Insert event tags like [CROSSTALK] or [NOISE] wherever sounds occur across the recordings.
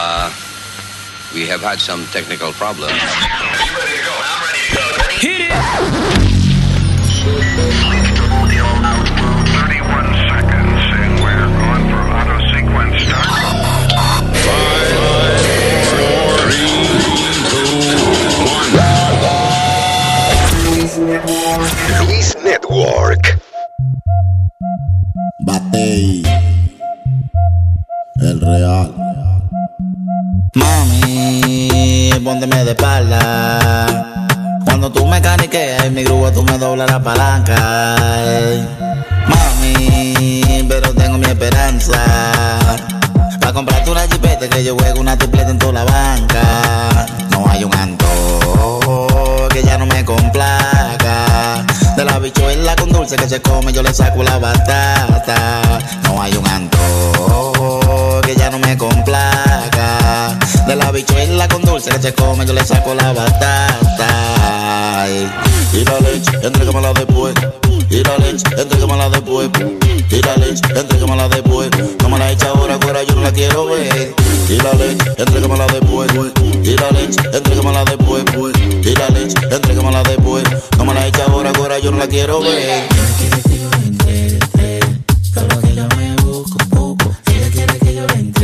Uh, we have had some technical problems. Hit it! Luis Network. Batey. El real. Cuando tú me caniqueas en mi grúa, tú me doblas la palanca. Mami, pero tengo mi esperanza. Para comprarte una jipeta que yo juego una tripleta en toda la banca. No hay un antojo que ya no me complaca. De la bichuela con dulce que se come, yo le saco la batata. No hay un antojo que ya no me complaca. De la bichuela con dulce que se come, yo le saco la batata. Y la leche, entrégamela después. Y la leche, entrégamela después. Y la leche, entrégamela después. No me la echa ahora, fuera, yo no la quiero ver. Y la leche, entrégamela después. Y la leche, entrégamela después. Y la leche, entrégamela después. No me la echa ahora, fuera, yo no la quiero ver. Todo que yo me busco, poco. Ella quiere que yo le entregue,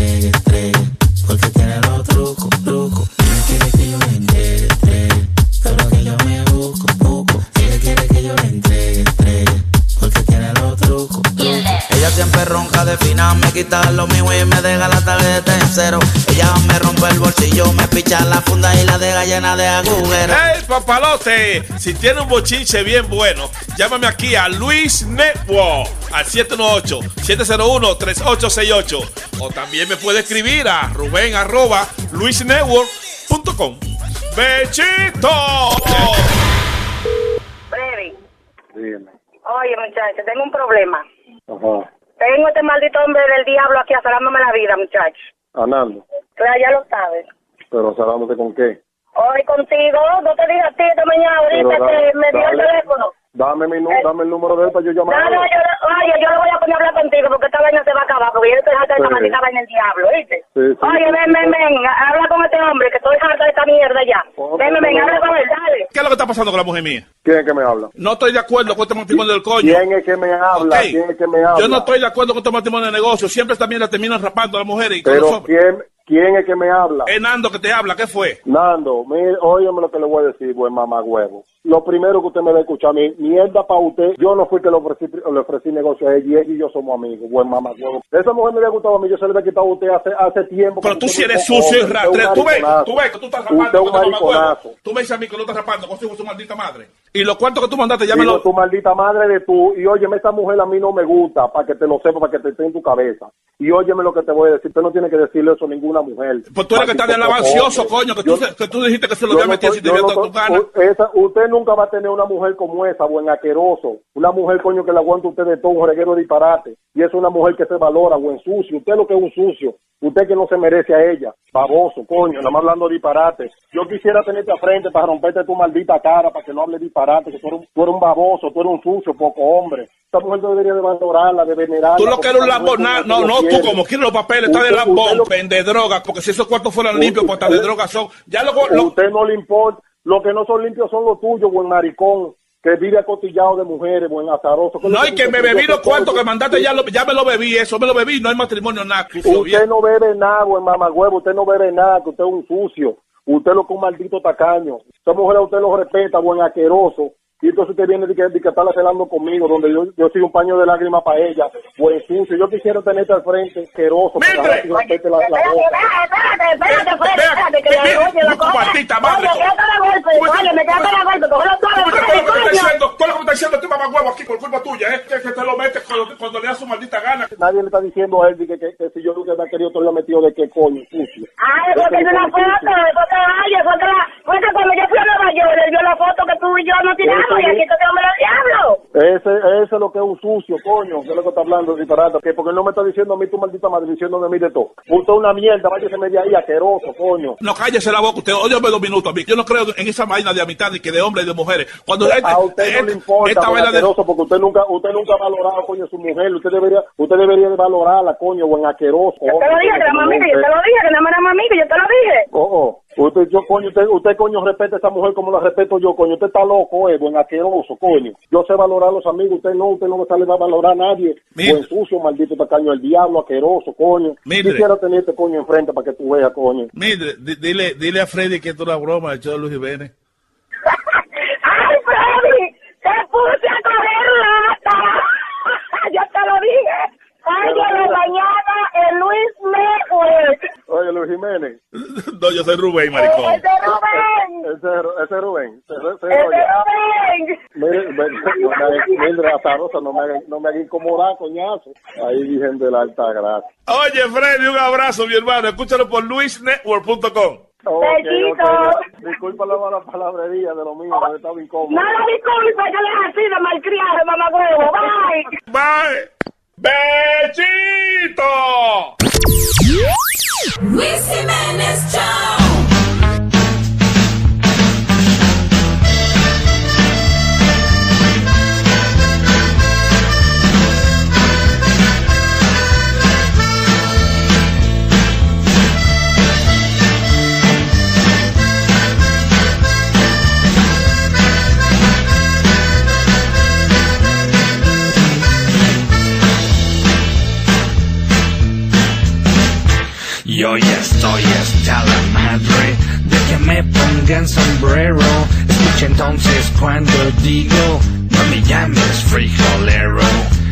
Ronca de fina, me quita lo mío y me deja la tarjeta en cero. Ella me rompe el bolsillo, me picha la funda y la deja llena de agujeros. ¡Hey, papalote! Si tiene un bochinche bien bueno, llámame aquí a Luis Network al 718-701-3868. O también me puede escribir a Rubén arroba luisnetwork.com. ¡Bechito! Freddy, Dime. oye muchacho, tengo un problema. Ajá. Tengo este maldito hombre del diablo aquí asalándome la vida, muchacho. Anando. Claro, ya lo sabes. Pero salándote con qué? Hoy contigo, no te dije a ti esta mañana ahorita Pero que dale, me dio el teléfono. Dame, mi Eh. dame el número de él para yo No, llamarlo. no, yo, oye, yo le voy a poner a hablar contigo porque esta vaina se va a acabar, porque yo estoy harta de esta Sí. maldita vaina del diablo, ¿viste? Sí, sí. Oye, ven, ven, ven, habla con este hombre que estoy harta de esta mierda ya. Oh, Ven, ven, ven, habla con él, dale. ¿Qué es lo que está pasando con la mujer mía? ¿Quién es que me habla? No estoy de acuerdo con este matrimonio del coño. ¿Quién es que me habla? ¿Quién es que me habla? Yo no estoy de acuerdo con este matrimonio de negocio. Siempre también la terminan rapando a las mujeres y con Pero los hombres. ¿quién, ¿quién es que me habla? Es Nando que te habla. ¿Qué fue? Nando, mire, óyeme lo que le voy a decir, buen mamá huevo. Lo primero que usted me va a escuchar a mí, mierda para usted, yo no fui que le ofrecí, le ofrecí negocio a ella y yo somos amigos, buen mamá. Esa mujer me había gustado a mí, yo se le había quitado a usted hace, hace tiempo. Pero tú si eres sucio y rastrero. Tú ves, tú ves que tú estás rapando Usted un mariconazo. Tú me dices a mí que no estás rapando con su, maldita madre. Y los cuartos que tú mandaste, me Digo, lo... tu maldita madre de tú, y óyeme, esa mujer a mí no me gusta, para que te lo sepa, para que te esté en tu cabeza. Y óyeme lo que te voy a decir, usted no tiene que decirle eso a ninguna mujer. Pues tú eres que estás de ansioso, coño, que Yo- tú, que tú dijiste que se lo yo llames no a ti estoy- si te yo viene no a tu esa- usted nunca va a tener una mujer como esa, buen aqueroso. Una mujer, coño, que le aguanta a usted de todo, un reguero de disparate. Y es una mujer que se valora, buen sucio. Usted lo que es un sucio. Usted que no se merece a ella. Baboso, coño, nada más hablando disparate. Yo quisiera tenerte a frente para romperte tu maldita cara, para que no hable disparate, que tú eres, un, tú eres un baboso, tú eres un sucio, poco hombre. Esta mujer debería de valorarla, de venerarla. Tú lo que eres un lambón, no, no, lo tú como quieres los papeles, estás de lambón, lo- vende droga, porque si esos cuartos fueran limpios, pues de droga son. Ya luego, lo, usted no le importa. Lo que no son limpios son los tuyos, buen maricón, que vive acotillado de mujeres, buen azaroso. ¿Qué es lo no, y que me bebí los cuartos que mandaste, ya, lo, ya me lo bebí, eso me lo bebí, no hay matrimonio, nada. Usted bien. no bebe nada, buen mamagüevo, usted no bebe nada, que usted es un sucio. Usted lo que es un maldito tacaño. Esa mujer a usted lo respeta, buen aqueroso. Y entonces usted viene de que, de que está celando conmigo, donde yo, yo soy un paño de lágrimas para ella. Buen sucio. Yo quisiera tenerte al frente, asqueroso. para que respete la, la Espérate, boca. espérate, espérate, espérate, Vea, espérate, que vea, le oye la tu cosa. maldita madre. Oye, quédate la golpe, oye, me quédate la golpe, cógelo todo, Todo lo que me está coño. diciendo, todo lo que me está diciendo este mamagüevo aquí por culpa tuya, es que, te lo metes cuando, le da su maldita gana. Nadie le está diciendo a él que, que, que si yo nunca me ha querido, te lo he metido de qué coño, sucio. Ay, porque es una foto, porque oye, fue que la, fue que cuando yo fui a Nueva York, él vio la foto que tú y yo nos tiramos y aquí te tengo el diablo. Ese, ese es lo que es un sucio, coño, que es lo que está hablando disparate, que porque no me está diciendo a mí tu maldita madre, diciendo de mí de todo. Usted es una mierda, váyase media ahí, asqueroso, coño. No cállese la boca, usted, óyeme dos minutos a mí. Yo no creo en esa vaina de amistad ni que de hombres y de mujeres. Cuando este- A usted no este- le importa, esta buen vaina de- asqueroso, porque usted nunca, usted nunca ha valorado, coño, a su mujer. Usted debería, usted debería de valorarla, coño, buen asqueroso. Yo te lo dije, que la mamita, yo te lo dije, que era mamita, yo te lo dije. Oh, oh. Usted, yo, coño, usted, usted, coño, respeta a esa mujer como la respeto yo, coño. Usted está loco, eh, buen asqueroso, coño. Yo sé valorar a los amigos, usted no, usted no le va a valorar a nadie. Mire. Buen sucio, maldito tacaño, el diablo, asqueroso, coño. Mire. Quisiera tener este coño enfrente para que tú veas, coño. Mire, di- dile, dile a Freddy que esto es una broma, el show de Luis Jiménez. ¡Ay, Freddy! ¡Te puse a coger lata! [LAUGHS] ¡Yo te lo dije! ¡Ay, de la mañana en Luis Network! Oye, Luis Jiménez. [LAUGHS] no, yo soy Rubén, maricón. [LAUGHS] ¡Ese Rubén! Ese, es- ese Rubén. Ese, ese, ¡Ese oye, Rubén! mire, mire, azarosa, no me haga, no me haga incomodar, coñazo. Ahí dicen de la alta gracia. Oye, Freddy, un abrazo, mi hermano. Escúchalo por luisnetwork.com. Ok, Bellito. ok. Disculpa la mala palabrería de lo mío, me estaba incómodo. No lo disculpe, que le es así de malcriado, mamá huevo. Bye. Bye. ¡Bechito! Luis Jiménez Show. Pongan sombrero. Escucha entonces cuando digo, no me llames frijolero.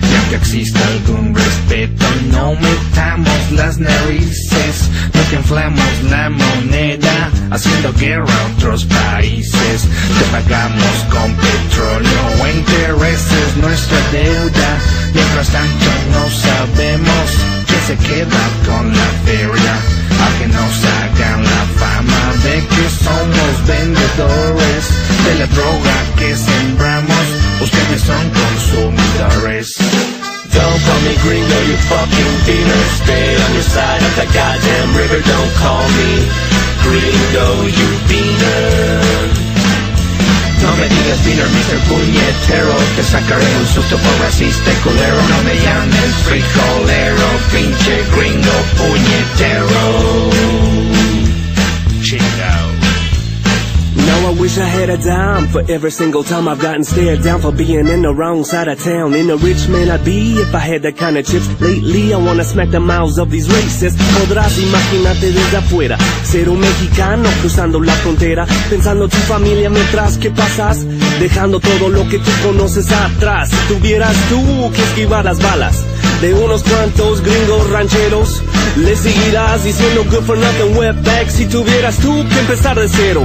Y aunque exista algún respeto, no metamos las narices. No que inflamos la moneda, haciendo guerra a otros países. Te pagamos con petróleo o intereses nuestra deuda. Mientras tanto no sabemos que se queda con la feria que nos hagan la fama de que somos vendedores. De la droga que sembramos ustedes son consumidores. Don't call me gringo, you fucking beaner. Stay on your side of the goddamn river Don't call me gringo, you beaner no me Mr. Puñetero Te sacaré un susto por racista culero No me llames frijolero Pinche gringo puñetero Now I wish I had a dime for every single time I've gotten stared down for being in the wrong side of town. In a rich man I'd be if I had that kind of chips. Lately I wanna smack the mouths of these racists. Podrás imaginarte desde afuera, un mexicano cruzando la frontera, pensando tu familia mientras que pasas, dejando todo lo que tú conoces atrás. Si tuvieras tú que esquivar las balas de unos cuantos gringos rancheros, le seguirás diciendo good for nothing wetback si tuvieras tú que empezar de cero.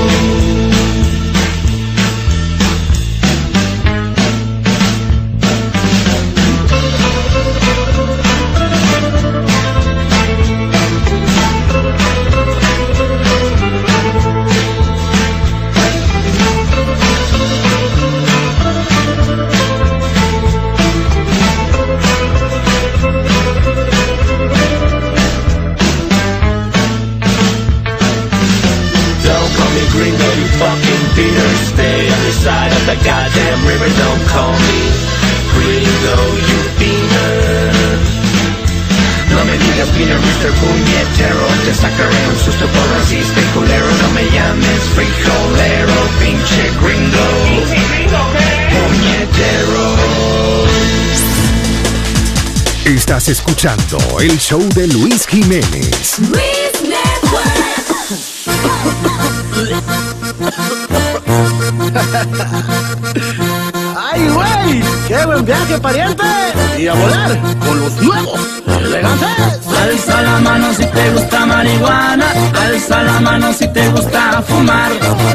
the goddamn river Don't call me gringo, you beaner No me digas beaner, Mr. Puñetero Te sacaré un susto por racista y culero No me llames frijolero, pinche gringo Puñetero Estás escuchando el show de Luis Jiménez. Luis Network. ¡Ay, güey! ¡Qué buen viaje, pariente! ¡Y a volar con los nuevos elegantes! Alza la mano si te gusta marihuana, alza la mano si te gusta fumar,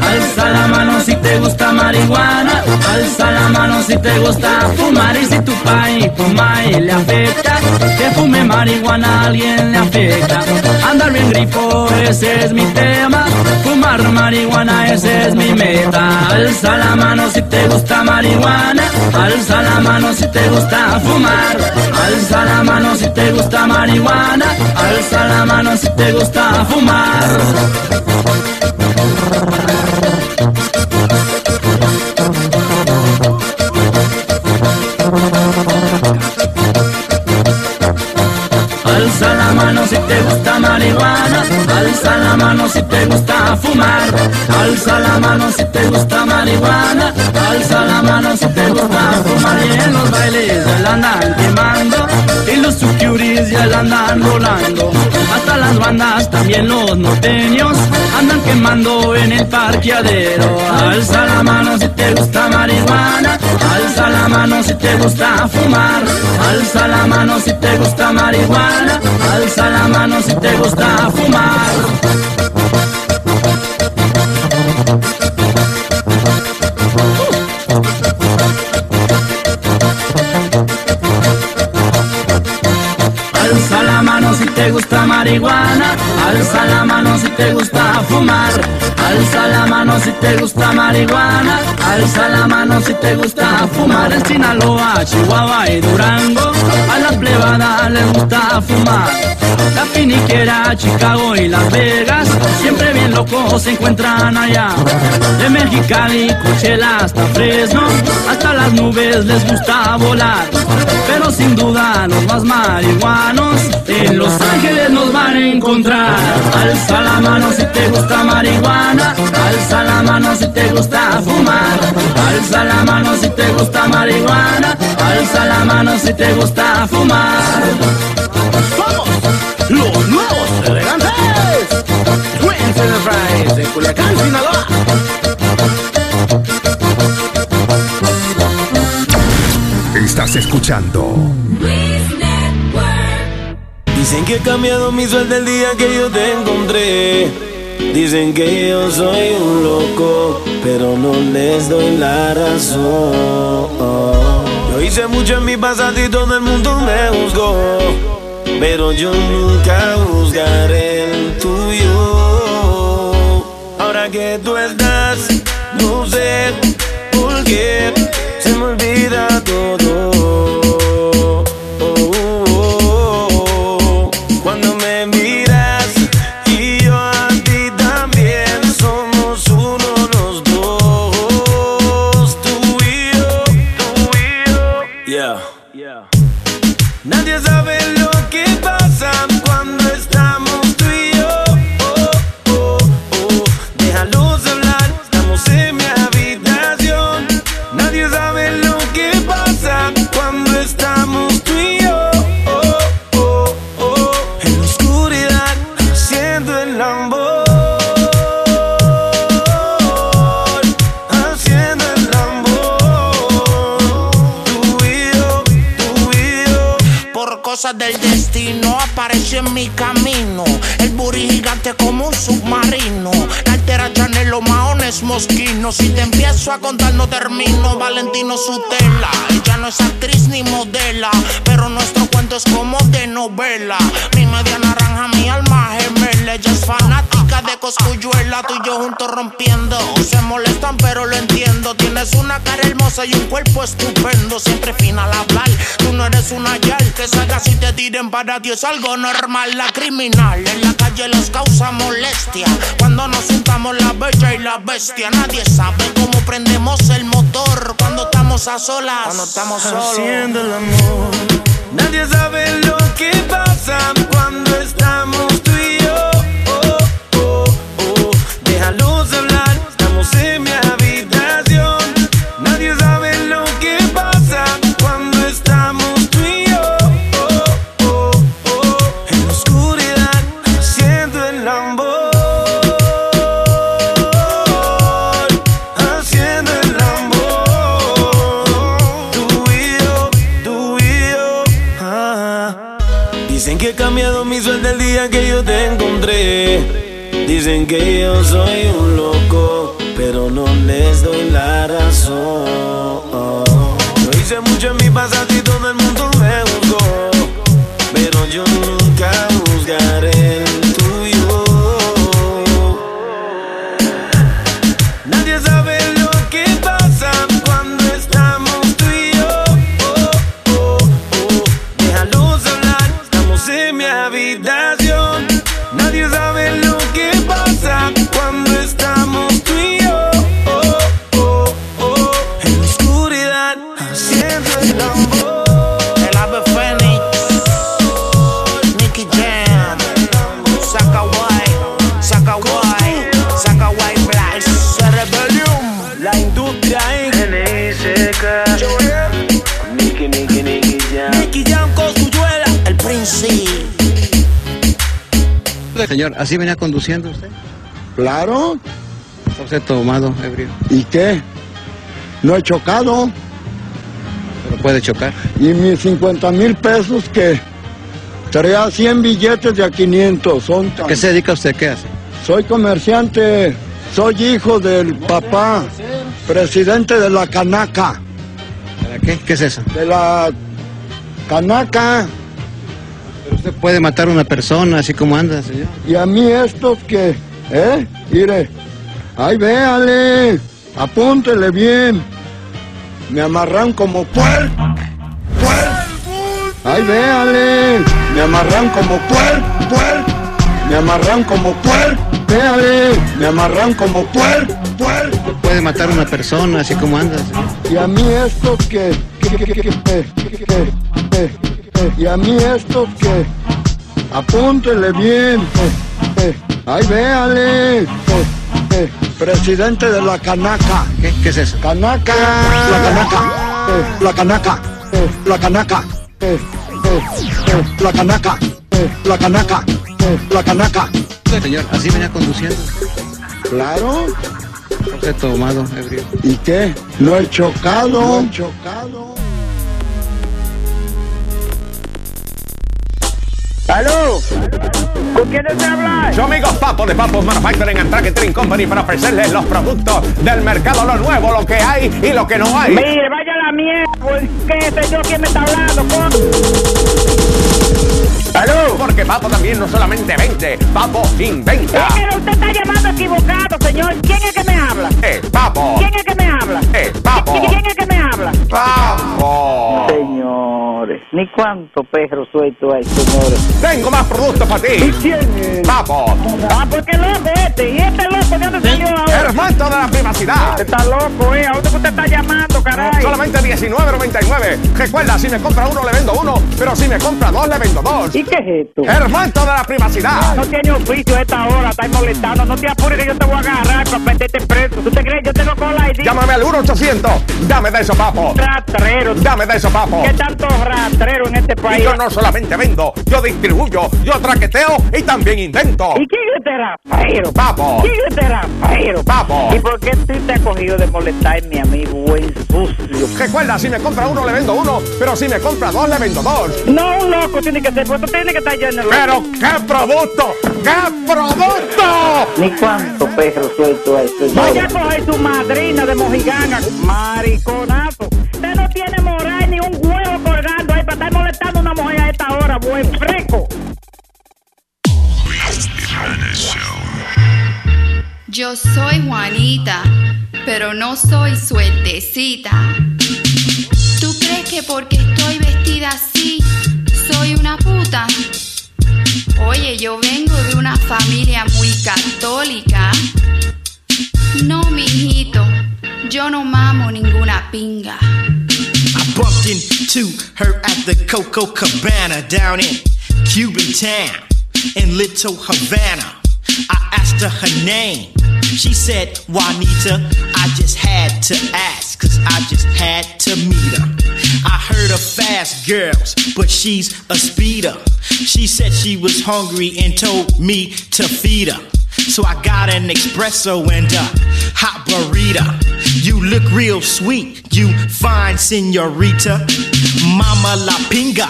alza la mano si te gusta marihuana, alza la mano si te gusta fumar. Y si tu pai, tu mai le afecta, que fume marihuana a alguien le afecta. Andar bien grifo, ese es mi tema, fumar marihuana, ese es mi meta. Alza la mano si te gusta marihuana, alza la mano si te gusta fumar, alza la mano si te gusta marihuana, alza la mano si te gusta fumar. Alza la mano si te gusta marihuana, alza la mano si te gusta fumar, alza la mano si te gusta marihuana, alza la mano si te gusta fumar. Y en los bailes ya la andan quemando y los sucuris ya la andan rolando, hasta las bandas también los norteños andan quemando en el parqueadero, alza la mano si te gusta marihuana, alza la mano si te gusta fumar, alza la mano si te gusta marihuana, alza la mano si te gusta fumar. Marihuana, alza la mano si te gusta fumar, alza la mano si te gusta marihuana, alza la mano si te gusta fumar. En Sinaloa, Chihuahua y Durango, a las plebadas les gusta fumar. La finiquera, Chicago y Las Vegas, siempre bien locos se encuentran allá. De Mexicali, Coachella hasta Fresno, hasta las nubes les gusta volar. Pero sin duda los más marihuanos en Los Ángeles nos van a encontrar. Alza la mano si te gusta marihuana, alza la mano si te gusta fumar, alza la mano si te gusta marihuana, alza la mano si te gusta fumar. Somos los nuevos elegantes. Twins Enterprise de Culiacán, Sinaloa. Estás escuchando Dicen que he cambiado mi suerte el día que yo te encontré. Dicen que yo soy un loco, pero no les doy la razón. Yo hice mucho en mi pasado y todo el mundo me juzgó. Pero yo nunca juzgaré el tuyo. Ahora que tú estás, no sé Valentino Sutela. Ella no es actriz ni modela. Pero nuestro cuento es como de novela. Mi media naranja, mi alma gemela. Ella es fanática de Coscuyuela. Tú y yo juntos rompiendo. Se molestan, pero lo entiendo. Tienes una cara hermosa y un cuerpo estupendo. Siempre fina al eres una yal que salgas y te tiren para ti. Es algo normal. La criminal en la calle les causa molestia. Cuando nos juntamos la bella y la bestia. Nadie sabe cómo prendemos el motor cuando estamos a solas. Cuando estamos solos. Haciendo el amor. Nadie sabe lo que pasa cuando estamos que yo soy un loco, pero no les doy la razón. Señor, ¿así venía conduciendo usted? Claro. ¿Está usted tomado, ebrio? ¿Y qué? No he chocado. Pero puede chocar. Y mis 50 mil pesos que traía 100 billetes de a 500. Son tan- ¿Qué se dedica usted? ¿Qué hace? Soy comerciante. Soy hijo del papá, presidente de la Canaca. ¿Para qué? ¿Qué es eso? De la Canaca. Usted puede matar a una persona, así como anda, señor. Y a mí estos que, ¿eh? Mire, ahí véale, apúntele bien. Me amarran como puer, puer. Ahí véale, me amarran como puer, puer. Me amarran como puer, véale, me amarran como puer, puer. Usted puede matar a una persona, así como anda, señor. Y a mí estos que, que, que, que, que, que, que, que y a mí estos que, apúntele bien, ay, véale, presidente de la Canaca. ¿Qué, qué es eso? Canaca. La Canaca. eh, La Canaca. eh, La Canaca. eh, eh, eh, La Canaca. eh, La Canaca. eh, La Canaca. Señor, ¿así venía conduciendo? Claro. ¿Está usted tomado, ebrio? ¿Y qué? No he chocado. No he chocado. ¡Aló! ¿Con quién se habla? Su amigo Papo de Papos Manufacturing and Tracking Company para ofrecerles los productos del mercado, lo nuevo, lo que hay y lo que no hay. Mire, vaya la mierda, ¿qué sé yo quién me está hablando? con? ¡Aló! Porque Papo también no solamente vende, Papo inventa. Es que usted está llamando equivocado, señor. ¿Quién es que me habla? ¡Eh, Papo! ¿Quién es que me habla? ¡Eh, Papo! ¿Quién es que me habla? ¡Papo! Señores, ni cuánto perro suelto hay, señores. Tengo más productos para ti. ¿Y quién es? ¡Papo! Ah, qué loco este. ¿Y este loco de dónde salió ahora? Hermano de la privacidad. Está loco, ¿eh? ¿A dónde usted está llamando, caray? Solamente 19.99. Recuerda, si me compra uno le vendo uno, pero si me compra dos le vendo dos. ¿Y qué es esto? Hermano de la privacidad. No tiene oficio a esta hora, está molestando. No te apures que yo te voy a agarrar para meterte preso. ¿Tú te crees? Yo tengo con la ID. Llámame al 1-800. Dame de eso, papo. Rastrero. Dame de eso, papo. ¿Qué tanto rastrero en este Y país? yo no solamente vendo, yo distribuyo, yo traqueteo y también invento. ¿Y quién es este rastrero? Papo. ¿Quién es este rastrero? Papo. ¿Y por qué tú te has cogido de molestarme a mi buen sucio? Recuerda, si me compra uno le vendo uno, pero si me compra dos le vendo dos. No, un loco tiene que ser, pues tú tienes que estar lleno. Pero qué producto, qué producto. Ni cuánto perro suelto hay, señor. Vaya a coger su madrina de mojiganga, mariconazo. Usted no tiene moral una mujer a esta hora, buen fresco. Yo soy Juanita, pero no soy suertecita. ¿Tú crees que porque estoy vestida así, soy una puta? Oye, yo vengo de una familia muy católica. No, mijito, yo no mamo ninguna pinga. Into her at the Coco Cabana down in Cuban town in Little Havana. I asked her her name. She said, Juanita, I just had to ask, cause I just had to meet her. I heard of fast girls, but she's a speeder. She said she was hungry and told me to feed her. So I got an espresso and a hot burrito. You look real sweet, you fine senorita. Mama la pinga,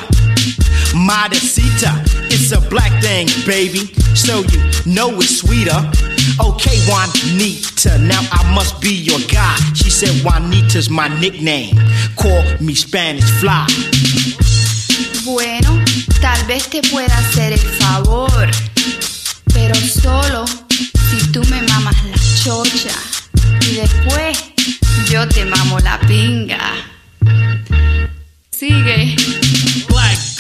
modestita. It's It's a black thing, baby, so you know it's sweeter. Okay, Juanita, now I must be your guy. She said Juanita's my nickname. Call me Spanish Fly. Bueno, tal vez te pueda hacer el favor, pero solo si tú me mamas la chocha y después yo te mamo la pinga. Sigue. Black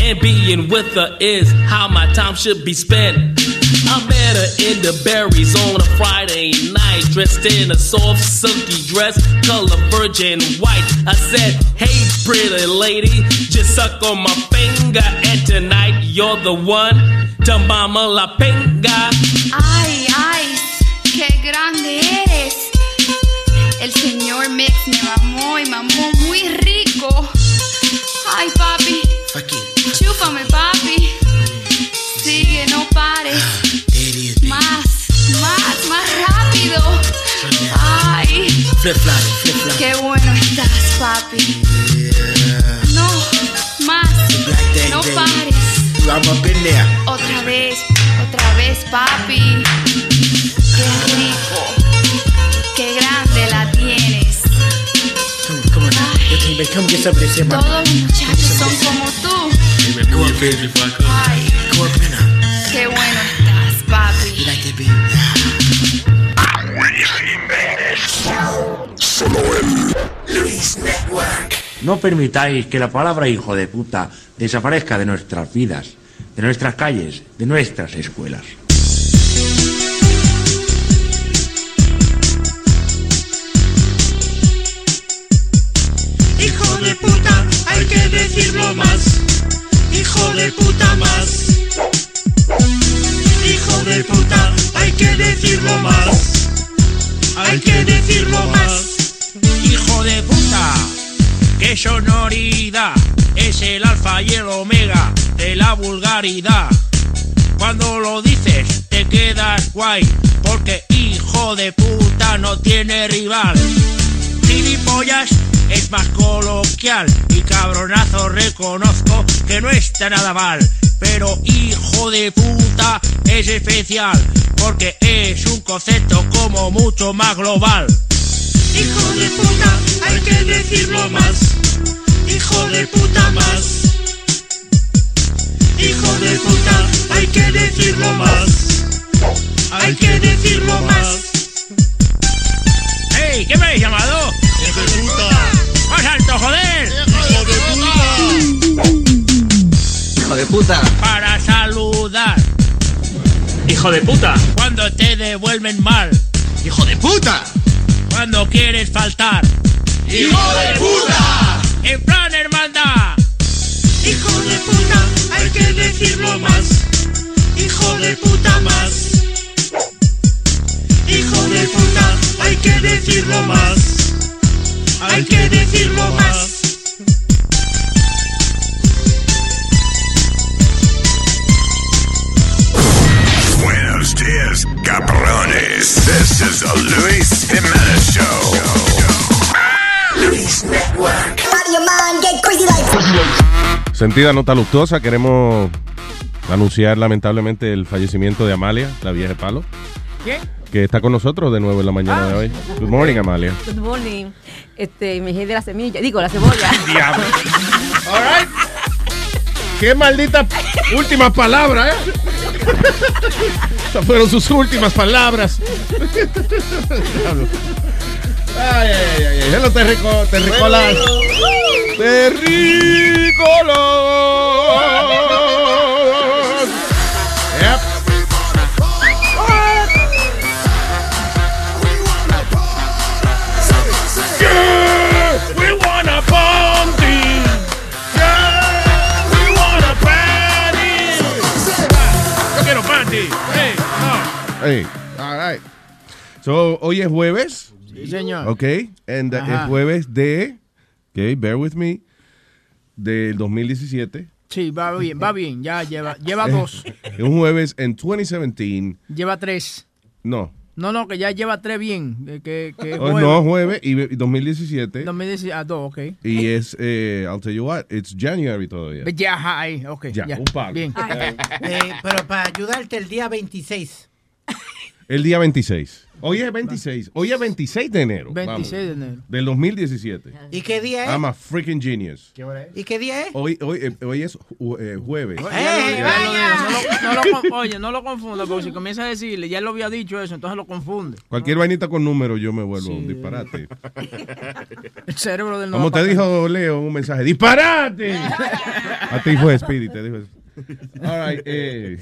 And being with her is how my time should be spent. I met her in the berries on a Friday night, dressed in a soft, silky dress, color virgin white. I said, Hey, pretty lady, just suck on my finger, and tonight you're the one to mama la pinga. Ay, ay, qué grande eres. El señor Mix me mamó y mamó muy rico. Ay, papi. Chúpame, papi. Sigue, no pares. Más, más, más rápido. Ay, qué bueno estás, papi. No, más. No pares. Otra vez, otra vez, papi. Qué rico. Qué grande la tienes. Todos los muchachos son como qué bueno estás, papi. Like that? Solo. Luis Network. No permitáis que la palabra hijo de puta desaparezca de nuestras vidas, de nuestras calles, de nuestras escuelas. Hijo de puta, hay que decirlo más. De puta más. Hijo de puta, hay que decirlo más. Hay que decirlo más. Hijo de puta, qué sonoridad. Es el alfa y el omega de la vulgaridad. Cuando lo dices te quedas guay, porque hijo de puta no tiene rival. Gilipollas es más coloquial y cabronazo reconozco que no está nada mal. Pero hijo de puta es especial, porque es un concepto como mucho más global. Hijo de puta, hay que decirlo más. Hijo de puta más. Hijo de puta, hay que decirlo más. Hay que decirlo más. ¡Ey! ¿Qué me habéis llamado? ¡Hijo de puta! ¡Más alto, joder! ¡Hijo de puta! ¡Hijo de puta! Para saludar. ¡Hijo de puta! Cuando te devuelven mal. ¡Hijo de puta! Cuando quieres faltar. ¡Hijo de puta! En plan hermandad. Hijo de puta, hay que decirlo más. Hijo de puta más. Hijo de puta, hay que decirlo más. Hay que decirlo más. Buenos dias, cabrones. This is the Luis Jimenez Show. Luis Network. Sentida nota luctuosa, queremos anunciar lamentablemente el fallecimiento de Amalia, la vieja de palo, ¿Quién? Que está con nosotros de nuevo en la mañana de hoy. Good morning, Amalia. Good morning. Este, me de la semilla. Digo, la cebolla. [LAUGHS] Diablo. All right. Qué maldita última palabra, ¿eh? Esas fueron sus últimas palabras. Diablo. Ay, ay, ay, ay. Hello, terrico, terricolas. Terricolas. Hey, All right. So, hoy es jueves. Sí, señor. Ok. And uh, Ajá. es jueves de. Ok, bear with me. Del 2017. Sí, va bien, va bien. Ya lleva, lleva dos. Es [LAUGHS] un jueves en 2017. Lleva tres. No. No, no, que ya lleva tres bien. de Que, que es Oh, jueves. no, jueves y y 2017. 2010, ah, dos, ok. Y es, eh, I'll tell you what, it's January todavía. Ya, ahí, ok. Ya, Ya, un palo. Bien. Eh, pero para ayudarte el día 26. El día 26. Hoy es 26. Hoy es 26 de enero. 26 de enero. Del 2017. ¿Y qué día es? I'm a freaking genius. ¿Y qué día es? Hoy, hoy, eh, hoy es eh, jueves. Oye, no lo confunda, porque si comienza a decirle, ya él lo había dicho eso, entonces lo confunde. Cualquier vainita con número yo me vuelvo un disparate. El cerebro del no Como te dijo Leo en un mensaje, ¡disparate! [LAUGHS] a ti fue Speedy, te dijo eso. All right, eh,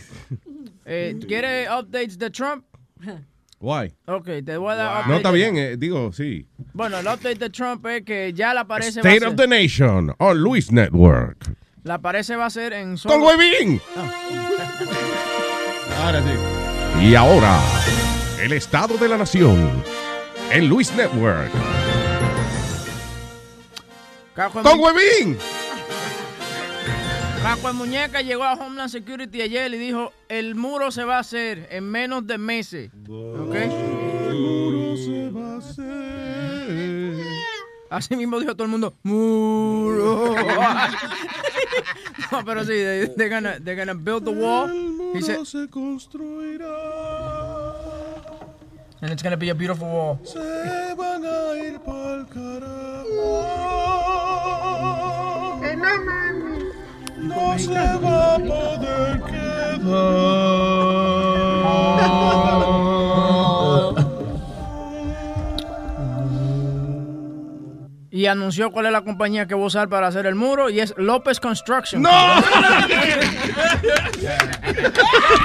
Eh, ¿Quiere updates de Trump? Why? Ok, te voy a dar updates No, está bien, eh, digo, sí. Bueno, el update de Trump es que ya la parece va a State ser, of the Nation on Luis Network. la parece va a ser en solo... ¡Con huevín! Ah. Ahora sí. Y ahora, el Estado de la Nación en Luis Network. ¡Con huevín! Caco en Muñeca llegó a Homeland Security ayer y dijo, el muro se va a hacer en menos de meses. ¿Ok? Así mismo dijo todo el mundo, muro. [LAUGHS] no, pero sí, they, they're, gonna, they're gonna build the wall. He said, se construirá. and it's gonna be a beautiful wall. Se van a ir pa'l No se va a poder quedar. [LAUGHS] Y anunció cuál es la compañía que va a usar para hacer el muro y es López Construction. ¡No!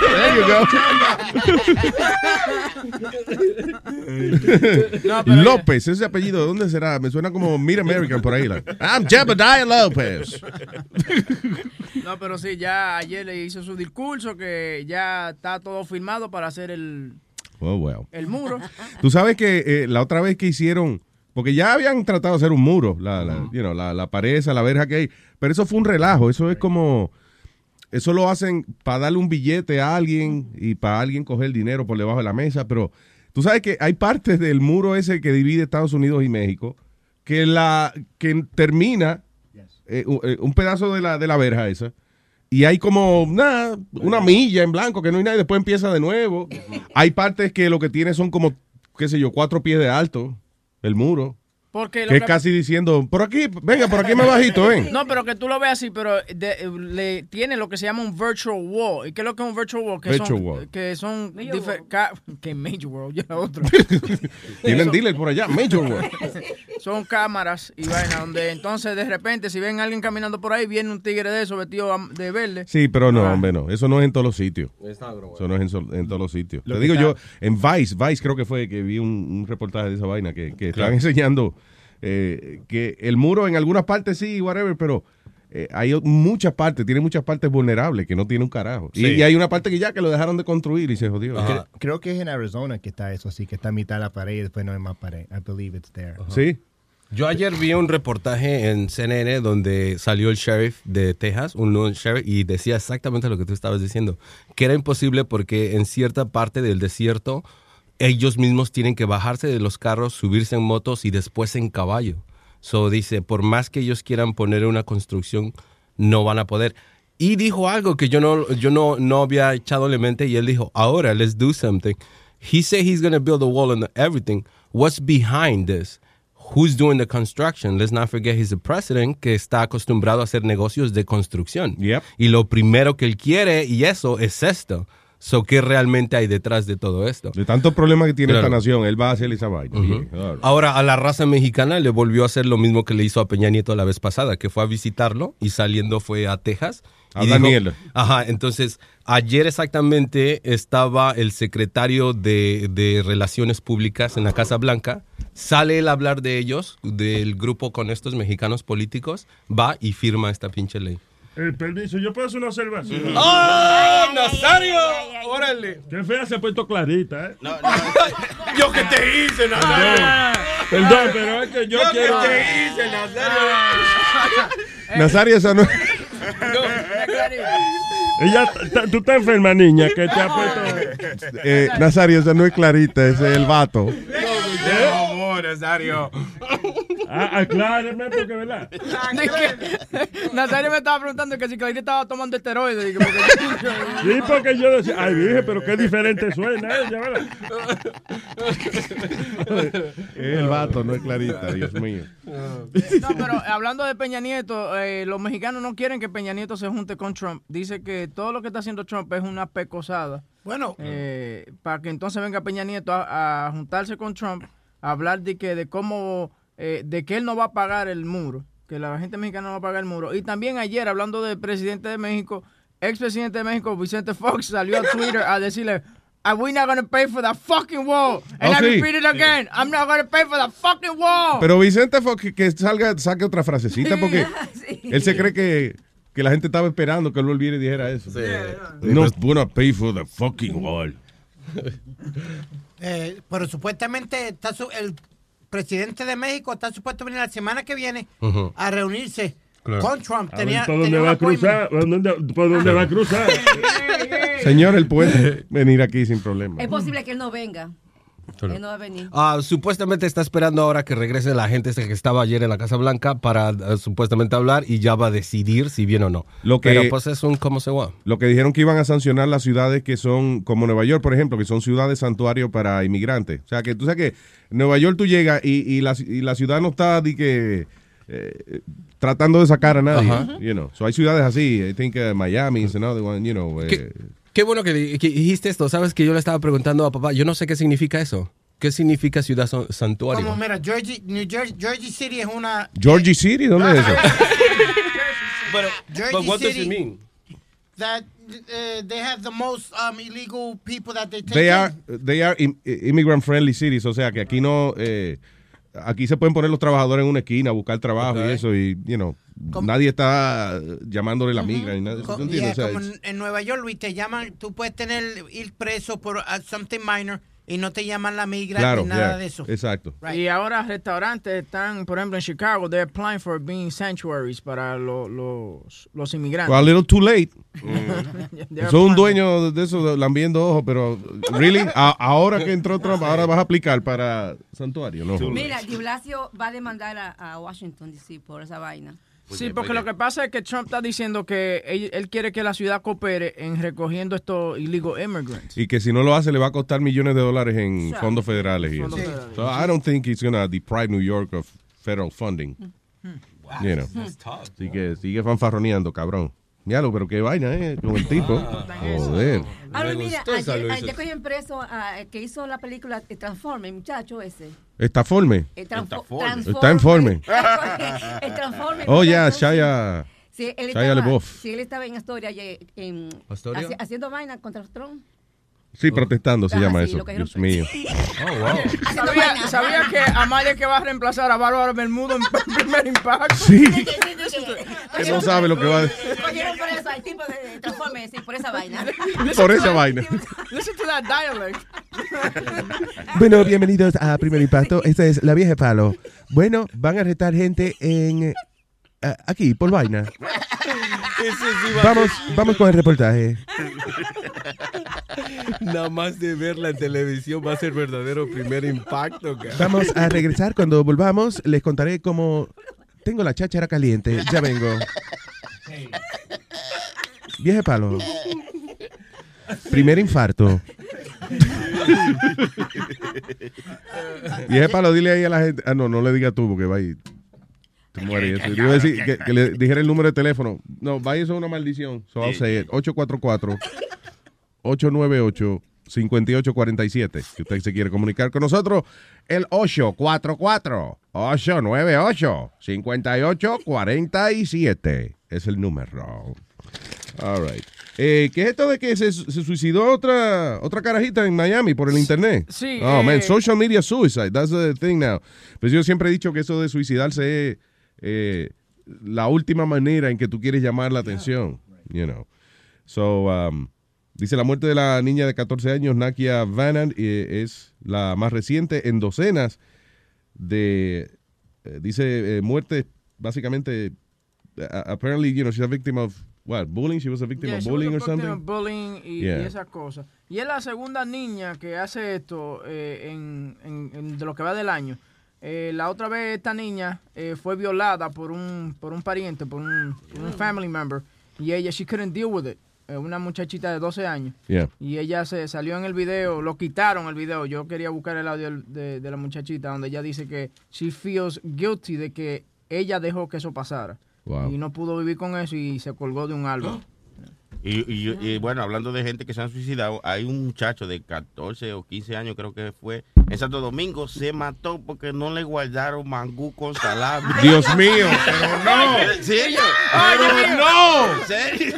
There you go. No, pero- López, ese apellido, ¿de dónde será? Me suena como Mid American por ahí. like, I'm Jebediah López. No, pero sí, ya ayer le hizo su discurso que ya está todo firmado para hacer el, Oh, well. el muro. Tú sabes que eh, la otra vez que hicieron, porque ya habían tratado de hacer un muro, la, la, you know, la, la pared esa, la verja que hay, pero eso fue un relajo, eso es como, eso lo hacen para darle un billete a alguien y para alguien coger el dinero por debajo de la mesa, pero tú sabes que hay partes del muro ese que divide Estados Unidos y México que la que termina eh, un, eh, un pedazo de la, de la verja esa. Y hay como nada, una milla en blanco que no hay nada y después empieza de nuevo. Hay partes que lo que tiene son como, qué sé yo, cuatro pies de alto, el muro. Porque Que es casi diciendo, por aquí, venga, por aquí más [LAUGHS] bajito, ven. No, pero que tú lo veas así, pero de- le tiene lo que se llama un virtual wall. ¿Y qué es lo que es un virtual wall? Que Virtual son, wall. Que son [LAUGHS] que Major World, ya otro. Tienen [LAUGHS] Son- dealer por allá, Major World. Son cámaras y vaina donde entonces de repente si ven a alguien caminando por ahí, viene un tigre de eso vestido de verde. Sí, pero no, Ah. hombre, no. Eso no es en todos los sitios. Está. Eso no es en, sol- en todos los sitios. Lo Te digo está- yo, en Vice, Vice creo que fue que vi un, un reportaje de esa vaina que, que Claro. estaban enseñando eh, que el muro en algunas partes sí, whatever, pero eh, hay muchas partes, tiene muchas partes vulnerables que no tiene un carajo. Y, Sí. y hay una parte que ya que lo dejaron de construir y se jodió. Cre- Creo que es en Arizona que está eso así, que está a mitad de la pared y después no hay más pared. I believe it's there. Sí. Yo ayer vi un reportaje en CNN donde salió el sheriff de Texas, un nuevo sheriff, y decía exactamente lo que tú estabas diciendo, que era imposible porque en cierta parte del desierto ellos mismos tienen que bajarse de los carros, subirse en motos y después en caballo. So dice, por más que ellos quieran poner una construcción, no van a poder. Y dijo algo que yo no, yo no, no había echado en la mente y él dijo, ahora, let's do something. He said he's going to build a wall and everything. What's behind this? Who's doing the construction? Let's not forget he's the president que está acostumbrado a hacer negocios de construcción. Y lo primero que él quiere y eso es esto. So, ¿qué realmente hay detrás de todo esto? De tantos problemas que tiene Claro. esta nación, él va a hacer esa vaina. Ahora, a la raza mexicana le volvió a hacer lo mismo que le hizo a Peña Nieto la vez pasada, que fue a visitarlo y saliendo fue a Texas. A y dijo- Daniel. ajá, entonces, ayer exactamente estaba el secretario de, de Relaciones Públicas en la Casa Blanca. Sale él a hablar de ellos, del grupo con estos mexicanos políticos, va y firma esta pinche ley. El permiso, yo puedo hacer una observación. ¡Oh, Nazario! ¡Órale! Qué fea se ha puesto clarita, ¿eh? ¿Yo qué te hice, Nazario? Perdón, pero es que yo, ¿Yo quiero. qué te hice, Nazario? Nazario, esa no es. [LAUGHS] Ella, tú estás enferma, niña, que te ha puesto. Eh, Nazario, esa no es clarita, ese es el vato. Favor, Nazario. Ah, acláreme, porque, ¿verdad? [LAUGHS] Nazario me estaba preguntando que si Clarita estaba tomando esteroides. Porque- [LAUGHS] Sí, porque yo decía, ay, dije, pero qué diferente suena ella, ¿verdad? [LAUGHS] Es el vato, no es clarita, Dios mío. No, pero hablando de Peña Nieto, eh, los mexicanos no quieren que Peña Nieto se junte con Trump. Dice que todo lo que está haciendo Trump es una pecosada. Bueno. Eh, para que entonces venga Peña Nieto a, a juntarse con Trump, a hablar de que de cómo, eh, de que él no va a pagar el muro, que la gente mexicana no va a pagar el muro. Y también ayer, hablando del presidente de México, expresidente de México, Vicente Fox, salió a Twitter a decirle, "Are we not going to pay for that fucking wall? And Oh, I sí. repeat it again, I'm not going to pay for that fucking wall. Pero Vicente Fox, que- salga, saque otra frasecita porque [LAUGHS] él se cree que, que la gente estaba esperando que él volviera y dijera eso. No wanna pay for the fucking wall. [LAUGHS] Eh, pero supuestamente está su- el presidente de México está supuesto a venir la semana que viene a reunirse Claro. con Trump. A Tenía, por dónde va a cruzar, por dónde, por dónde va a cruzar. [LAUGHS] Señor, él puede venir aquí sin problema. Es posible que él no venga. Claro. Él no va a venir. Ah, supuestamente está esperando ahora que regrese la gente que estaba ayer en la Casa Blanca para eh, supuestamente hablar y ya va a decidir si viene o no. Lo que- Pero pues es un cómo se va. Lo que dijeron que iban a sancionar las ciudades que son, como Nueva York, por ejemplo, que son ciudades santuario para inmigrantes. O sea, que tú sabes que Nueva York tú llegas y, y la, y la ciudad no está de que, eh, tratando de sacar a nadie. Ajá. You know. So hay ciudades así. I think uh, Miami is another one, you know. eh, ¿Qué, bueno que, que dijiste esto. Sabes que yo le estaba preguntando a papá, yo no sé qué significa eso. ¿Qué significa ciudad san- santuario? Como mira, Georgie, New Jersey, Jersey City es una. Georgie City, ¿dónde es eso? [LAUGHS] Pero, Georgie but what does it mean? That uh, they have the most um, illegal people that they take. They in. are, they are im- immigrant friendly cities, o sea que aquí no, eh, aquí se pueden poner los trabajadores en una esquina a buscar trabajo y eso y, you know, nadie está eh, llamándole la migra O sea, como en, en Nueva York, Luis, te llaman, tú puedes tener, ir preso por uh, something minor y no te llaman la migra claro, ni nada yeah, de eso. exacto. Y ahora restaurantes están, por ejemplo, en Chicago, they're applying for being sanctuaries para lo- los, los inmigrantes. Well, a little too late. They're [LAUGHS] Soy un dueño de eso, lambiendo ojos, pero, really, A- ahora que entró Trump, ahora vas a aplicar para santuario, ¿no? Mira, Di Blasio va a demandar a, a Washington DC por esa vaina. Sí, porque lo que pasa es que Trump está diciendo que él, él quiere que la ciudad coopere en recogiendo estos illegal immigrants. Y que si no lo hace le va a costar millones de dólares en fondos federales. Y Fondos eso. federales. So I don't think he's gonna deprive New York of federal funding. You know. Así que sigue fanfarroneando, cabrón. Míralo, pero qué vaina, ¿eh? Con el tipo. Joder. Ah, Me mira, gustó esa, ayer, ayer cogieron preso a, que hizo la película eh, Transforme, muchacho ese. Está forme. El transfo- Está en forme. [LAUGHS] el Transforme. Oh, ya, muchacho, Shia. Sí, él estaba, sí, él estaba en Astoria, ayer, en, ¿Astoria? haci- haciendo vaina contra Trump. Sí, protestando se Ah, llama sí, eso. lo Dios mío. [LAUGHS] ¿Sabía, sabía que Amalia que va a reemplazar a Bárbara Bermudo en [LAUGHS] primer impacto? Sí. Que no sabe lo que va a decir. Cogieron por eso al tipo de Transforme, sí, por esa vaina. [LAUGHS] Por esa vaina. Listen to that dialect. Bueno, bienvenidos a Primer Impacto. Esta es la vieja palo. Bueno, van a retar gente en aquí por vaina. [LAUGHS] Vamos, vamos con el reportaje. Nada más de verla en televisión va a ser verdadero primer impacto. cara. Vamos a regresar cuando volvamos. Les contaré cómo tengo la cháchara caliente. Ya vengo. Vieja palo. Primer infarto. Vieja palo, dile ahí a la gente. Ah, no, no le digas tú porque va ahí. Te mueres. Yo iba a decir que, que le dijera el número de teléfono. No, vaya, eso es una maldición. So I'll say it. 844-898-5847. Si usted se quiere comunicar con nosotros, el 844-898-5847 es el número. All right. Eh, ¿Qué es esto de que se, se suicidó otra otra carajita en Miami por el internet? Sí, Oh, eh, man, social media suicide. That's the thing now. Pues yo siempre he dicho que eso de suicidarse es, eh, la última manera en que tú quieres llamar la atención, you know. So, um, dice la muerte de la niña de 14 años, Nakia Vannan, eh, es la más reciente en docenas de, eh, dice, eh, muerte, básicamente, apparently, you know, she's a victim of, what, bullying? She was a victim Yeah, of bullying or something? of bullying y, Yeah. y esas cosas. Y es la segunda niña que hace esto eh, en, en- en- de lo que va del año. Eh, la otra vez esta niña eh, fue violada por un por un pariente, por un, por un family member y ella she couldn't deal with it. Eh, una muchachita de 12 años. Yeah. Y ella se salió en el video, lo quitaron el video. Yo quería buscar el audio de, de la muchachita donde ella dice que she feels guilty de que ella dejó que eso pasara. Wow. Y no pudo vivir con eso y se colgó de un árbol. [GASPS] Y, y- y, bueno, hablando de gente que se han suicidado, hay un muchacho de 14 o 15 años, creo que fue, en Santo Domingo, se mató porque no le guardaron mangú con salami. Dios mío, pero no. ¿En serio? Pero no. ¿En serio?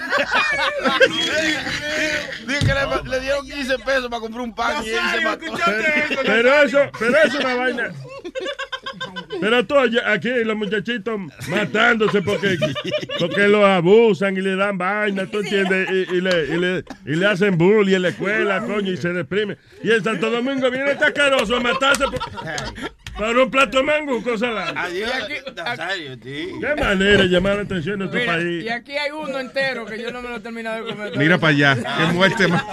Que le, le dieron 15 pesos para comprar un pan y él se mató. Pero eso, pero eso es una vaina. Pero tú, aquí los muchachitos matándose porque, porque los abusan y le dan vaina, ¿tú entiendes? Y, y le, y, le, y le hacen bullying en la escuela, coño, y se deprime. Y en Santo Domingo viene este asqueroso a matarse por, por un plato de mango con salami. Adiós, Nazario, tío. Qué manera de llamar la atención en nuestro Mira, país. y aquí hay uno entero que yo no me lo he terminado de comer. Mira para allá, qué muerte más.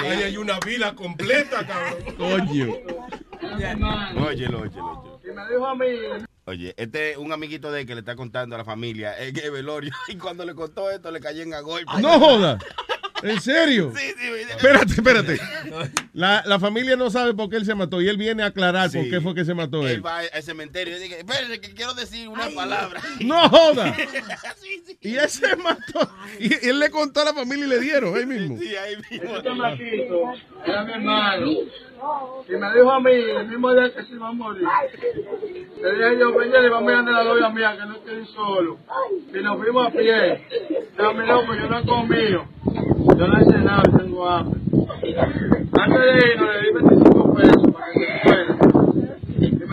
Ahí hay una vila completa, cabrón. Coño. Óyelo, óyelo, óyelo. Me dijo a mí, Oye, este es un amiguito de él que le está contando a la familia en el velorio [LAUGHS] y cuando le contó esto le cayó en a golpe. No joda. ¿En serio? [LAUGHS] Sí, sí, Espérate, espérate. La, la familia no sabe por qué él se mató y él viene a aclarar por qué fue que se mató él. Él va al cementerio y dice, espérense que quiero decir una palabra. [LAUGHS] No joda. Y él se mató. Y él le contó a la familia y le dieron ahí mismo. Sí, ahí mismo. este era mi hermano. Y me dijo a mí, el mismo día que se iba a morir. Le dije yo, ven, le vamos a a la novia mía, que no estoy solo. Y nos fuimos a pie. No, mi loco, yo no he comido. Yo no he cenado, tengo hambre. Antes de irnos, le di 25 pesos para que se fuera.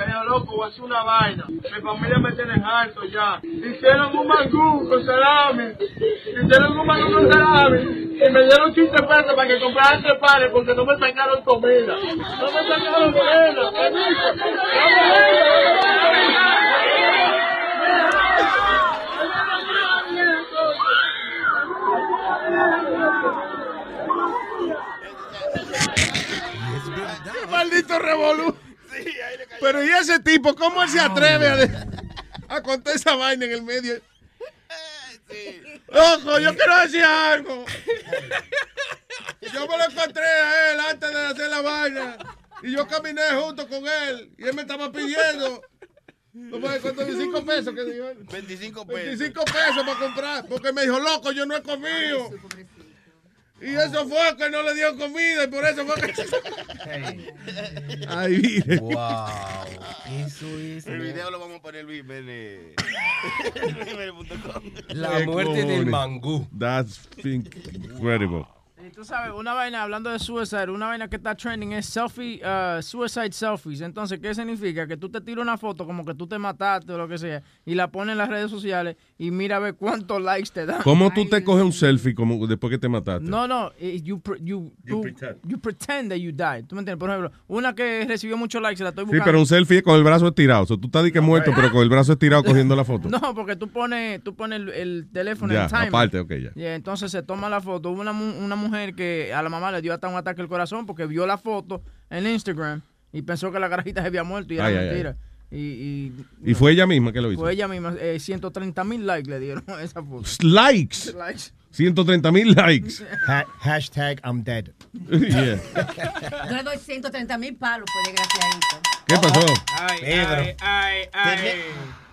Dijo, loco, voy a hacer una vaina. Mi familia me tiene harto ya. Hicieron un mangú con salami. Hicieron un mangú con salami. Y me dieron 15 pesos para que comprara tres panes porque no me sacaron comida. No me sacaron comida. ¿Qué Pero ¿y ese tipo? ¿Cómo él se atreve a, de- a contar esa vaina en el medio? Ojo, yo quiero decir algo. [LAUGHS] Yo me lo encontré a él antes de hacer la vaina. Y yo caminé junto con él. Y él me estaba pidiendo. ¿Cómo es? ¿Cuánto? 25 pesos que dijo él? 25 pesos. 25 pesos para comprar. Porque me dijo, loco, yo no he comido. Y eso fue que no le dio comida y por eso fue que... Ay, mire. Wow. Eso es. El video lo vamos a poner Luis Bene. [LAUGHS] luisbene.com. La muerte del mangú. That's incredible. Tú sabes, una vaina, hablando de suicide, una vaina que está trending es selfie, uh, suicide selfies. Entonces, ¿qué significa? Que tú te tiras una foto como que tú te mataste o lo que sea y la pones en las redes sociales y mira a ver cuántos likes te dan. ¿Cómo tú te coges un selfie como después que te mataste? No, no, eh, you, pre- you, you pretend that you died. ¿Tú me entiendes? Por ejemplo, una que recibió muchos likes, la estoy Sí, buscando. pero un selfie es con el brazo estirado. O sea, tú estás de que muerto, pero con el brazo estirado [LAUGHS] cogiendo la foto. No, porque tú pones, tú pones el, el teléfono timer. aparte, ok, ya. Y entonces se toma la foto. Hubo una, una mujer que a la mamá le dio hasta un ataque al corazón porque vio la foto en Instagram y pensó que la carajita se había muerto y era Ay, ay, mentira. Y, y, Y fue ella misma que lo hizo. fue ella misma. Eh, 130 mil likes le dieron a esa foto. [LAUGHS] Likes. Likes. 130 mil likes. [LAUGHS] Ha- hashtag I'm dead. [LAUGHS] Yeah. Yo le doy 130 mil palos por desgraciadito. ¿Qué pasó? Ay, Pedro. ay, ay, ay.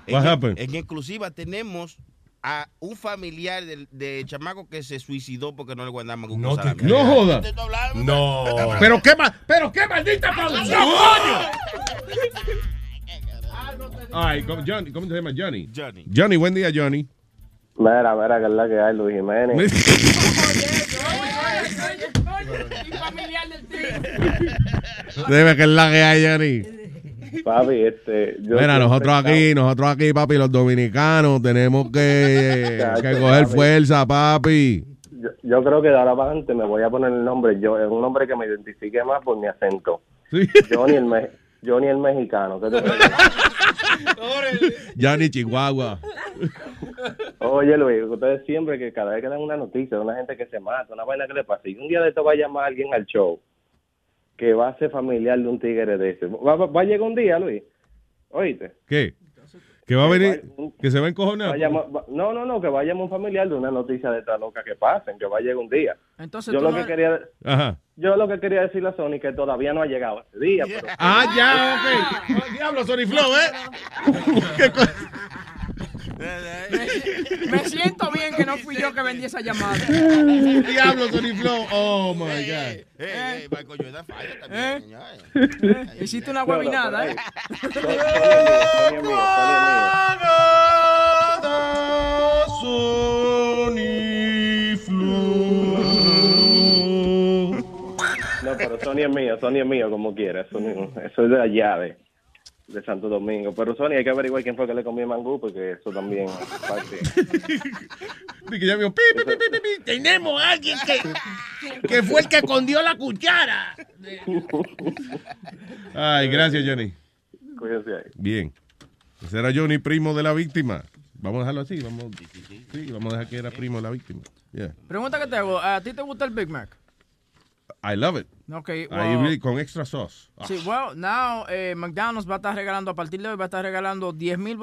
En, What happened? en exclusiva tenemos a un familiar del de chamaco que se suicidó porque no le guardaban mangú No te creo. No joda. Te. No. Pero qué ma- pero qué maldita producción, coño. Ay, ¿cómo, Johnny, ¿cómo se llama Johnny? Johnny. Johnny, buen día, Johnny. Mira, mira, que es la que hay, Luis Jiménez. Y familiar del tío. Debe que es la que hay, Johnny. [LAUGHS] Papi, este. Yo Mira, nosotros aquí, nosotros aquí, papi, los dominicanos, tenemos que, [LAUGHS] Chacho, que coger papi. fuerza, papi. Yo, yo creo que de ahora para adelante me voy a poner el nombre. Yo, es un nombre que me identifique más por mi acento. Johnny el, me- Johnny el mexicano. ¿qué crees? [LAUGHS] Johnny Chihuahua. Oye, Luis, ustedes siempre que cada vez que dan una noticia de una gente que se mata, una vaina que le pasa, y un día de esto va a llamar a alguien al show que va a ser familiar de un tigre de ese. Va, va- va a llegar un día, Luis. Oíste. ¿Qué? Que va a venir, que se va a encojonar. No, no, no, que vaya un familiar de una noticia de esta loca que pasen, que va a llegar un día. Entonces yo lo no que quería Ajá. yo lo que quería decirle a Sony que todavía no ha llegado ese día. pero- Ah, ya, ok. Oh, diablo, Sony Flow, ¿eh? [LAUGHS] ¿Qué [LAUGHS] Me, siento bien que no fui yo que vendí esa llamada. [LAUGHS] Diablo, Sony Flow. Oh, my God. Falla también. ¿Eh? ¿Eh? [LAUGHS] Hiciste una No, no, guabinada, pero ¿eh? Sony es mío, Sony es mío, No, pero Sony es mío, Sony es mío como quiera. Eso es de allá, de, de Santo Domingo. Pero Sony hay que averiguar quién fue que le comió mangú, porque eso también es [LAUGHS] parte. que ya vio, pi, pi, pi, pi, pi, Tenemos a alguien que, que fue el que escondió la cuchara. Ay, gracias, Johnny. Cuídense ahí. Bien. Ese era Johnny, primo de la víctima. Vamos a dejarlo así. Vamos, sí, vamos a dejar que era primo de la víctima. Yeah. Pregunta que te hago, ¿a ti te gusta el Big Mac? I love it. Ok, Ahí, well- really, con extra sauce. Ah. Sí, well, now eh, McDonald's va a estar regalando, a partir de hoy va a estar regalando 10 mil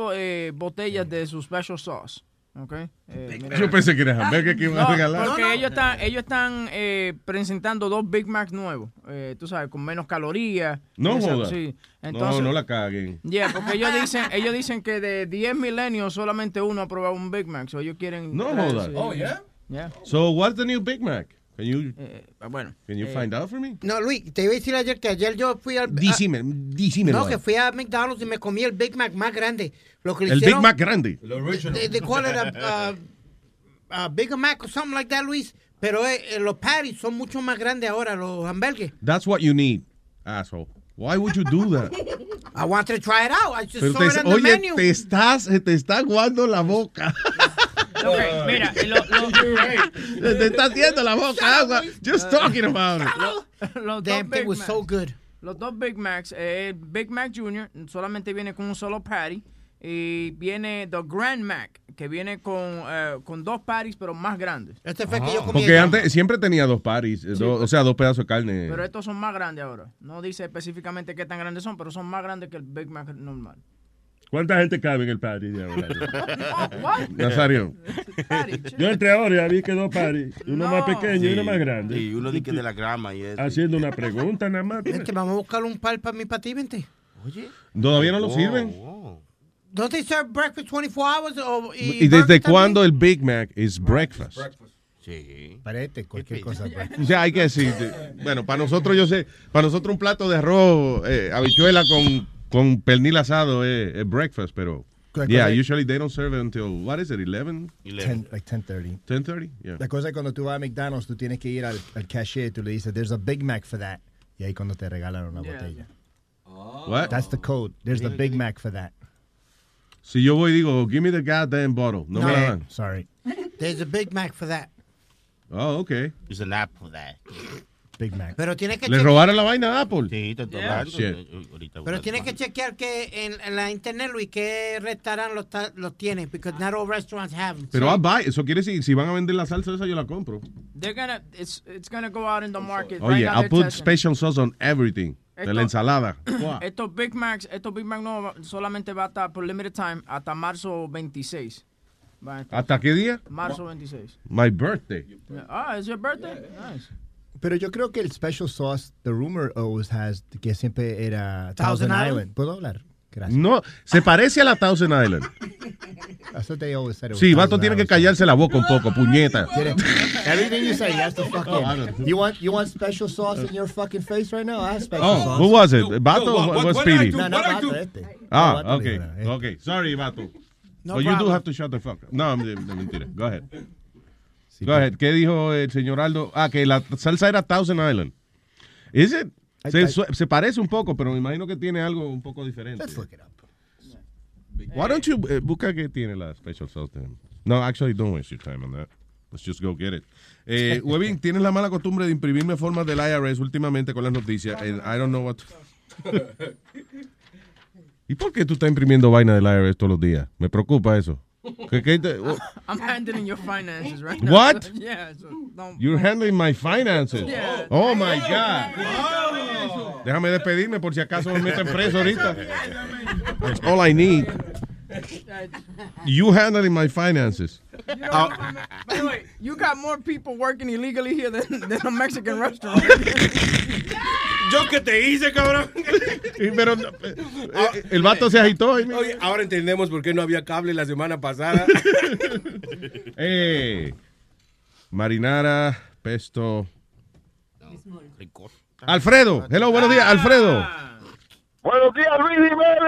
botellas de su special sauce. Ok. Eh. Yo pensé que era hamburger que iban a No, regalar. Porque ellos están, ellos están eh, presentando dos Big Mac nuevos, eh, tú sabes, con menos calorías. No joda. Sí. no, Entonces, no la caguen. Yeah, porque ellos dicen, ellos dicen que de 10 milenios solamente uno ha probado un Big Mac. So ellos quieren. No joda. sí. Oh, yeah? Yeah. So, what's the new Big Mac? Can you, bueno. can you eh, find out for me? No, Luis, te iba a decir ayer que ayer yo fui al... Dísime, dísime. No, que fui a McDonald's y me comí el Big Mac más grande. Lo que le El Big Mac grande. They, they call it a, a, a Big Mac or something like that, Luis. Pero eh, eh, los patties son mucho más grandes ahora, los hamburgues. That's what you need, asshole. Why would you do that? I wanted to try it out. I just Pero saw te- it on the oye, menu. te estás, te está aguando la boca. [LAUGHS] Ok, mira, lo- lo- [LAUGHS] te está haciendo la boca agua. Just talking about it. Lo- los Damn Big was Macs- so good. Los dos Big Macs, eh, Big Mac Jr. solamente viene con un solo patty y viene The Grand Mac, que viene con, eh, con dos patties pero más grandes. Este fue que yo comí. Porque antes siempre tenía dos paris, eh, dos- o sea, dos pedazos de carne. Pero estos son más grandes ahora. No dice específicamente qué tan grandes son, pero son más grandes que el Big Mac normal. ¿Cuánta gente cabe en el party de ahora? [LAUGHS] Nazario. Yo entré ahora y ya vi que dos paris, uno más pequeño y uno más grande. Y uno dice que de la grama y eso. Haciendo una pregunta nada más. Vente, vamos a buscar un par para mi para ti, vente. Oye. ¿Todavía no lo Oh, sirven? ¿Don't they serve breakfast 24 hours? O, y ¿Y desde cuándo el Big Mac es breakfast? Sí. Parete, cualquier cosa. O sea, hay que decir, de- bueno, para nosotros yo sé, para nosotros un plato de arroz, eh, habichuela con, con pernil asado es, es breakfast, pero Correcto. yeah, usually they don't serve it until, what is it, 11? 10, like 10.30. 10.30? Yeah. La cosa es cuando tú vas a McDonald's, tú tienes que ir al, al cashier, tú le dices, there's a Big Mac for that. Y ahí cuando te regalan una botella. Oh. What? That's the code. There's the Big Mac for that. Si yo voy y digo, give me the goddamn bottle, no, me la dan. Sorry. There's a Big Mac for that. Oh, okay. There's an app for that. Big Mac. Pero tienes que ¿Le chequear- robaron la vaina a Apple? Sí, te estoy Yeah. hablando. Shit. Eh, ahorita Pero tienes que chequear que en, en la internet, Luis, qué restaurante los, los tiene. Because not all restaurants have them. Pero I'll buy, eso quiere decir, si van a vender la salsa esa, yo la compro. They're gonna, it's, it's gonna go out in the market. Oye, Right now I'll put testing. special sauce on everything. De la ensalada. [CLEARS THROAT] Estos Big Macs, estos Big Mac no solamente va a estar por limited time hasta marzo 26. Va a estar- ¿Hasta qué día? Marzo 26. My birthday. Ah, it's your birthday? Nice. Pero yo creo que el special sauce, the rumor always has que siempre era Thousand Thousand, Island? Island. ¿Puedo hablar? Gracias. No, se parece a la Thousand Island. That's what they always said. it was Sí, Vato Thousand tiene que Island. callarse la boca un poco, puñeta. [LAUGHS] Everything you say, you have to fucking. You want you want special sauce in your fucking face right now? I have special Oh, sauce. who was it? Vato or what- was Speedy? No, no, Vato, este. Ah, No, este. okay. Sorry, Vato. No But you do have to shut the fuck up. No, I'm- no, mentira. Go ahead. Sí, Go ahead. ¿Qué dijo el señor Aldo? Ah, que la salsa era Thousand Island. Is it? Se, se parece un poco, pero me imagino que tiene algo un poco diferente. Let's look it up. Why don't you eh, busca que tiene la special sauce de- No, actually don't waste your time on that. Let's just go get it. Eh, [LAUGHS] Webin, tienes la mala costumbre de imprimirme formas del IRS últimamente con las noticias. and I don't know what. [LAUGHS] ¿Y por qué tú estás imprimiendo vaina del IRS todos los días? Me preocupa eso. [LAUGHS] ¿Qué- qué te- I'm oh. handling your finances right now. What? [LAUGHS] yeah, so don't. You're handling my finances. Yeah. Oh, oh my God. Déjame despedirme por si acaso me meten preso ahorita. That's all I need. You handling my finances. You know, by the way, you got more people working illegally here than, than a Mexican restaurant. [LAUGHS] Yo que te hice, cabrón. Pero eh, el vato se agitó. ahí, mira. Oye, ahora entendemos por qué no había cable la semana pasada. [LAUGHS] Eh, marinara, pesto. Alfredo. Hello, buenos días, Alfredo. Buenos días, Luis Jiménez.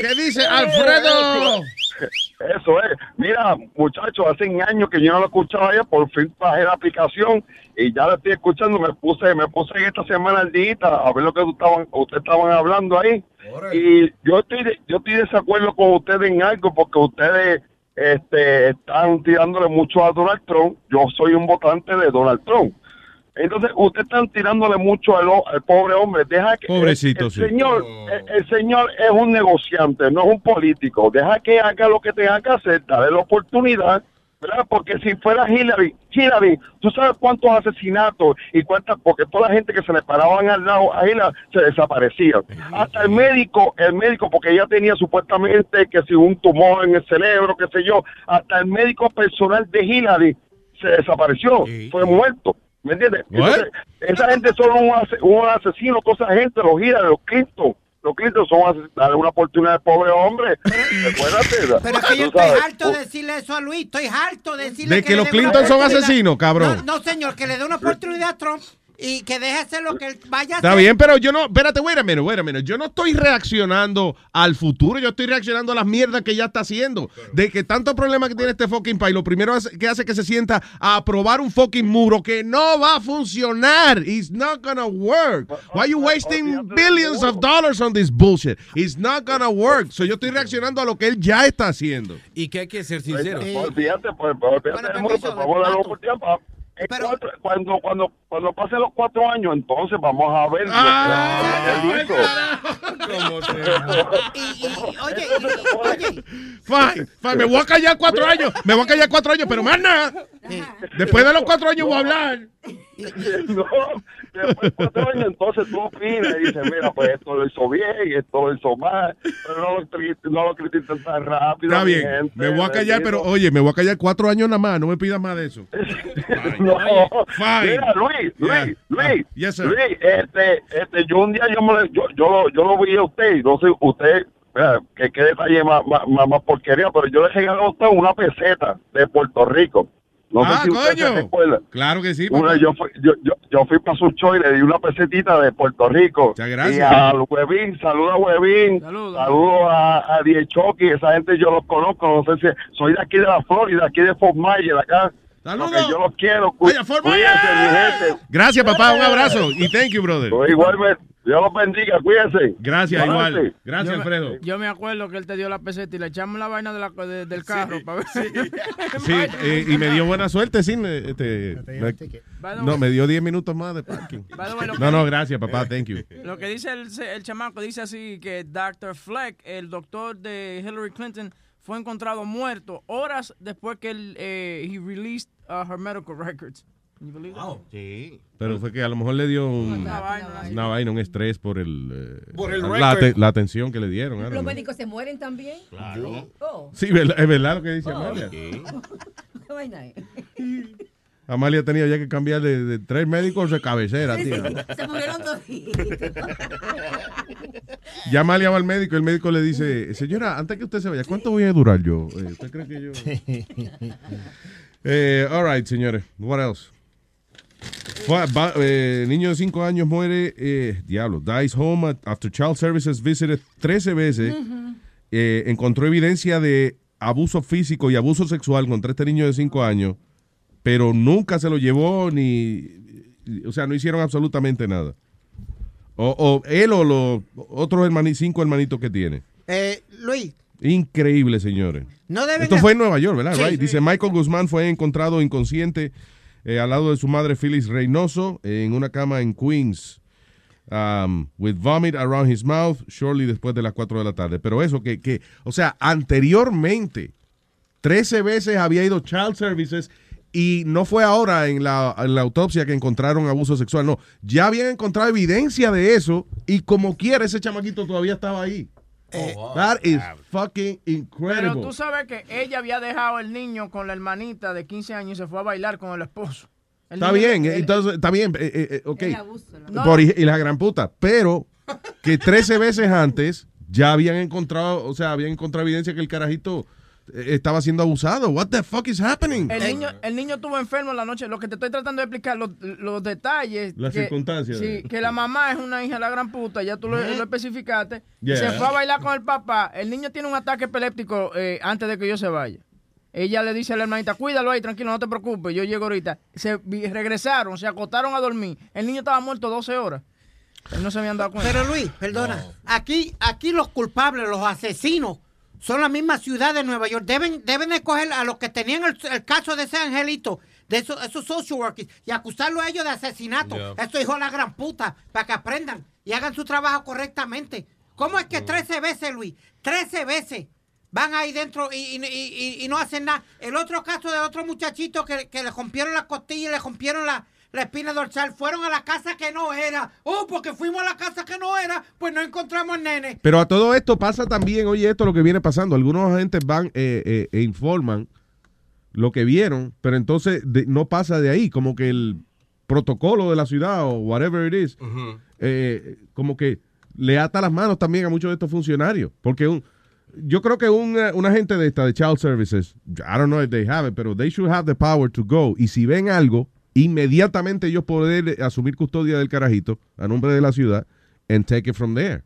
¿Qué dice Alfredo? Eso es. Mira, muchachos, hace años que yo no lo escuchaba ya, por fin bajé la aplicación y ya la estoy escuchando. Me puse, me puse esta semana al día a ver lo que estaban, ustedes estaban hablando ahí. Y yo estoy, yo estoy de desacuerdo con ustedes en algo porque ustedes este, están tirándole mucho a Donald Trump. Yo soy un votante de Donald Trump. Entonces, ustedes están tirándole mucho al, al pobre hombre. Deja que Pobrecito, el, sí. señor, el, el señor es un negociante, no es un político. Deja que haga lo que tenga que hacer, dale la oportunidad, ¿verdad? Porque si fuera Hillary, Hillary, tú sabes cuántos asesinatos y cuántas, porque toda la gente que se le paraban al lado a Hillary se desaparecía. Hasta el médico, el médico, porque ella tenía supuestamente que si un tumor en el cerebro, qué sé yo, hasta el médico personal de Hillary se desapareció, fue muerto. ¿Me entiendes? Entonces, esa gente son un, ase- un asesino, toda esa gente, los Hillary, los Clinton. Los Clinton son darle una oportunidad al pobre hombre. Recuérdate. Pero es que yo estoy harto de decirle eso a Luis. Estoy harto de decirle De que los Clinton son asesinos, cabrón. No, no, señor, que le dé una oportunidad a Trump y que deje hacer lo que él vaya a Está hacer. bien, pero yo no, espérate, wait a minute, wait a minute. Yo no estoy reaccionando al futuro, yo estoy reaccionando a las mierdas que ya está haciendo. De que tanto problema que tiene este fucking país, lo primero que hace que se sienta a aprobar un fucking muro que no va a funcionar. It's not gonna work. Why you wasting billions of dollars on this bullshit? It's not gonna work. So yo estoy reaccionando a lo que él ya está haciendo. Y que hay que ser sincero. Olvídate, pues, pues, olvídate, amor, cuatro- cuando, cuando, cuando pasen los cuatro años, entonces vamos a ver. lo que él Oye, y- oye, Fine, fine, me voy a callar cuatro años, me voy a callar cuatro años, pero más nada. Después de los cuatro años voy a hablar. [LAUGHS] no, después de cuatro años, entonces tú opinas y dices, mira, pues esto lo hizo bien, esto lo hizo mal, pero no lo, no lo critiques tan rápido. Está bien, gente, me voy a callar, pero oye, me voy a callar cuatro años nada más, no me pidas más de eso. [LAUGHS] No, Fine. mira, Luis, Luis, Yeah. Luis, yes. Luis, este, este, yo un día yo, me, yo, yo, lo, yo lo vi a usted, no sé, usted, que qué detalle más, más, más- más porquería, pero yo le regalé a usted una peseta de Puerto Rico. No Ah, sé si usted se coño. recuerda. Claro que sí. Una, yo, fui, yo, yo, yo fui para su show y le di una pesetita de Puerto Rico. Muchas gracias. Y al Huevín, saludo a Huevín, saludo a, a Die Chucky, esa gente yo los conozco, no sé si soy de aquí de la Florida, aquí de Fort Myers, acá. Porque yo los quiero. cu- Vaya, Fort cuídense, mi gente. Gracias, papá, un abrazo y thank you, brother. Pues Igualmente, Dios los bendiga, cuídense. Gracias, igual. Gracias, Yo me- Alfredo. Yo me acuerdo que él te dio la peseta y le echamos la vaina de la- de- del carro para ver si. [LAUGHS] Sí, eh, y me dio buena suerte, sí. Este, no, me dio 10 minutos más de parking. No, no, gracias, papá, thank you. Lo que dice el, el chamaco dice así que Dr. Fleck, el doctor de Hillary Clinton, fue encontrado muerto horas después que él eh, he released uh, her medical records. Can you believe that? Sí. Pero fue que a lo mejor le dio un, Una vaina. una vaina, un estrés por el, eh, Por el la, la atención que le dieron. ¿Los médicos se mueren también? Claro. Oh. Sí, es verdad lo que dice Oh. Amalia. [LAUGHS] ¿Qué vaina es? Amalia tenía ya que cambiar de, de tres médicos de cabecera, Sí, tío. sí, Se murieron toditos. Ya Amalia va al médico y el médico le dice, señora, antes que usted se vaya, ¿cuánto voy a durar yo? Eh, ¿Usted cree que yo...? Eh, all right, señores. What else? Va- eh, niño de 5 años muere, eh, diablo, dies home at- after child services visited 13 veces. Eh, encontró evidencia de abuso físico y abuso sexual contra este niño de 5 años, pero nunca se lo llevó ni... o sea, no hicieron absolutamente nada. O, o él o los otros hermanitos, cinco hermanitos que tiene. Eh, Luis, Increíble, señores. no deben... Esto fue en Nueva York, ¿verdad? Sí, Right? sí. Dice Michael Guzmán fue encontrado inconsciente eh, al lado de su madre Phyllis Reynoso en una cama en Queens. um, with vomit around his mouth shortly después de las 4 de la tarde. Pero eso que, que o sea, anteriormente 13 veces había ido Child Services y no fue ahora en la, en la autopsia que encontraron abuso sexual, no. Ya habían encontrado evidencia de eso y como quiera ese chamaquito todavía estaba ahí. That is fucking Pero incredible. tú sabes que ella había dejado el niño con la hermanita de 15 años y se fue a bailar con el esposo. El Está niño- bien, el- entonces, está bien, eh, eh, eh, ok. El abuso, ¿no? Por, y, la gran puta. Pero que 13 veces antes ya habían encontrado, o sea, habían encontrado evidencia que el carajito eh, estaba siendo abusado. What the fuck is happening? El niño, el niño estuvo enfermo en la noche. Lo que te estoy tratando de explicar, los, los detalles. Las que- circunstancias Sí, que la mamá es una hija de la gran puta, ya tú lo, lo especificaste. Yeah. Se fue a bailar con el papá. El niño tiene un ataque epiléptico eh, antes de que yo se vaya. Ella le dice a la hermanita, cuídalo ahí, tranquilo, no te preocupes, yo llego ahorita. Se regresaron, se acotaron a dormir. El niño estaba muerto 12 horas. Él no se habían dado cuenta. Pero Luis, perdona, aquí, aquí los culpables, los asesinos, son la misma ciudad de Nueva York. Deben, deben escoger a los que tenían el, el caso de ese angelito, de esos, esos social workers, y acusarlo a ellos de asesinato. Yeah. Esto hijo de la gran puta, para que aprendan y hagan su trabajo correctamente. ¿Cómo es que 13 veces, Luis? 13 veces van ahí dentro y, y- y- y no hacen nada. El otro caso de otro muchachito que, que le rompieron la costilla y le rompieron la, la espina dorsal, fueron a la casa que no era. Oh, porque fuimos a la casa que no era, pues no encontramos al nene. Pero a todo esto pasa también, oye, esto es lo que viene pasando. Algunos agentes van eh, eh, e informan lo que vieron, pero entonces de- no pasa de ahí, como que el protocolo de la ciudad o whatever it is, eh, como que le ata las manos también a muchos de estos funcionarios. Porque un, yo creo que un, eh, un agente de esta, de Child Services, I don't know if they have it, pero they should have the power to go. Y si ven algo, inmediatamente ellos poder asumir custodia del carajito a nombre de la ciudad and take it from there.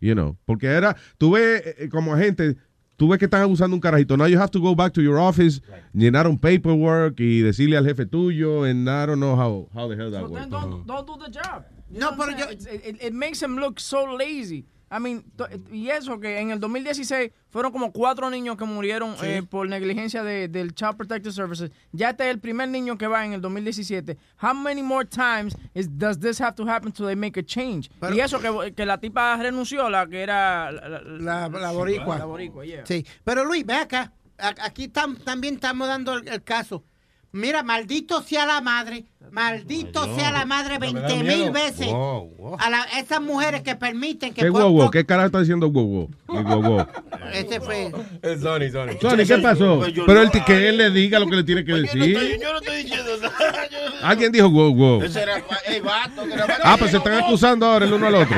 You know, porque era, tú ves eh, eh, como agente, tú ves que están abusando un carajito. Now you have to go back to your office, llenar un paperwork y decirle al jefe tuyo, and I don't know how, how the hell that So works. then don't, don't do the job. No, pero yo... It, it- it makes him look so lazy. I mean, y eso que en el 2016 fueron como cuatro niños que murieron Sí. eh, por negligencia de, del Child Protective Services. Ya este es el primer niño que va en el 2017. How many more times is, does this have to happen to they make a change? y eso que, que la tipa renunció, la que era la, La, la boricua. La boricua, yeah. Sí, pero Luis, ve acá. Aquí tam- también estamos dando el, el caso. Mira, maldito sea la madre, maldito sea la madre me da 20 miedo. mil veces. Wow, wow. A la- esas mujeres que permiten que... ¿Qué guau por- ¿Qué carajo está diciendo guau El guau [LAUGHS] Ese fue... Es Sony, Sony. Sony, ¿qué pasó? Pero él, que él le diga lo que le tiene que decir. Yo no estoy diciendo nada. [LAUGHS] Yo- Alguien dijo wow, wow. Ese era el vato. que era- Ah, pues se están acusando ahora el uno al otro.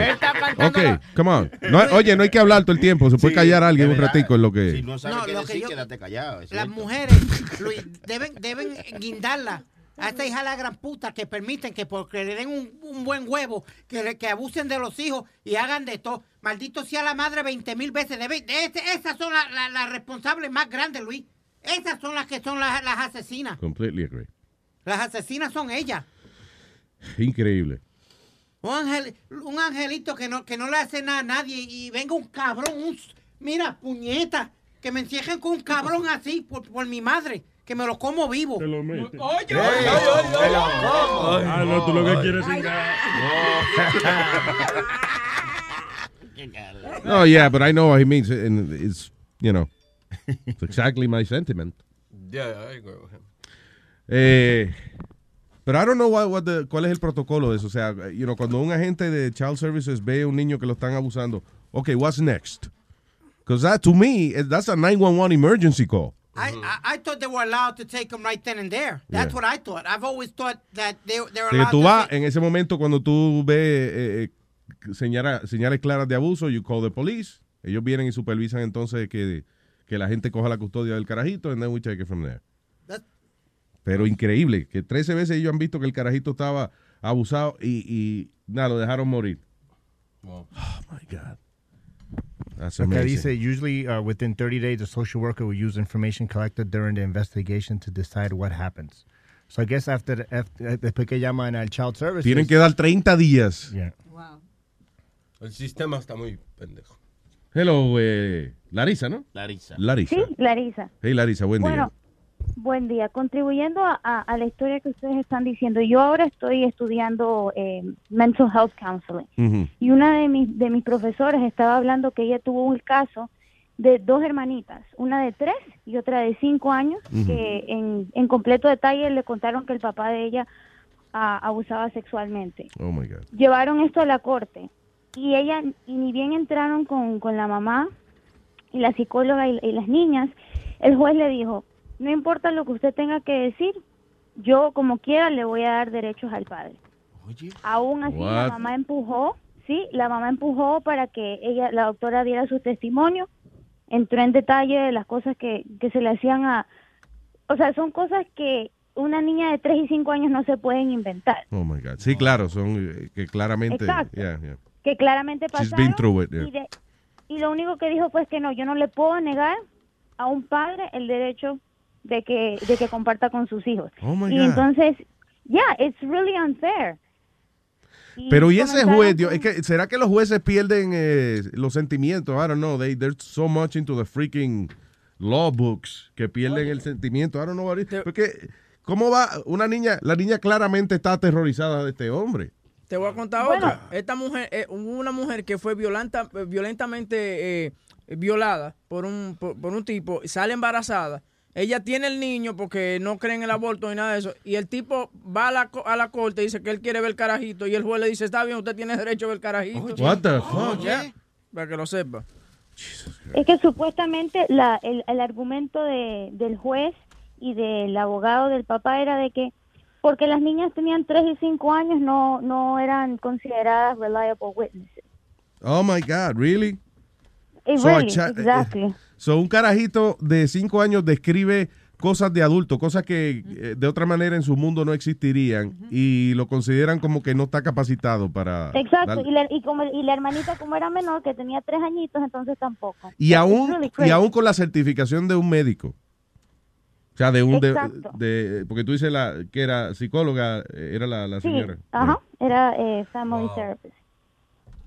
Ok, come on. No, oye, no hay que hablar todo el tiempo. Se puede Sí, callar a alguien un ratico en lo que... Si no sabes No, qué lo que decir, yo- quédate callado. Las mujeres, Luis, deben, deben guindarla a esta hija de la gran puta que permiten que porque le den un, un buen huevo, que, que abusen de los hijos y hagan de todo. Maldito sea la madre 20 mil veces. Debe- este- esas son las la- responsables más grandes, Luis. Esas son las que son las, las asesinas. Completely agree. Las asesinas son ellas. Increíble. Un, ángel, un angelito que no, que no le hace nada a nadie y venga un cabrón, un, mira, puñeta, que me encierren con un cabrón así por, por mi madre, que me lo como vivo. Te lo mete. Oye, oye, oye, te oye. lo como. Ah, no, tú lo que Ay. quieres es No, yeah, but I know what he means. And it's, you know, it's exactly my sentiment. Yeah, I agree with him. Eh, pero I don't know what, what the- cuál es el protocolo de eso. O sea, you know, cuando un agente de Child Services ve a un niño que lo están abusando, okay, what's next? Because that, to me, that's a 911 emergency call. I, I, I thought they were allowed to take them right then and there. That's Yeah. what I thought. I've always thought that they, they were Que allowed tú to vas, en ese momento, cuando tú ves eh, eh, señala- señales claras de abuso, you call the police. Ellos vienen y supervisan entonces que, que la gente coja la custodia del carajito, and then we take it from there. That- Pero increíble, que 13 veces ellos han visto que el carajito estaba abusado y, y nada, lo dejaron morir. Oh my God. That's amazing. dice, usually uh, within 30 days, a social worker will use information collected during the investigation to decide what happens. So I guess after, after- después que llaman al child services. Tienen que dar 30 días. Yeah. El sistema está muy pendejo. Hello, eh, Larisa, ¿no? Larisa. Larisa. Sí, Larisa. Hey, Larisa, buen bueno, buen día. Contribuyendo a, a- a la historia que ustedes están diciendo, yo ahora estoy estudiando eh, Mental Health Counseling. Y una de mis, de mis profesores estaba hablando que ella tuvo un caso de dos hermanitas, una de tres y otra de cinco años, que en, en completo detalle le contaron que el papá de ella abusaba sexualmente. Oh, my God. Llevaron esto a la corte y ella, y ni bien entraron con, con la mamá y la psicóloga y, y las niñas, el juez le dijo, no importa lo que usted tenga que decir, yo como quiera le voy a dar derechos al padre. Aún así la mamá empujó, sí, la mamá empujó para que ella, la doctora diera su testimonio, entró en detalle de las cosas que, que se le hacían a, o sea, son cosas que una niña de 3 y 5 años no se pueden inventar, Oh, my God. Sí, claro, son eh, que claramente. Exacto. yeah, yeah. que claramente pasaron. it, yeah. y, de- y lo único que dijo fue que no, yo no le puedo negar a un padre el derecho de que, de que comparta con sus hijos. Oh, my y God. entonces, yeah, it's really unfair. Y Pero y ese juez, Dios, es que, ¿será que los jueces pierden eh, los sentimientos? I don't know. They, they're so much into the freaking law books que pierden el sentimiento. I don't know what it- Porque, ¿cómo va una niña? La niña claramente está aterrorizada de este hombre. Te voy a contar otra. Esta mujer, eh, una mujer que fue violenta, eh, violentamente eh, violada por un, por, por un tipo, sale embarazada. Ella tiene el niño porque no cree en el aborto ni nada de eso. Y el tipo va a la, co- a la corte y dice que él quiere ver el carajito. Y el juez le dice, está bien, usted tiene derecho a ver el carajito. What the fuck? Yeah, Para que lo sepa. Es que supuestamente la, el, el argumento de, del juez y del abogado del papá era de que porque las niñas tenían 3 y 5 años no, no eran consideradas reliable witnesses. Oh my God, really? Eh, So, a really, cha- exactly. So, un carajito de cinco años describe cosas de adulto, cosas que eh, de otra manera en su mundo no existirían y lo consideran como que no está capacitado para... Exacto, y la, y, como, y la hermanita como era menor, que tenía tres añitos, entonces tampoco. Y aún, really y aún con la certificación de un médico. O sea, de un... De, porque tú dices la, que era psicóloga, eh, era la, la Sí, señora. ajá, era eh, family therapist.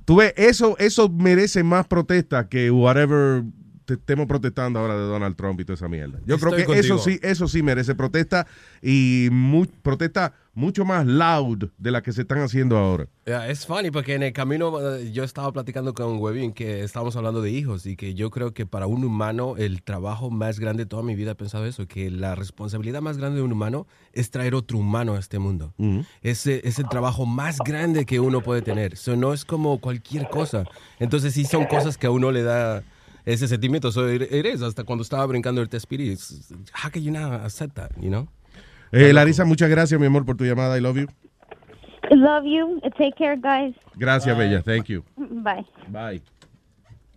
Tú ves, eso, eso merece más protesta que whatever te estemos protestando ahora de Donald Trump y toda esa mierda. Yo Estoy creo que eso contigo. sí, eso sí merece protesta y mu- protesta mucho más loud de la que se están haciendo ahora. Yeah, es funny porque en el camino eh, yo estaba platicando con Webin que estábamos hablando de hijos y que yo creo que para un humano el trabajo más grande de toda mi vida he pensado eso, que la responsabilidad más grande de un humano es traer otro humano a este mundo. Ese es el trabajo más grande que uno puede tener. Eso no es como cualquier cosa. Entonces sí son cosas que a uno le da ese sentimiento. So, it- it is, hasta cuando estaba brincando el Tespiri, how can you not accept that, you know? Eh, Larisa, muchas gracias, mi amor, por tu llamada. I love you. Love you. Take care, guys. Gracias, Bella. Thank you. Bye. Bye.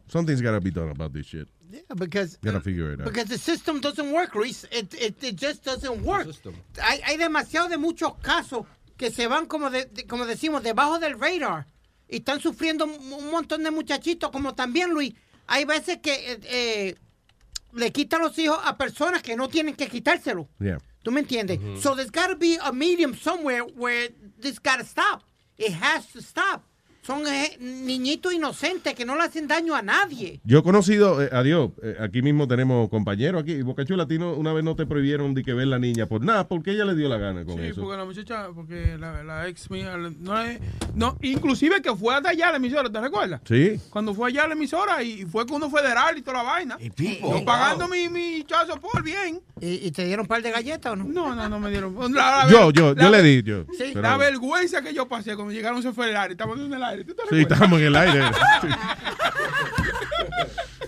Something's gotta be done about this shit. Yeah, because Gotta figure it out. Because the system doesn't work, Luis. It, it, it just doesn't work. Hay, hay demasiado de muchos casos que se van, como, de- de- como decimos, debajo del radar. Y están sufriendo un montón de muchachitos, como también, Luis. Hay veces que eh, eh, le quitan los hijos a personas que no tienen que quitárselo. Yeah. ¿Tú me entiendes? So there's got to be a medium somewhere where this got to stop. It has to stop. Son eh, niñitos inocentes que no le hacen daño a nadie. Yo he conocido, eh, adiós, eh, aquí mismo tenemos compañeros aquí. Boca Chula, a ti no- una vez no te prohibieron de que ver la niña por nada, porque ella le dio la gana con Sí, eso. porque la muchacha, porque la, la ex mía, no, le- no, inclusive que fue hasta allá a la emisora, ¿te recuerdas? Sí. Cuando fue allá a la emisora y fue con uno federal y toda la vaina. Yo pagando mi, mi chazo por bien. ¿Y, te dieron un par de galletas o no? No, no, no me dieron. [LAUGHS] La- la- Yo, yo, la- yo le di, yo. Sí, la vergüenza que yo pasé cuando llegaron esos federales, estábamos en el aire. ¿Tú te Sí, estábamos en el aire. [LAUGHS]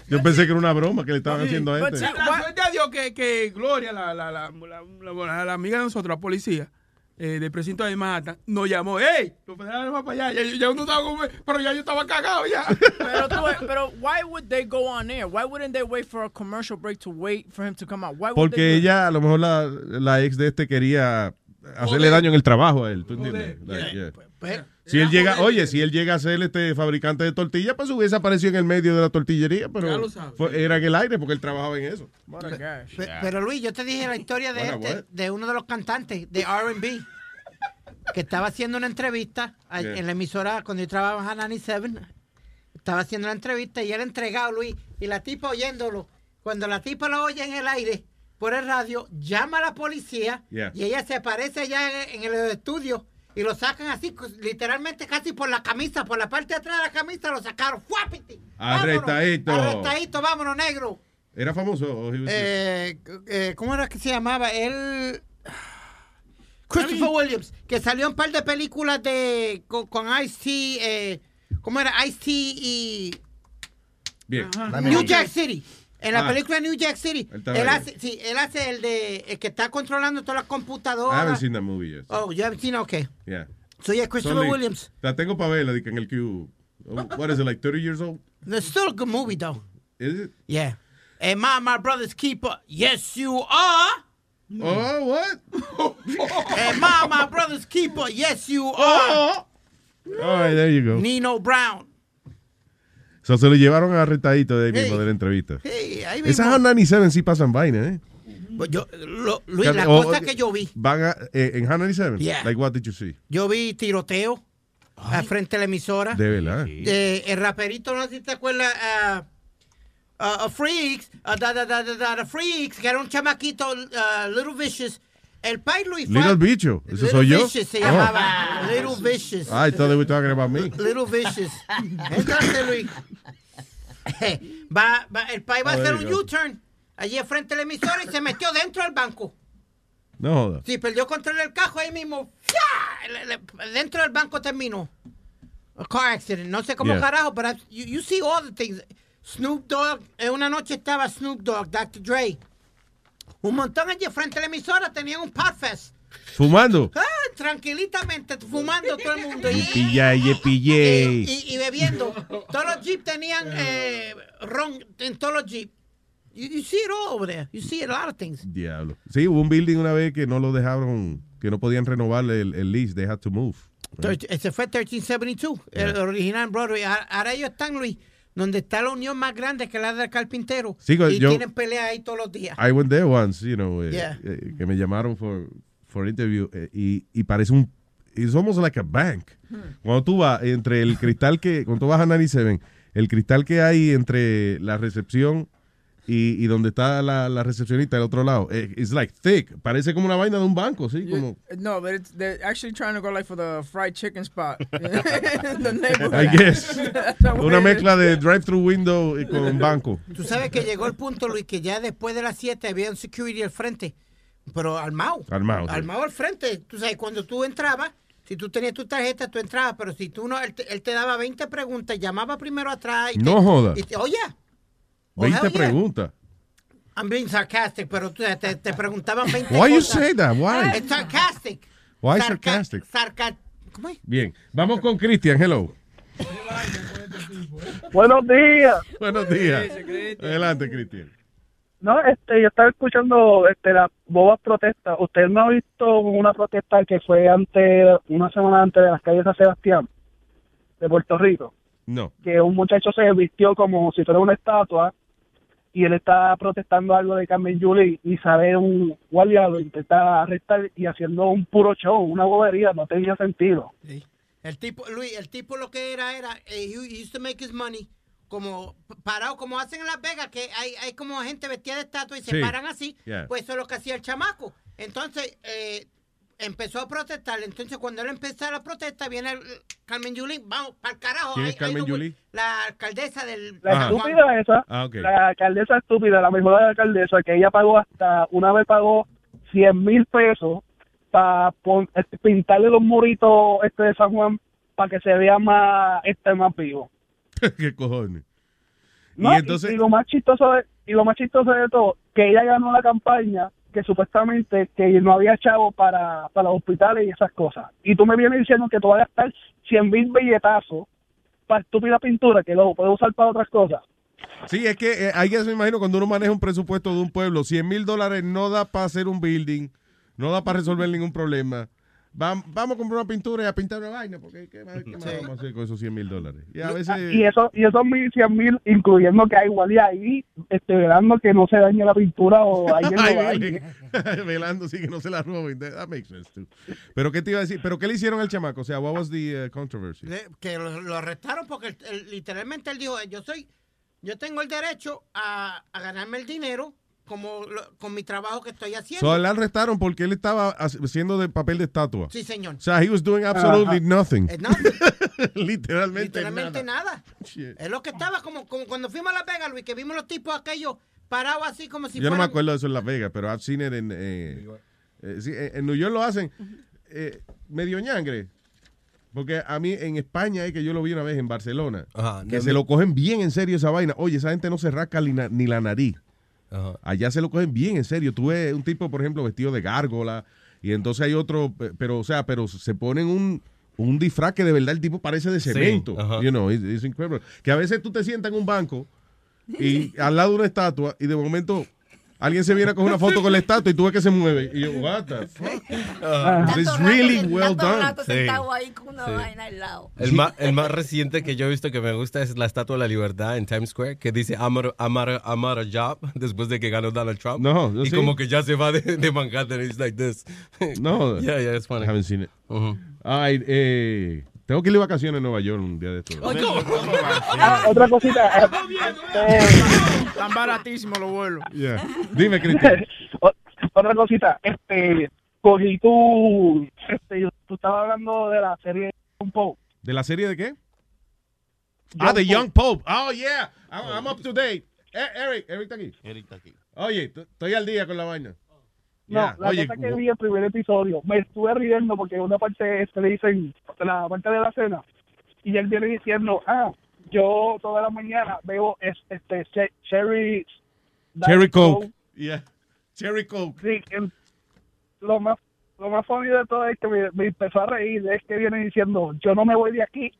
Yo pensé que era una broma que le estaban haciendo a este. La, la suerte a Dios que, que Gloria, la, la, la, la, la- la amiga de nosotros, la policía, eh, del precinto de Manhattan, nos llamó, ¡Ey! Los federales van para allá. Ya, ya uno estaba como- pero ya yo estaba cagado ya. [LAUGHS] Pero, tú- pero why would they go on air? Why wouldn't they wait for a commercial break to wait for him to come out? Why would Porque they ella, a lo mejor la, la ex de este quería hacerle daño en el trabajo a él. ¿Tú entiendes? Like, yeah. Si él llega, oye, si él llega a ser este fabricante de tortillas, pues hubiese aparecido en el medio de la tortillería, Ya pero lo sabes. fue- era en el aire porque él trabajaba en eso. Pe- Pero Luis, yo te dije la historia de, Bueno, este- de uno de los cantantes de R&B que estaba haciendo una entrevista a- Yeah. en la emisora cuando yo trabajaba en 97. Estaba haciendo la entrevista y él entregado, Luis, y la tipa oyéndolo. Cuando la tipa lo oye en el aire por el radio, llama a la policía Yeah. y ella se aparece allá en, en el estudio y lo sacan así, cu- literalmente casi por la camisa, por la parte de atrás de la camisa lo sacaron. ¡Fuapiti! Vámonos, Arrestadito. Arrestadito, vámonos, negro. ¿Era famoso? Eh, eh, ¿Cómo era que se llamaba? Él. [SIGHS] Christopher Williams, que salió en un par de películas de con, con Ice-T. Eh, ¿Cómo era? Ice-T y. Bien. New Jack City. En la Ah. película New Jack City. Él Él hace, sí, él hace el de. El que está controlando todas las I computadoras. haven't seen that movie yet. Oh, you haven't seen? Okay. Yeah. So, yeah, Christopher Only- Williams. La tengo para verla, en el Q. Oh, what is it, like 30 years old? It's still a good movie, though. Is it? Yeah. Hey, my, my brother's keeper. Yes, you are. Oh, what? [LAUGHS] hey, my, my brother's keeper. Yes, you are. All right, there you go. Nino Brown. So, se lo llevaron arrestadito de ahí mismo Hey. de la entrevista. Hey, ahí Esas mismo. 97 sí pasan vaina, ¿eh? Pues yo, lo- Luis, la O- cosa que yo vi, Van a, eh, en Hannah 97? Yeah. Like, what did you see? yo vi tiroteo al frente de la emisora. De verdad. Eh, el raperito, no sé si te acuerdas, ah, ah, ah, Freaks, ah, da, da, da, da, da, da, Freaks, que era un chamaquito, Little Vicious. El pai Luis fue- Little Bicho. ¿Ese Little soy yo? Vicious se Oh. llamaba. Little Vicious. I thought they were talking about me. Little Vicious. Entonces, Luis, [LAUGHS] va, va, el pai va a hacer un. U-turn allí frente de la emisora y se metió dentro del banco. No joda. Sí, perdió control del cajo ahí mismo. Dentro del banco terminó. A car accident. No sé cómo Yeah. carajo, pero you, you see all the things. Snoop Dogg, en una noche estaba Snoop Dogg, Dr. Dre. Un montón allí frente a la emisora tenían un Podfest. Fumando. Ah, tranquilitamente, fumando todo el mundo. Y, Pilla, ye, pillé. y, y bebiendo. Todos los jeeps tenían eh, ron en todos los jeeps. You, you see it all over there. You see a lot of things. Diablo. Sí, hubo un building una vez que no lo dejaron, que no podían renovarle el, el lease. They had to move. Thir- Ese fue 1372, el original Broadway. Ahora ellos están, Luis, donde está la unión más grande que la del carpintero. Sí, y yo- tienen pelea ahí todos los días. I went there once, you know, eh, Yeah. eh, que me llamaron for, for interview eh, y, y parece un, it's almost like a bank. Cuando tú vas entre el cristal que, cuando tú vas a 97, el cristal que hay entre la recepción y, y donde está la, la recepcionista del otro lado, eh, it's like thick, parece como una vaina de un banco, sí, como, No, but it's, they're actually trying to go like for the fried chicken spot in [LAUGHS] [LAUGHS] the neighborhood. I guess, [LAUGHS] una mezcla de drive-through window y con banco. Tú sabes que llegó el punto, Luis, que ya después de las 7 había un security al frente, pero armado. Armado, sí. Armado al frente. Tú sabes, cuando tú entrabas, si tú tenías tu tarjeta, tú entrabas, pero si tú no, él te, él te daba 20 preguntas, llamaba primero atrás. Y No te, joda. y te- oye, 20 hell yeah. preguntas. I'm being sarcastic, pero tú, te, te preguntaban 20 Why you say that? Why? It's sarcastic. Why Sarca- sarcastic? sarca- ¿Cómo es? Bien, vamos con Cristian, hello. Buenos días. Buenos días. Adelante, Cristian. No, este, yo estaba escuchando este, las bobas protestas. ¿Usted no ha visto una protesta que fue antes, una semana antes de las calles de San Sebastián, de Puerto Rico? No. Que un muchacho se vistió como si fuera una estatua y él está protestando algo de Carmen Yuli y sale un guardia, lo intenta arrestar y haciendo un puro show, una bobería, no tenía sentido. El tipo, Luis, el tipo lo que era, era, eh, he used to make his money como parado, como hacen en Las Vegas, que hay, hay como gente vestida de estatua y se Sí. paran así, Yeah. pues eso es lo que hacía el chamaco. Entonces, eh, empezó a protestar. Entonces, cuando él empezó la protesta, viene el- Carmen Yulín, vamos, para el carajo. ¿Quién es Carmen Yulín? La alcaldesa del... La Ajá. estúpida esa, Ah, ok. la alcaldesa estúpida, la mejor alcaldesa, que ella pagó hasta, una vez pagó 100 mil pesos para pintarle los muritos este de San Juan para que se vea más este más vivo. [LAUGHS] ¿Qué cojones? No, y y, entonces, y lo más chistoso de, y lo más chistoso de todo, que ella ganó la campaña que supuestamente que no había chavo para, para los hospitales y esas cosas. Y tú me vienes diciendo que tú vas a gastar 100 mil billetazos para estúpida pintura que luego puedes usar para otras cosas. sí, es que eh, hay que, me imagino, cuando uno maneja un presupuesto de un pueblo, 100 mil dólares no da para hacer un building, no da para resolver ningún problema. Vam- vamos a comprar una pintura y a pintar una vaina, porque ¿qué más, qué más vamos a hacer con esos 100 mil dólares? Y a veces... Y eso, y esos mil, cien mil, incluyendo que hay guardia ahí, este, velando que no se dañe la pintura o [LAUGHS] alguien Ay, lo. [LAUGHS] Velando, sí, que no se la roben. That makes sense, too. Pero, ¿qué te iba a decir? ¿Pero qué le hicieron al chamaco? O sea, what was the uh, controversy? Le- que lo, lo arrestaron porque literalmente él dijo, yo soy, yo tengo el derecho a, a ganarme el dinero como lo- con mi trabajo que estoy haciendo. So, le arrestaron porque él estaba hac- haciendo de papel de estatua. Sí, señor. O sea, he was doing absolutely nothing. Eh, nothing. [LAUGHS] Literalmente, Literalmente nada. nada. Es lo que estaba como, como cuando fuimos a Las Vegas, Luis, que vimos los tipos aquellos parados así como si Yo no me acuerdo de eso en Las Vegas, pero I've seen it en... eh, eh, sí, en en New York lo hacen eh, medio ñangre. Porque a mí en España es que yo lo vi una vez en Barcelona. Ajá, que no, se mi- lo cogen bien en serio esa vaina. Oye, esa gente no se rasca ni, na- ni la nariz. Allá se lo cogen bien en serio. Tú ves un tipo, por ejemplo, vestido de gárgola. Y entonces hay otro, pe- pero, o sea, pero se ponen un, un disfraz que de verdad el tipo parece de Sí, cemento. ajá. You know, it's, it's incredible. Que a veces tú te sientas en un banco y [LAUGHS] al lado de una estatua y de momento alguien se viene a coger una foto con la estatua y tú ves que se mueve. Y yo, what the fuck? It's really well done. Sí. ahí con una vaina al lado. El más, el más reciente que yo he visto que me gusta es la Estatua de la Libertad en Times Square, que dice I'm at, I'm at- I'm at a job después de que ganó Donald Trump. No, y sí. como que ya se va de, de Manhattan. It's like this. No. [LAUGHS] Yeah, yeah, it's funny. Haven't seen it. Ay, eh, tengo que ir de vacaciones a Nueva York un día de estos. Ah, otra cosita. eh, Tan baratísimo los vuelos. Yeah. Dime, Cristian. [LAUGHS] Otra cosita, este, cogí tú, este, tú estabas hablando de la serie un poco. ¿De la serie de qué? ah, de Young Pope. Oh, yeah. I'm, I'm up to date. Eh, Eric, Eric está aquí. Eric está aquí. Oye, estoy al día con la vaina. No, la Oye, cosa que vi el primer episodio, me estuve riendo porque una parte se le dicen, la parte de la cena, y él viene diciendo, ah, yo toda la mañana veo es, este che- Cherry Cherry Coke. Yeah. Cherry Coke. Sí, el- lo más lo más funny de todo es que me, me empezó a reír, es que viene diciendo, yo no me voy de aquí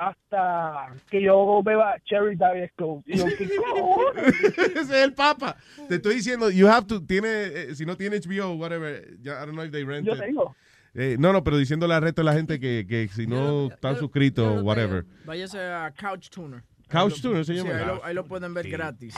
hasta que yo beba Cherry Diet Coke. Y yo, ¿qué cojones? Ese es el Papa. Te estoy diciendo, you have to, tiene, eh, si no tiene HBO, whatever, ya, I don't know if they rent Yo it. tengo. Eh, no, no, pero diciéndole al resto de la gente que, que si no están suscritos, whatever. Váyase a Couch Tuner. Couch Ahí lo- Tuner se llama. Sí, ahí lo, ahí lo pueden ver Sí, gratis.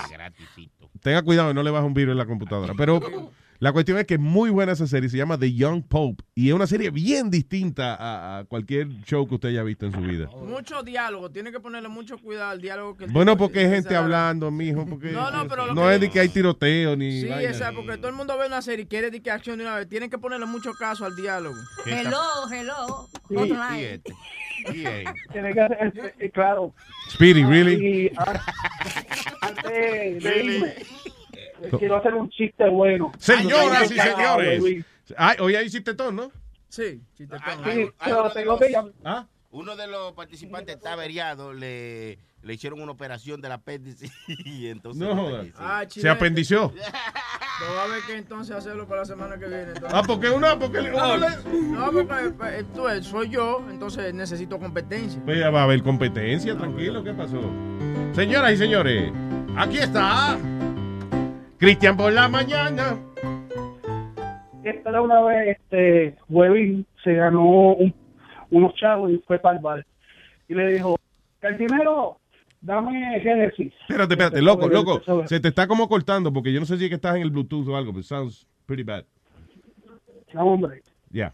Tenga cuidado, no le baja un virus en la computadora. Pero [LAUGHS] la cuestión es que es muy buena esa serie, se llama The Young Pope. Y es una serie bien distinta a, a cualquier show que usted haya visto en su vida. Mucho diálogo, tiene que ponerle mucho cuidado al diálogo que el Bueno, porque hay gente hablando, mijo. Porque No, no, pero lo no que- es de que hay tiroteo ni. Sí, vaina. esa, porque todo el mundo ve una serie y quiere de que acción de una vez. Tienen que ponerle mucho caso al diálogo. Hello, hello. Sí. Hotline. [LAUGHS] Tiene que hacer- este, claro. Speedy, really? Y [LAUGHS] ah, antes de irme, quiero hacer un chiste bueno. Señoras y señores. Ay, hoy ahí hiciste todo, ¿no? Sí, Sí, pero tengo que. ¿Ah? Uno de los participantes está averiado, le, le hicieron una operación del apéndice [LAUGHS] y entonces... No. Ah, Se apendició. [LAUGHS] Lo va a ver que entonces hacerlo para la semana que viene. entonces. Ah, porque uno, porque le- No, porque eh, tú, soy yo, entonces necesito competencia. Pues ya va a haber competencia, tranquilo, ¿qué pasó? Señoras y señores, aquí está Cristian por la mañana. Esta era una vez, este, Webin se ganó un- unos chavos y fue para el bar. Y le dijo, cantinero, dame Genesis. Espérate, espérate, loco, loco. Se te está como cortando porque yo no sé si es que estás en el Bluetooth o algo, pero sounds pretty bad. No, hombre. Yeah.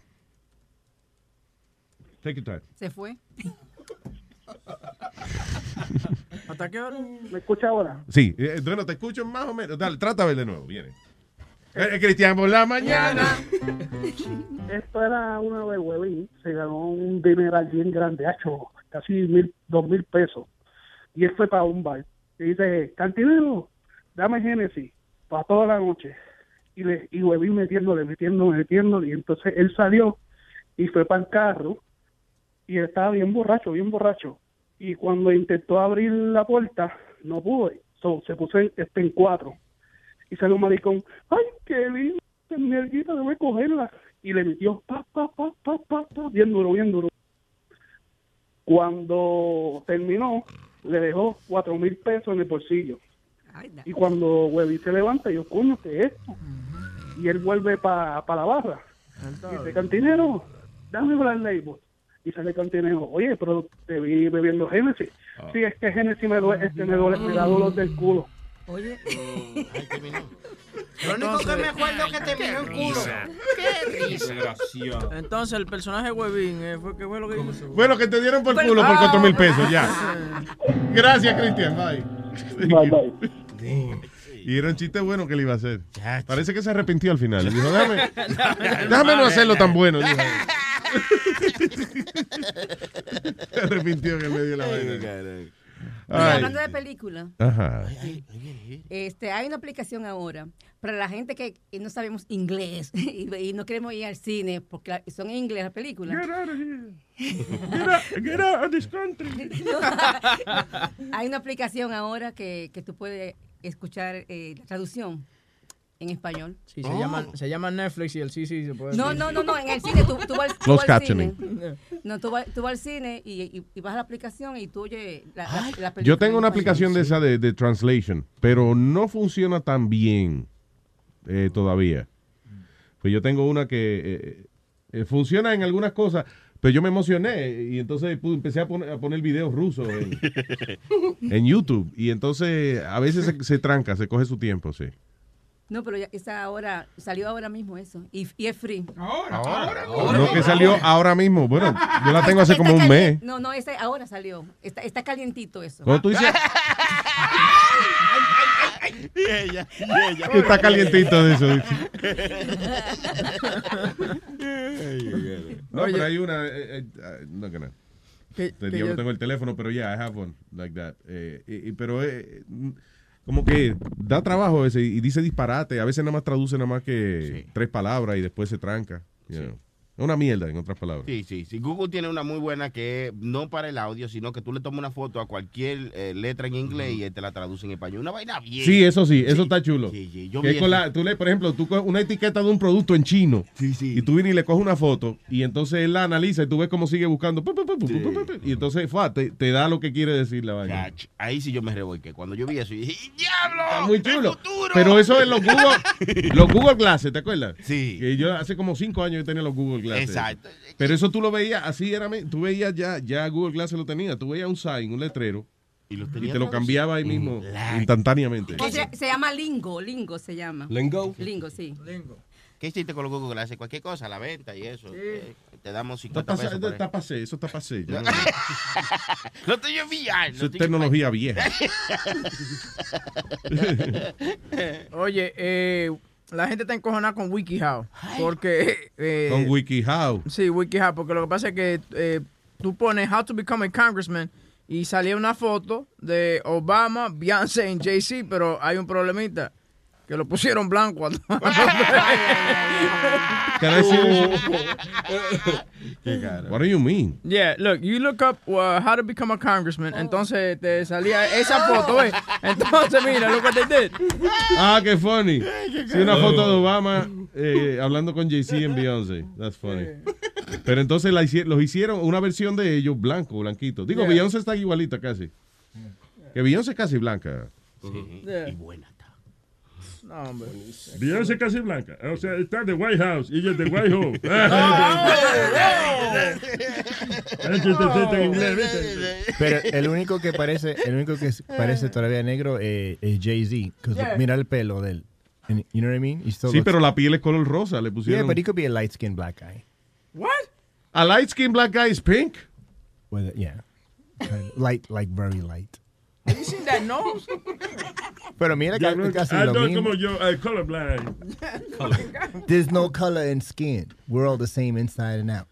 Take your time. Se fue. [LAUGHS] ¿Hasta qué hora? ¿Me escucha ahora? Sí, eh, bueno, te escucho más o menos. Dale, trata de ver de nuevo, viene. Eh, eh, Cristian por la mañana. [LAUGHS] Esto era una vez, Webin, se ganó un dineral bien grande, hecho casi mil, dos mil pesos. Y él fue para un bar. Y dice, cantinero, dame Genesis para toda la noche. Y, le, y Webin metiéndole, metiéndole, metiéndole. Y entonces él salió y fue para el carro. Y él estaba bien borracho, bien borracho. Y cuando intentó abrir la puerta, no pudo. So, se puso en, este, en cuatro. Y salió un maricón, ay, qué lindo, nerguita, debe cogerla. Y le metió, pa, pa, pa, pa, pa, pa, bien duro, bien duro. Cuando terminó, le dejó cuatro mil pesos en el bolsillo. Y cuando Webby se levanta, yo, coño, ¿qué es esto? Y él vuelve para la barra. Y dice, cantinero, dame Black Label. Y sale Cantina y dijo, oye, pero te vi bebiendo Genesis. Ah. Sí, es que Genesis me duele, este, me duele, me da dolor del culo. Oye. Lo único que me acuerdo es que terminó en culo. Qué risa. Entonces el personaje Huevín eh, fue, ¿qué fue lo que hizo? Bueno, que te dieron por culo por 4 mil pesos, ya. [LAUGHS] Gracias, Cristian. Bye. [LAUGHS] Y era un chiste bueno que le iba a hacer. Parece que se arrepintió al final. Le dijo, déjame, [LAUGHS] déjame no hacerlo tan bueno. dijo. Se arrepintió en el medio de la vaina. Ay. hablando de película, Ajá. este, hay una aplicación ahora para la gente que no sabemos inglés [LAUGHS] y, y no queremos ir al cine porque son en inglés las películas. Get out of here. [LAUGHS] Get out, get out of this country. Hay una aplicación ahora que, que tú puedes escuchar eh, la traducción en español. Sí, se, llama, se llama Netflix y el sí, sí se puede No, decir. no, no, no, en el cine tú, tú vas, tú vas al cine. captioning. No, tú vas, tú vas al cine y, y, y vas a la aplicación y tú oyes la, la, la película. Yo tengo una aplicación de esa de, de translation, pero no funciona tan bien eh, todavía. Pues yo tengo una que eh, eh, funciona en algunas cosas, pero yo me emocioné y entonces empecé a poner, a poner videos rusos en, [LAUGHS] en YouTube y entonces a veces se, se tranca, se coge su tiempo, sí. No, pero ya esa ahora, salió ahora mismo eso. Y, y es free. Ahora, ahora. No que salió ahora mismo. Bueno, yo la tengo hace como un mes. No, no, ese ahora salió. Está, está calientito eso. Cuando tú dices Y ella, y ella. que está calientito de eso. No, pero hay una. eh, eh, ah, no, que no. Que- que yo no tengo el teléfono, pero ya, I have one like that. Eh, pero eh, como que da trabajo ese y dice disparate. A veces nada más traduce nada más que tres palabras y después se tranca. you know. Una mierda, en otras palabras. Sí, sí, sí. Google tiene una muy buena que no para el audio, sino que tú le tomas una foto a cualquier eh, letra en inglés y él te la traduce en español. Una vaina bien. Sí, eso sí, eso está chulo. Sí, sí, yo Que vi con eso. la- tú le, por ejemplo, tú coges una etiqueta de un producto en chino y tú vienes y le coges una foto y entonces él la analiza y tú ves cómo sigue buscando pu, pu, pu, y entonces fua, te, te da lo que quiere decir la vaina. Chach, Ahí sí yo me revolqué. Cuando yo vi eso, y dije, ¡diablo! Está muy chulo. Pero eso es los Google, [LAUGHS] los Google Glasses, ¿te acuerdas? Sí. Que yo hace como cinco años yo tenía los Google Glasses. Exacto. Pero eso tú lo veías, así era, me- tú veías ya, ya Google Glasses lo tenía, tú veías un sign, un letrero, y, te lo cambiaba ahí mismo, instantáneamente. O sea, se llama Lingo, Lingo se llama. Lingo. Lingo, sí. ¿Qué hiciste con los Google Glasses? Cualquier cosa, la venta y eso. Eh, te damos Está 50 pesos. pasé, por está pasé, eso está pasé. ya. No te yo ya, Eso es tecnología vieja. [LAUGHS] [LAUGHS] Oye, eh, la gente está encojonada con WikiHow. Porque. eh, Con WikiHow. Sí, WikiHow. Porque lo que pasa es que eh, tú pones How to Become a Congressman y salía una foto de Obama, Beyoncé y Jay-Z, pero hay un problemita. Que lo pusieron blanco. [LAUGHS] Can I see this? [LAUGHS] What do you mean? Yeah, look, you look up uh, how to become a congressman, entonces te salía esa foto, ¿eh? Entonces, mira, look what they did. Ah, qué funny. Sí, una foto de Obama eh, hablando con Jay-Z en Beyoncé. That's funny. Pero entonces la los hicieron una versión de ellos blanco, blanquito. Digo, Yeah. Beyoncé está igualita casi. Que Beyoncé es casi blanca. Y buena No, hombre. Beyoncé casi blanca. O sea, está de White House y ella es de White. [LAUGHS] Es ¿viste? Pero el único que parece, el único que parece todavía negro eh, es Jay-Z. Yeah. Mira el pelo de él. And you know what I mean? He still Sí, pero la piel es color rosa, le Yeah, pusieron. but he could be a light skinned black guy. What? A light skin black guy is pink. With, yeah. Light, like very light. Have you seen that nose? [LAUGHS] Pero mira Ya ca- no- casi ah, lo no, mismo. como yo, eh, colorblind. There's no color in skin. We're all the same inside and out.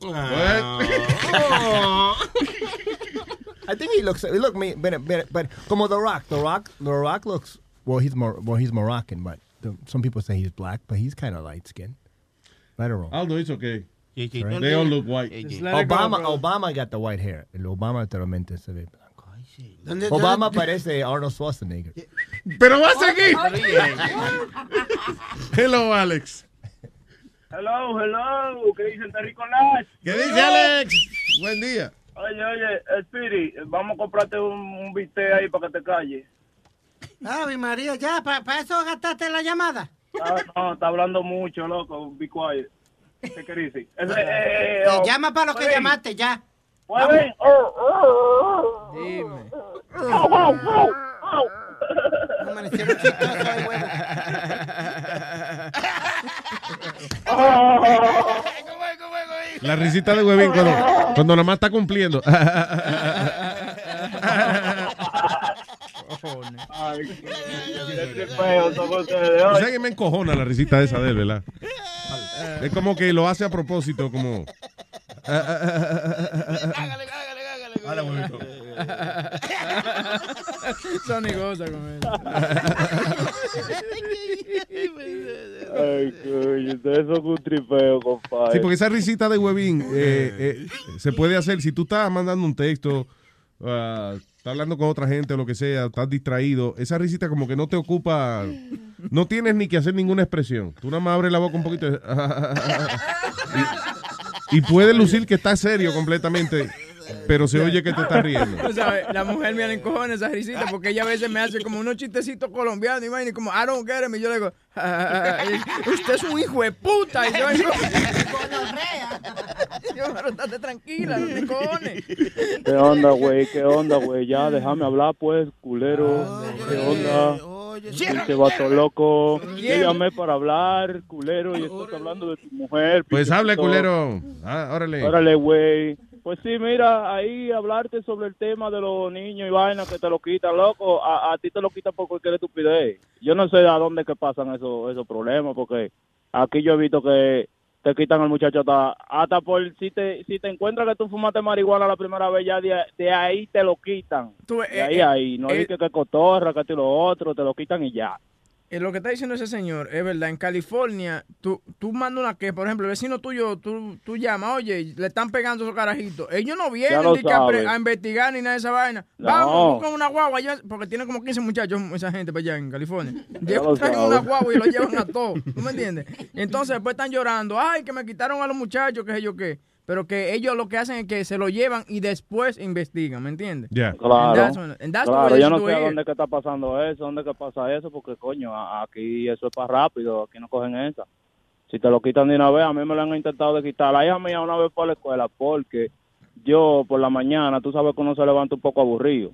What? [LAUGHS] I think he looks. Look, me, but, but, but como The Rock, The Rock, The Rock looks. Well, he's more. Well, he's Moroccan, but the, some people say he's black, but he's kind of light skinned. Let her roll. Aldo, it's okay. Right? They all look white. Obama, Obama got the white hair. El Obama literalmente se ve blanco. ¿Dónde- Obama dónde- parece Arnold Schwarzenegger. Pero va a seguir. Hello, Alex. Hello, hello, ¿qué dice el Terry Colás? ¿Qué dice Alex? Buen día. Oye, oye, Spirit, vamos a comprarte un, un bistec ahí para que te calles. Ave María, ya, ¿para eso gastaste la llamada? Ah, no, está hablando mucho, loco, be quiet. ¿Qué querés decir? Eh, eh, eh, Eh, oh, llama para lo que llamaste, ya. Oh, oh, oh. Dime. Amanecieron chistosos de huevo. La risita de huevín cuando, cuando nada más está cumpliendo. [LAUGHS] Ay, son ustedes. O sea que me encojona la risita esa de él, ¿verdad? Es como que lo hace a propósito, como... Sony goza con eso. Ay, coño, ustedes son un tripeo, compadre. Sí, porque esa risita de huevín eh, eh, se puede hacer. Si tú estás mandando un texto, ah, estás hablando con otra gente o lo que sea, estás distraído. Esa risita como que no te ocupa, no tienes ni que hacer ninguna expresión. Tú nada más abres la boca un poquito y, [LAUGHS] y puedes lucir que estás serio completamente, pero se oye que te estás riendo. [LAUGHS] Tú sabes, la mujer me le encojona esa risita porque ella a veces me hace como unos chistecitos colombianos y como, I don't get him", y yo le digo, "Ah, usted es un hijo de puta. Y yo digo, [LAUGHS] [LAUGHS] yo, pero estate tranquila, no te encojones. ¿Qué onda, güey? ¿Qué onda, güey? Ya, déjame hablar, pues, culero. ¿Qué onda? Pinche vato loco. Te llamé para hablar, culero, y estás hablando de tu mujer. Pues puto. culero. Ah, órale. Órale, güey. Pues sí, mira, ahí hablarte sobre el tema de los niños y vainas que te lo quitan, loco. A, a ti te lo quitan por cualquier estupidez. Yo no sé a dónde que pasan esos, esos problemas, porque aquí yo he visto que te quitan al muchacho hasta, hasta por si te si te encuentras que tú fumaste marihuana la primera vez, ya de, de ahí te lo quitan. Tú, de eh, ahí, eh, ahí. No eh, es que, que cotorra, que y lo otro, te lo quitan y ya. Eh, lo que está diciendo ese señor es verdad. En California, tú, tú mandas una que, por ejemplo, el vecino tuyo, tú, tú llamas, oye, le están pegando esos carajitos. Ellos no vienen a, a investigar ni nada de esa vaina. No. Vamos, buscan una guagua allá, porque tiene como 15 muchachos esa gente para allá en California. [LAUGHS] Llevan una guagua y lo llevan a todos. ¿Tú me entiendes? Entonces después están llorando, ay, que me quitaron a los muchachos, qué sé yo qué. Pero que ellos lo que hacen es que se lo llevan y después investigan, ¿me entiendes? Ya. Claro, And that's when- claro yo no sé here. dónde que está pasando eso, dónde que pasa eso, porque coño, aquí eso es para rápido, aquí no cogen esa. Si te lo quitan de una vez, a mí me lo han intentado de quitar. La hija mía una vez por la escuela, porque yo por la mañana, tú sabes que uno se levanta un poco aburrido.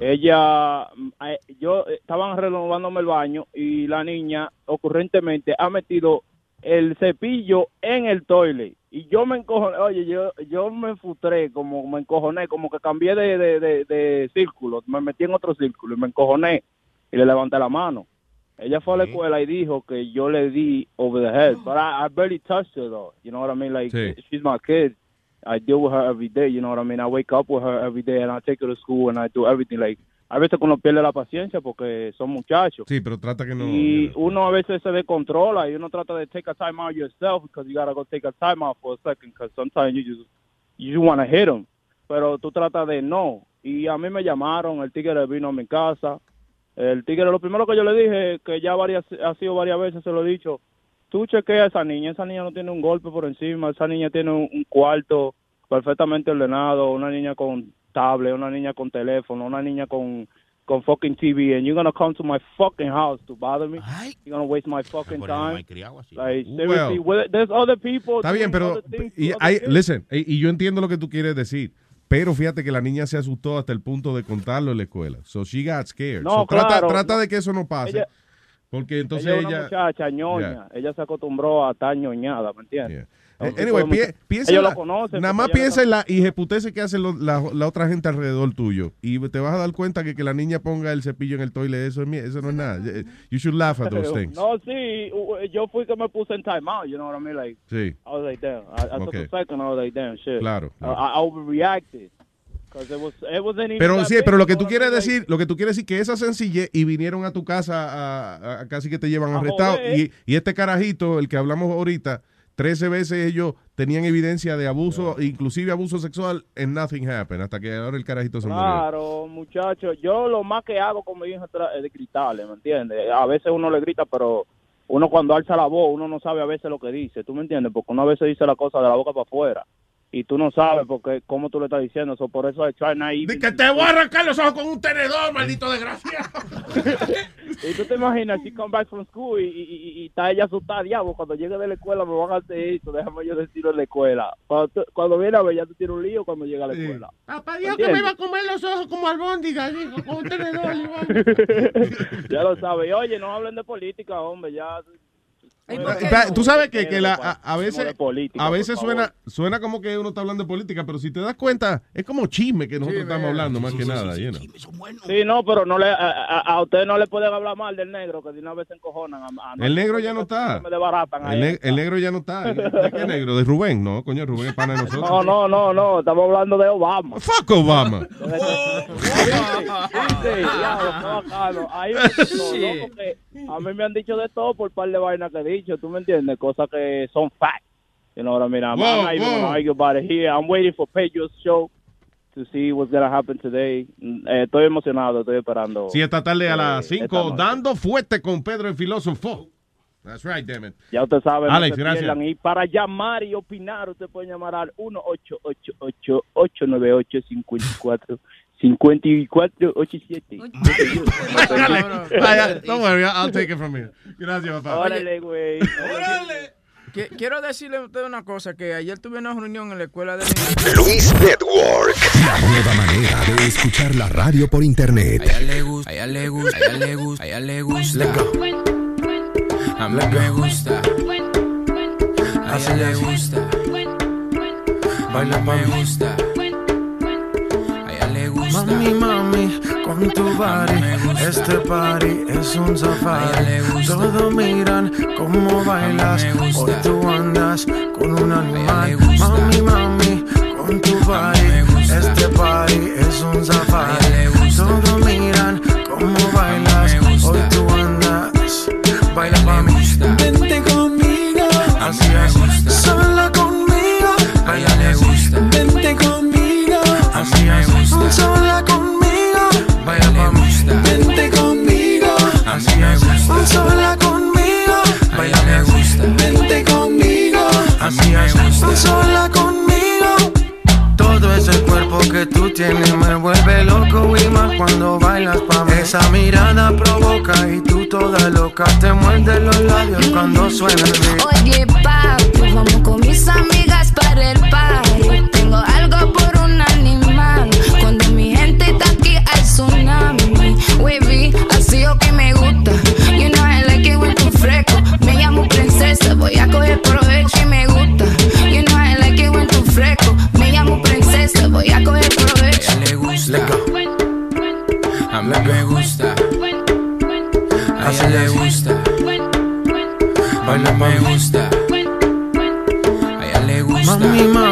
Ella, mm, eh, yo, eh, estaban renovándome el baño y la niña ocurrentemente ha metido el cepillo en el toilet y yo me encojoné, oye, yo, yo me futré, como me encojoné, como que cambié de, de, de, de círculo, me metí en otro círculo y me encojoné y le levanté la mano. Ella fue a la escuela y dijo que yo le di over the head, but I, I barely touched her though, you know what I mean? Like, Sí. she's my kid. I deal with her every day, you know what I mean? I wake up with her every day and I take her to school and I do everything. Like, a veces uno pierde la paciencia porque son muchachos. Sí, pero trata que no... Y uno a veces se descontrola y uno trata de take a time out yourself because you gotta go take a time out for a second because sometimes you just you just want to hit them. Pero tú tratas de no. Y a mí me llamaron, el tigre vino a mi casa. El tigre, lo primero que yo le dije, que ya varias, ha sido varias veces, se lo he dicho, tú chequea a esa niña, esa niña no tiene un golpe por encima, esa niña tiene un, un cuarto perfectamente ordenado, una niña con tablet, una niña con teléfono, una niña con con fucking TV, and you're gonna come to my fucking house to bother me. You're gonna waste my fucking time. Like seriously, Well. with- there's other people. Está bien, pero y, kids. listen, y, y yo entiendo lo que tú quieres decir, pero fíjate que la niña se asustó hasta el punto de contarlo en la escuela. So she got scared. No, So trata, claro. trata de que eso no pase. Ella- porque entonces ella es ella... una muchacha ñoña. Ella se acostumbró a estar ñoñada, ¿me entiendes? Anyway, todo el pi- piensa, ellos la- lo conocen. nada más piensa en la hijeputece que hace lo- la, la otra gente alrededor tuyo y te vas a dar cuenta que que la niña ponga el cepillo en el toilet, eso, es eso no es nada. Eh, You should laugh at those [LAUGHS] things. No, sí, yo fui que me puse en time out, you know what I mean? Like, Sí. I was like, damn. I, I took Okay. a second, I was like, damn, shit. Claro, I, I overreacted. It, was, it even Pero sí, pero lo que tú quieres decir, lo que tú quieres decir que esa sencillez y vinieron a tu casa a, a- casi que te llevan A arrestado y, y este carajito, el que hablamos ahorita, 13 veces ellos tenían evidencia de abuso, inclusive abuso sexual, and nothing happened, hasta que ahora el carajito se murió. Claro, muchachos. Yo lo más que hago con mi hija es tra- es de gritarle, ¿me entiendes? A veces uno le grita, pero uno cuando alza la voz, uno no sabe a veces lo que dice, ¿tú me entiendes? Porque uno a veces dice la cosa de la boca para afuera. Y tú no sabes porque cómo tú le estás diciendo. So, por eso es try not even- Que te voy a arrancar los ojos con un tenedor, maldito desgraciado. [LAUGHS] Y tú te imaginas, she come back from school y, y, y- y está ella asustada, diablo, cuando llegue de la escuela me van a hacer esto, déjame yo decirlo en la escuela. Cuando, tú- cuando viene a ver, ya te tiene un lío cuando llega a la escuela. Papá dijo que me iba a comer los ojos como albóndiga, con un tenedor. [LAUGHS] igual. ya lo sabes. Y oye, no hablen de política, hombre, ya... Tú sabes que, que la- a, a veces, política, a veces suena, suena como que uno está hablando de política, pero si te das cuenta, es como chisme que nosotros estamos hablando más que nada. you know. Sí, no, pero no le, a, a, a usted no le pueden hablar mal del negro, que de una vez se encojonan. A, a El negro ya no está. El, ahí. ne- el negro ya no está. ¿De qué negro? ¿De Rubén? No, coño, Rubén es pana de nosotros. No, no, no, no, estamos hablando de Obama. Fuck Obama. [LAUGHS] A mí me han dicho de todo por par de vainas que he dicho, ¿tú me entiendes? Cosas que son facts. You know what I mean? I'm, I'm Whoa, not even whoa. gonna argue about it here. I'm waiting for Pedro's show to see what's gonna happen today. Eh, estoy emocionado, estoy esperando. Sí, esta tarde a las Eh, esta 5, noche. dando fuerte con Pedro el filósofo. That's right, damn it. Ya usted sabe, Alex, gracias. Y para llamar y opinar, usted puede llamar al 1-888-898-54 5487. Vaya, [LAUGHS] Don't worry, I'll take it from here. Gracias, papá. Órale, güey. [LAUGHS] Que- Quiero decirle a usted una cosa, que ayer tuve una reunión en la escuela de Luis Network. La nueva manera de escuchar la radio por internet. A ella le gusta, a ella le gusta, a ella le gusta, a ella le gusta. A mí me gusta. A ella le gusta. Baila me gusta. Mami, mami, con tu body, este party es un safari. Todos miran cómo bailas, hoy tú andas con un animal. Mami, mami, con tu body, este party es un safari. Todos miran cómo bailas, hoy tú andas. Baila pa' mí, vente conmigo, así es, sola conmigo. Baila le gusta, vente conmigo, así es, conmigo, así es, sola conmigo. Baila le gusta, vente conmigo, así es, sola conmigo. Todo ese cuerpo que tú tienes me vuelve loco y más cuando bailas pa' mí. Esa mirada provoca y tú toda loca te muerde los labios cuando suena el beat. Oye, papi, vamos con mis amigas para el party. Tengo algo por un animal. Cuando mi gente está aquí, hay tsunami. Wavy, así o que me gusta. You know I like it when tú fresco. Me llamo princesa, voy a coger provecho y me gusta. You know I like it when tú fresco. Me llamo princesa, voy a coger provecho. A ella le gusta. A mí me gusta. A ella le gusta. Baila me gusta. A ella le gusta.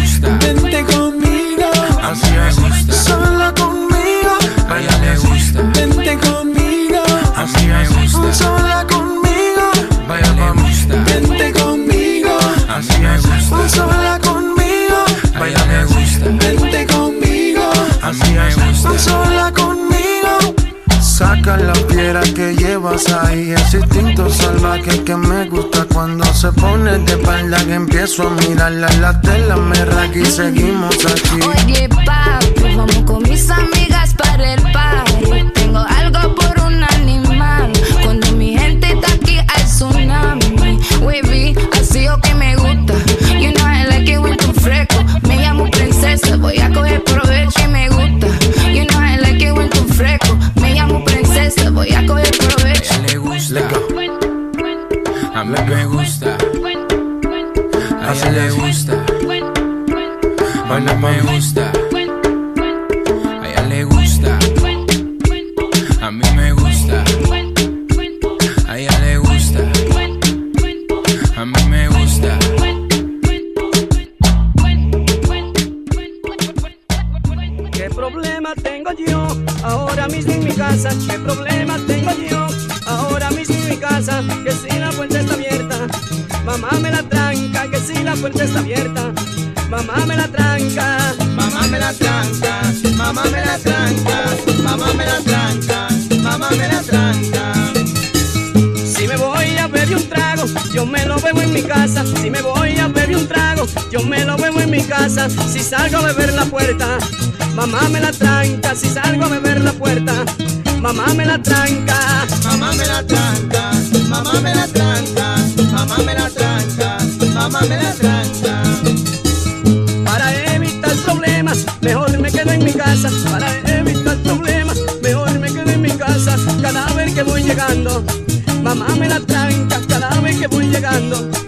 sola conmigo. Baila gusta, vente conmigo, así es, sola conmigo. Saca la piedra que llevas ahí, ese instinto salvaje que me gusta cuando se pone de espalda que empiezo a mirarla la tela me raca y seguimos aquí. Oye, papi, vamos con mis amigas para el party. Tengo algo por un animal. Cuando mi gente está aquí, hay tsunami. Wavy, así o provecho y me gusta. You know I like it when tú fresco. Me llamo princesa, voy a coger provecho. A ella le gusta. A mí me gusta. A ella le gusta. Baila me gusta. casa si salgo a beber la puerta. Mamá me la tranca si salgo a beber la puerta. Mamá me la tranca. Mamá me la tranca. Mamá me la tranca. Mamá me la tranca. Mamá me la tranca. Para evitar problemas, mejor me quedo en mi casa. Para evitar problemas, mejor me quedo en mi casa. Cada vez que voy llegando, mamá me la tranca. Cada vez que voy llegando.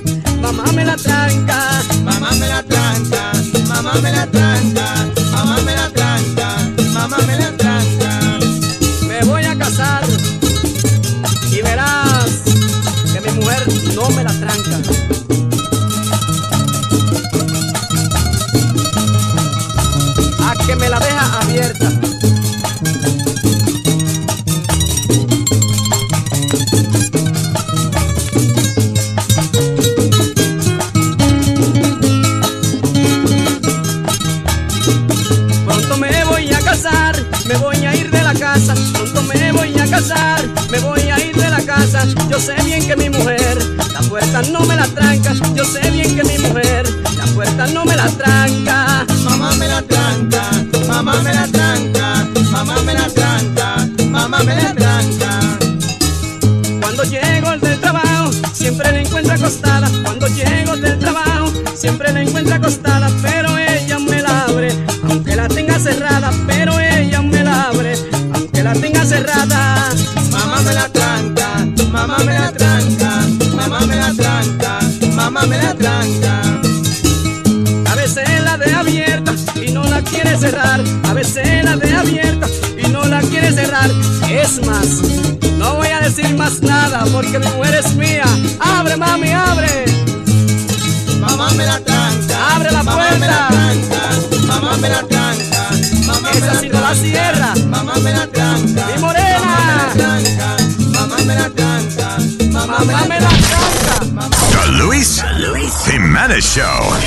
Show.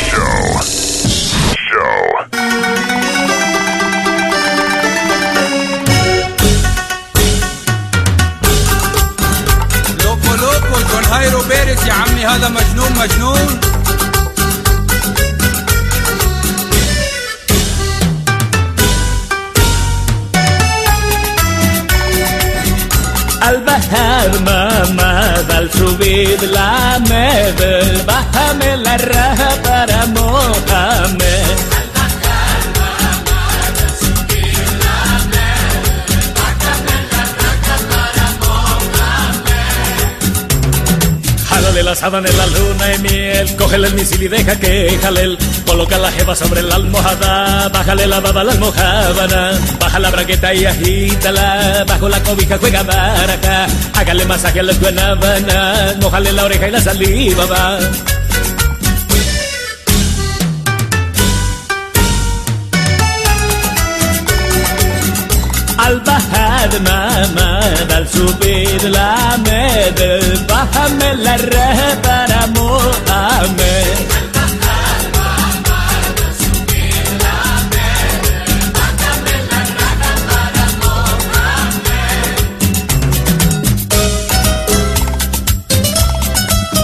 en la luna y miel. Cógele el misil y deja que jale el. Coloca la jeva sobre la almohada. Bájale la baba a la almohábana. Baja la bragueta y agítala. Bajo la cobija juega baraja. Hágale masaje a la guanábana. Mojale la oreja y la saliva va. Al bajar de mar ما بلسو بيد العماد بحمل الرهب أنا مؤمن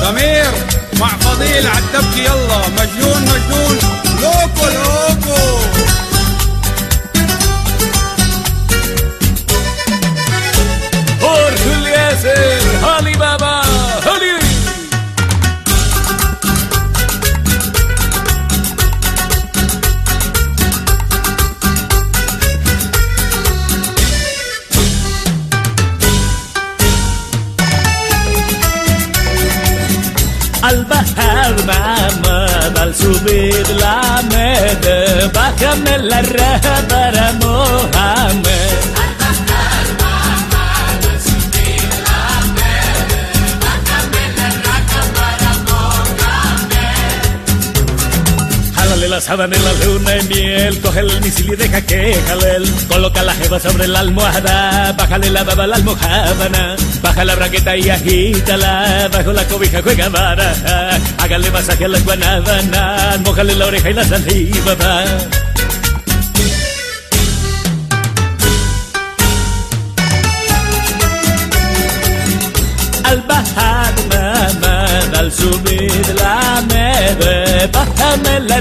ضمير مع فضيل عالتبكي يلا مجنون مجنون. Dame la raja para Mohamed. la sábana en la luna de miel, coge el misil y deja que jale Coloca la jeva sobre la almohada, bájale la baba la almohábana, baja la braqueta y agítala, bajo la cobija juega baraja, hágale masaje a la guanábana, mojale la oreja y la saliva. Al subir la neve, bájame la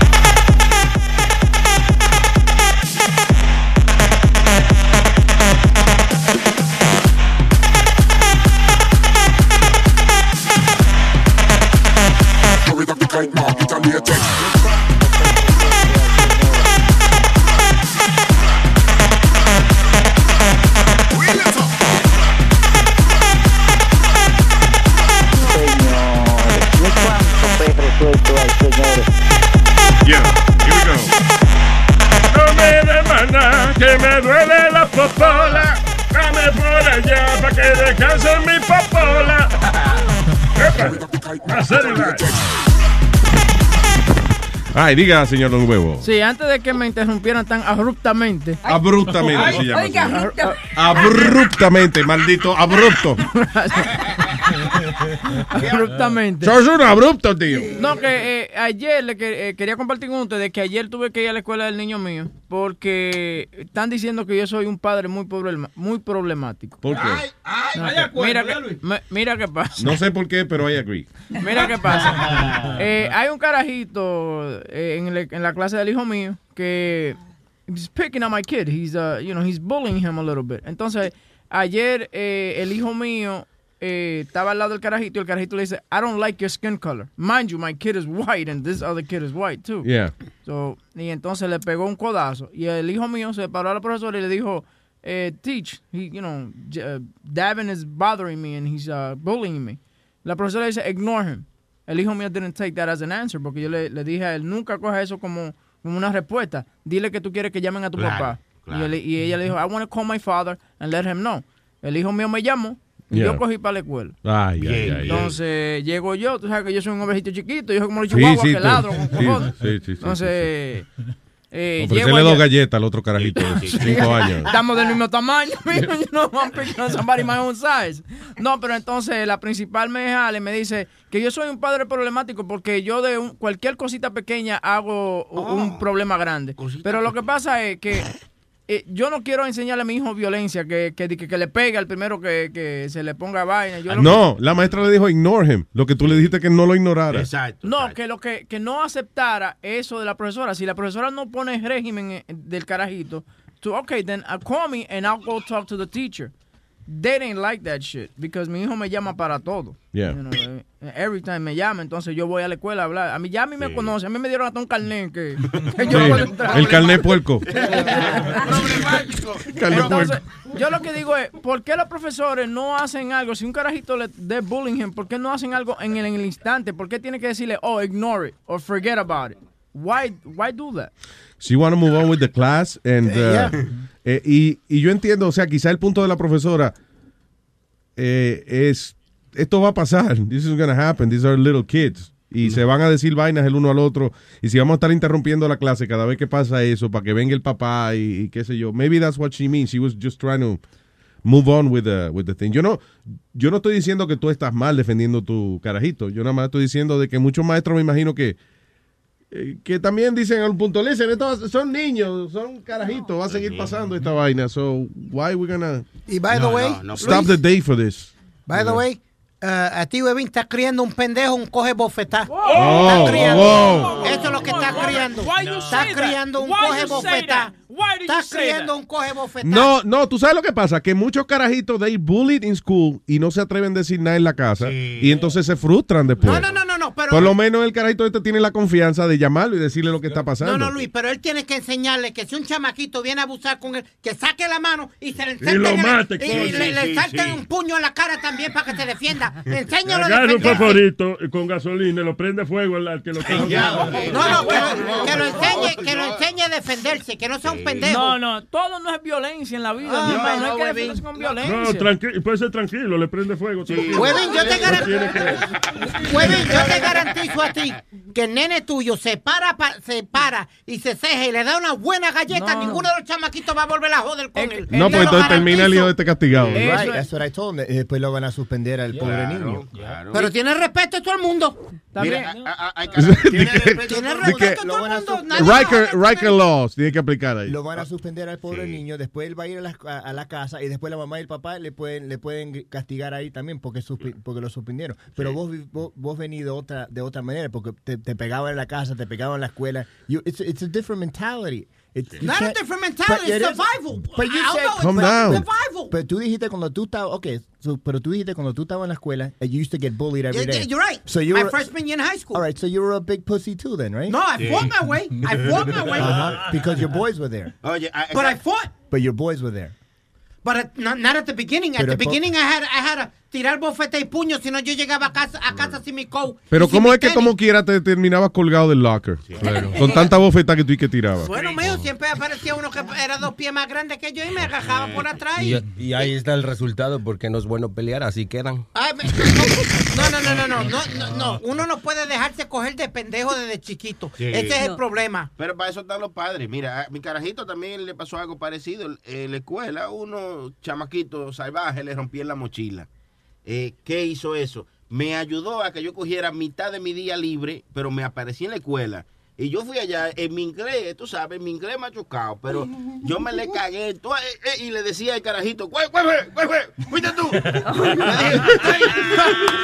Ay, diga, señor Don Huevo. Sí, antes de que me interrumpieran tan abruptamente. Abruptamente se llama. Oiga, señor. abrupta- Abruptamente, maldito, abrupto. [LAUGHS] [LAUGHS] abruptamente. Sos un abrupto, tío. No, que eh, ayer le que- eh, quería compartir con ustedes que ayer tuve que ir a la escuela del niño mío porque están diciendo que yo soy un padre muy, problema, muy problemático. ¿Por qué? No, hay que- acuerdo, mira, ¿verdad, que, Luis? me- mira qué pasa. No sé por qué, pero I agree. Mira qué pasa. [LAUGHS] Eh, hay un carajito eh, en la clase del hijo mío que he's picking on my kid. He's, uh, you know, he's bullying him a little bit. Entonces, ayer eh, el hijo mío eh, estaba al lado del carajito y el carajito le dice, I don't like your skin color. Mind you, my kid is white and this other kid is white too. Yeah. So, y entonces le pegó un codazo. Y el hijo mío se paró a la profesora y le dijo, eh, teach, he, you know, uh, Davin is bothering me and he's uh, bullying me. La profesora dice, ignore him. El hijo mío didn't take that as an answer porque yo le, le dije a él, nunca coja eso como, como una respuesta. Dile que tú quieres que llamen a tu Claro, papá. claro. Y, él- y ella le dijo, I want to call my father and let him know. El hijo mío me llamó Yeah. yo cogí para la escuela. Ay, ay, ay, ay. Entonces llego yo, tú sabes que yo soy un ovejito chiquito, yo soy como los Sí, chihuahuas sí, que te- ladro con sí, cojones. sí, sí, sí, Entonces, eh, Ofrecerle dos galletas al otro carajito de cinco años. Estamos del mismo tamaño, [LAUGHS] mijo, on somebody my own size. No, pero entonces la principal me jale me dice que yo soy un padre problemático porque yo de un- cualquier cosita pequeña hago u- Ah. un problema grande. Pero lo que pasa es que eh, yo no quiero enseñarle a mi hijo violencia, que, que, que, que le pegue al primero que, que se le ponga vaina. Yo No, la maestra le dijo ignore him. Lo que tú le dijiste que no lo ignorara. Exacto. No, que lo que, que no aceptara eso de la profesora. Si la profesora no pone régimen eh, del carajito, to, okay, then uh, call me and I'll go talk to the teacher. They didn't like that shit because mi hijo me llama para todo. Yeah. You know, eh, every time me llama, entonces yo voy a la escuela a hablar. A mí ya a mí me conoce, a mí me dieron hasta un carnet que, [LAUGHS] que yo Sí, puedo entrar. el carnet puerco. [LAUGHS] Entonces, yo lo que digo es, ¿por qué los profesores no hacen algo? Si un carajito le de bullying him, ¿por qué no hacen algo en el, en el instante? ¿Por qué tiene que decirle, oh, ignore it or forget about it? Why, why do that? So you want to move on with the class and uh, Yeah. eh, y, y yo entiendo, o sea, quizá el punto de la profesora eh, es esto va a pasar, this is gonna happen, these are little kids y se van a decir vainas el uno al otro y si vamos a estar interrumpiendo la clase cada vez que pasa eso para que venga el papá y, y qué sé yo, maybe that's what she means, she was just trying to move on with the, with the thing. Yo no, yo no estoy diciendo que tú estás mal defendiendo tu carajito, yo nada más estoy diciendo de que muchos maestros me imagino que que también dicen a un punto, listen, estos son niños, son carajitos, va a seguir pasando esta vaina. So, why we gonna Y by the way, stop the day for this? By the way, Eh, a ti, Webin, estás criando un pendejo, un coge bofetá. Oh, Estás criando. Eso es lo que estás criando. That? criando un coge bofetá. Estás that? un coge bofetá. No, no, tú sabes lo que pasa, que muchos carajitos they bullied in school y no se atreven a decir nada en la casa y entonces se frustran después. No, no, no, no, no, pero. Por lo menos el carajito este tiene la confianza de llamarlo y decirle lo que está pasando. No, no, Luis, pero él tiene que enseñarle que si un chamaquito viene a abusar con él, que saque la mano y se le Y lo en el- mate, Y coño. le, Sí, le sí, salten sí. un puño en la cara también para que se defienda. [LAUGHS] Enséñalo a un favorito con gasolina y lo prende fuego al que lo. [LAUGHS] No, no, que lo, que lo enseñe, que lo enseñe a defenderse, que no sea un pendejo. No, no, todo no es violencia en la vida. Ah, mi hermano, no, no, hay que defenderse con No, violencia. tranquilo, puede ser tranquilo, le prende fuego. tranquilo. Webin, yo te No garan- tiene que- [LAUGHS] Webin, yo te garantizo a ti que el nene tuyo se para, pa- se para y se ceja y le da una buena galleta, ninguno de los chamaquitos va a volver a joder con él. No, pues entonces termina el hijo de este castigado. Right, that's what I told him. Después lo van a suspender al pobre niño. Pero tiene respeto a todo el mundo. Mira, [LAUGHS] que- Tiene [LAUGHS] respeto a todo el mundo. A. Riker Laws tiene que aplicar ahí. Lo van a suspender al pobre niño, después él va a ir a la, a- a la casa y después la mamá y el papá le pueden le pueden castigar ahí también porque suspi- porque lo suspendieron. Pero vos, vi- vos vos venís de otra de otra manera porque te, te pegaban en la casa, te pegaban en la escuela. You, it's, it's a different mentality. It's, Not a can't- different mentality, But it's it is- survival. But you I'll said- go with Calm but- down. Survival. Pero tú dijiste cuando tú estabas, okay, so, pero tú dijiste cuando tú estabas en la escuela, you used to get bullied every Yeah, day. yeah, you're right. So you My were, freshman year in high school. all right, so you were a big pussy too then, right? No, I fought my way. I fought my way. Uh-huh, because your boys were there. Oye, I- But I fought. But your boys were there. But at, not, not at the beginning. At Pero the beginning, I had, I had to tirar bofete y puño, si no yo llegaba a casa, a casa sin mi coat. Pero sin ¿cómo es que como quiera te terminabas colgado del locker? [LAUGHS] Con tanta bofeta que tú y que tirabas. Bueno, mío, siempre aparecía uno que era dos pies más grande que yo y me agajaba por atrás. Y, ahí está el resultado, porque no es bueno pelear, así quedan. Ay, me- no, no, no, no, no, no, no, no. Uno no puede dejarse coger de pendejo desde chiquito. Sí. Ese es el No. problema. Pero para eso están los padres. Mira, a mi carajito también le pasó algo parecido. En la escuela, unos chamaquitos salvajes le rompían la mochila. Eh, ¿Qué hizo eso? Me ayudó a que yo cogiera mitad de mi día libre, pero me aparecí en la escuela. Y yo fui allá, en mi inglés, tú sabes, mi inglés machucado, pero yo me le cagué eh, eh, y le decía al carajito, ¿cuál, cuál fue? ¿Cuál fue? ¿Fuiste tú? [LAUGHS] Le dije, "Ay,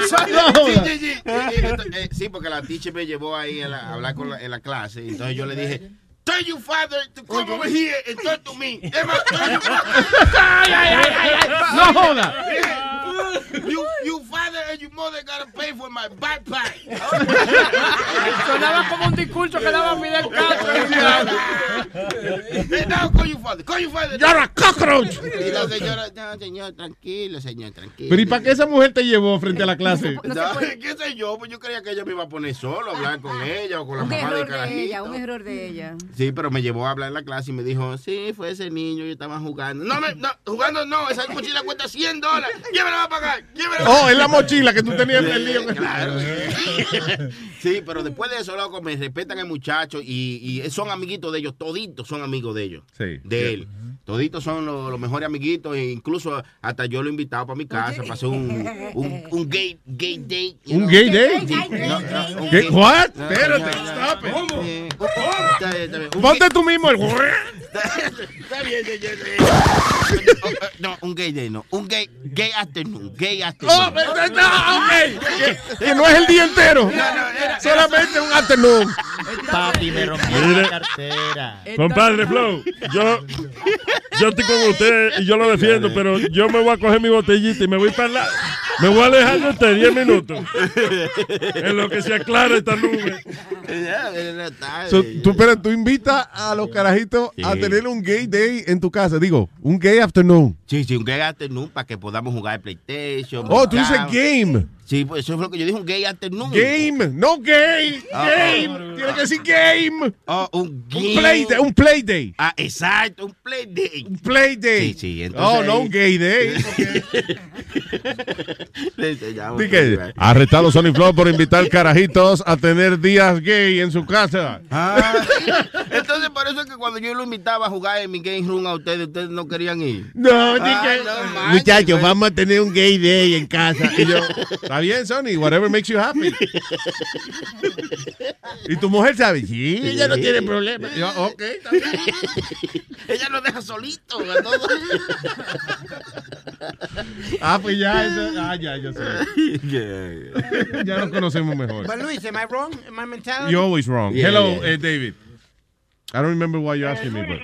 sí, sí, sí". Y- y- entonces, eh, Sí, porque la teacher me llevó ahí a, la- a hablar con la, en la clase, y entonces yo le dije, Tell your father to come over here and talk to me. Emma, tell your Ay, ay, ay, ay, ay. No joda. You, you and your mother gotta pay for my backpack. Sonaba como un discurso que daba Fidel Castro. No, call your father, call your father. You're a cockroach. Y la señora, no, señor, tranquilo, señor, tranquilo. Pero ¿y para qué esa mujer te llevó frente a la clase? No, ¿Qué sé yo? Pues yo creía que ella me iba a poner solo, a hablar con ella o con la Un mamá de error de ella, carajito. un error de ella. Sí, pero me llevó a hablar en la clase y me dijo, sí, fue ese niño, yo estaba jugando. No, me- no, jugando no, esa mochila cuesta 100 dólares. ¿Quién me la va a pagar? ¿Quién me la va a Oh, pagar? es la mochila que tú tenías en el lío. Claro. [LAUGHS] Sí, pero después de eso, loco, me respetan el muchacho y, y son amiguitos de ellos, toditos son amigos de ellos. Sí. De él. Toditos son los, los mejores amiguitos e incluso hasta yo lo he invitado para mi casa para hacer un, un, un gay, gay date. you ¿Un know. gay un ¿Qué? What? Espérate, stop it. ¿Cómo? Ponte tú mismo el... [LAUGHS] Está bien, señor. No, un gay day, no. Un gay, gay afternoon, gay afternoon. Oh, pero- no, ok. Que no es el día entero. Solamente un afternoon. Papi, me Mire. la cartera. Compadre Flow, yo, yo estoy con usted y yo lo defiendo, pero yo me voy a coger mi botellita y me voy para la, me voy a alejar de usted 10 minutos. En lo que se aclara esta nube. So, tú, pero tú invitas a los carajitos a tener un gay day en tu casa. Digo, un gay afternoon. Sí, sí, un gay afternoon para que podamos jugar PlayStation. Oh, tú dices game. Sí, pues eso es lo que yo dije, un gay afternoon. Game, no gay. Ah, game. Tiene que decir game. Oh, un game. Un play day. Un play day. Ah, exacto, un play day. Un play day. Sí, sí, entonces Oh, no un gay day. Todo, [LAUGHS] arrestado Sony Flow por invitar carajitos a tener días gay en su casa. Ah, [LAUGHS] entonces por eso es que cuando yo lo invitaba a jugar en mi game room a ustedes, ustedes no querían ir. No, Ah, dije, no muchachos, vamos a tener un gay day en casa. Y yo, [LAUGHS] está bien, Sony, whatever makes you happy. [LAUGHS] y tu mujer sabe, sí, ella no tiene problema. Yo, ok, está bien. [LAUGHS] Ella nos deja solito a todos. [LAUGHS] Ah, pues ya, eso, ah, ya, yo sé. ya lo conocemos mejor. But Luis, am I wrong? in my mentality? You're always wrong. Yeah, Hello, yeah. eh, David. I don't remember why you're asking me, but...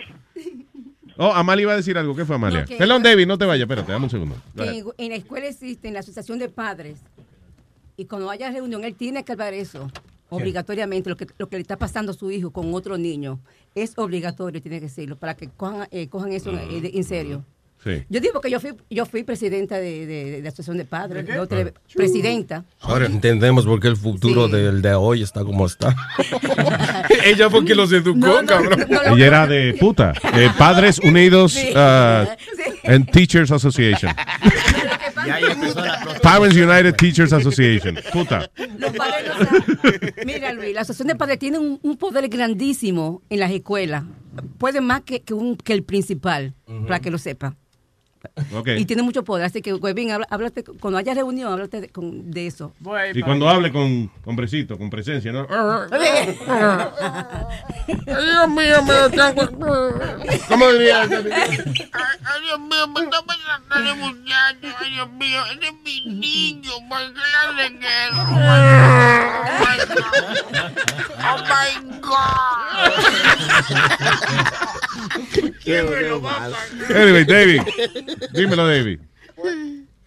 Oh, Amalia iba a decir algo. ¿Qué fue Amalia? Que- Perdón, David, no te vayas. Espérate, dame un segundo. que en, en la escuela existe la asociación de padres y cuando haya reunión él tiene que hablar eso obligatoriamente lo que lo que le está pasando a su hijo con otro niño es obligatorio tiene que decirlo para que cojan, eh, cojan eso de- en serio Sí. yo digo que yo fui yo fui presidenta de, de- de la asociación de padres Ah. presidenta Ahora entendemos por qué el futuro del de hoy está como está. [LAUGHS] Ella fue quien los educó, No, no, cabrón. Ella era de puta. Eh, Padres Unidos Sí. uh, and Teachers Association. [LAUGHS] Y ahí empezó la Parents United Teachers Association. Puta. Los padres no saben. Mira, Luis, la asociación de padres tiene un, un poder grandísimo en las escuelas. Puede más que, que, un, que el principal, para que lo sepa. Ok. Y tiene mucho poder. Así que, Webin, habla- háblate, cuando haya reunión, háblate de, con- de eso. Y cuando hable con hombrecito, con presencia, ¿no? Dios mío, me lo tengo. ¿Cómo diría? Ay, Dios mío, me está pasando de muchacho. Ay, Dios mío, ese es mi niño. ¿Por qué le hacen eso? Oh my God. Qué bueno. Anyway, David. Dímelo, David.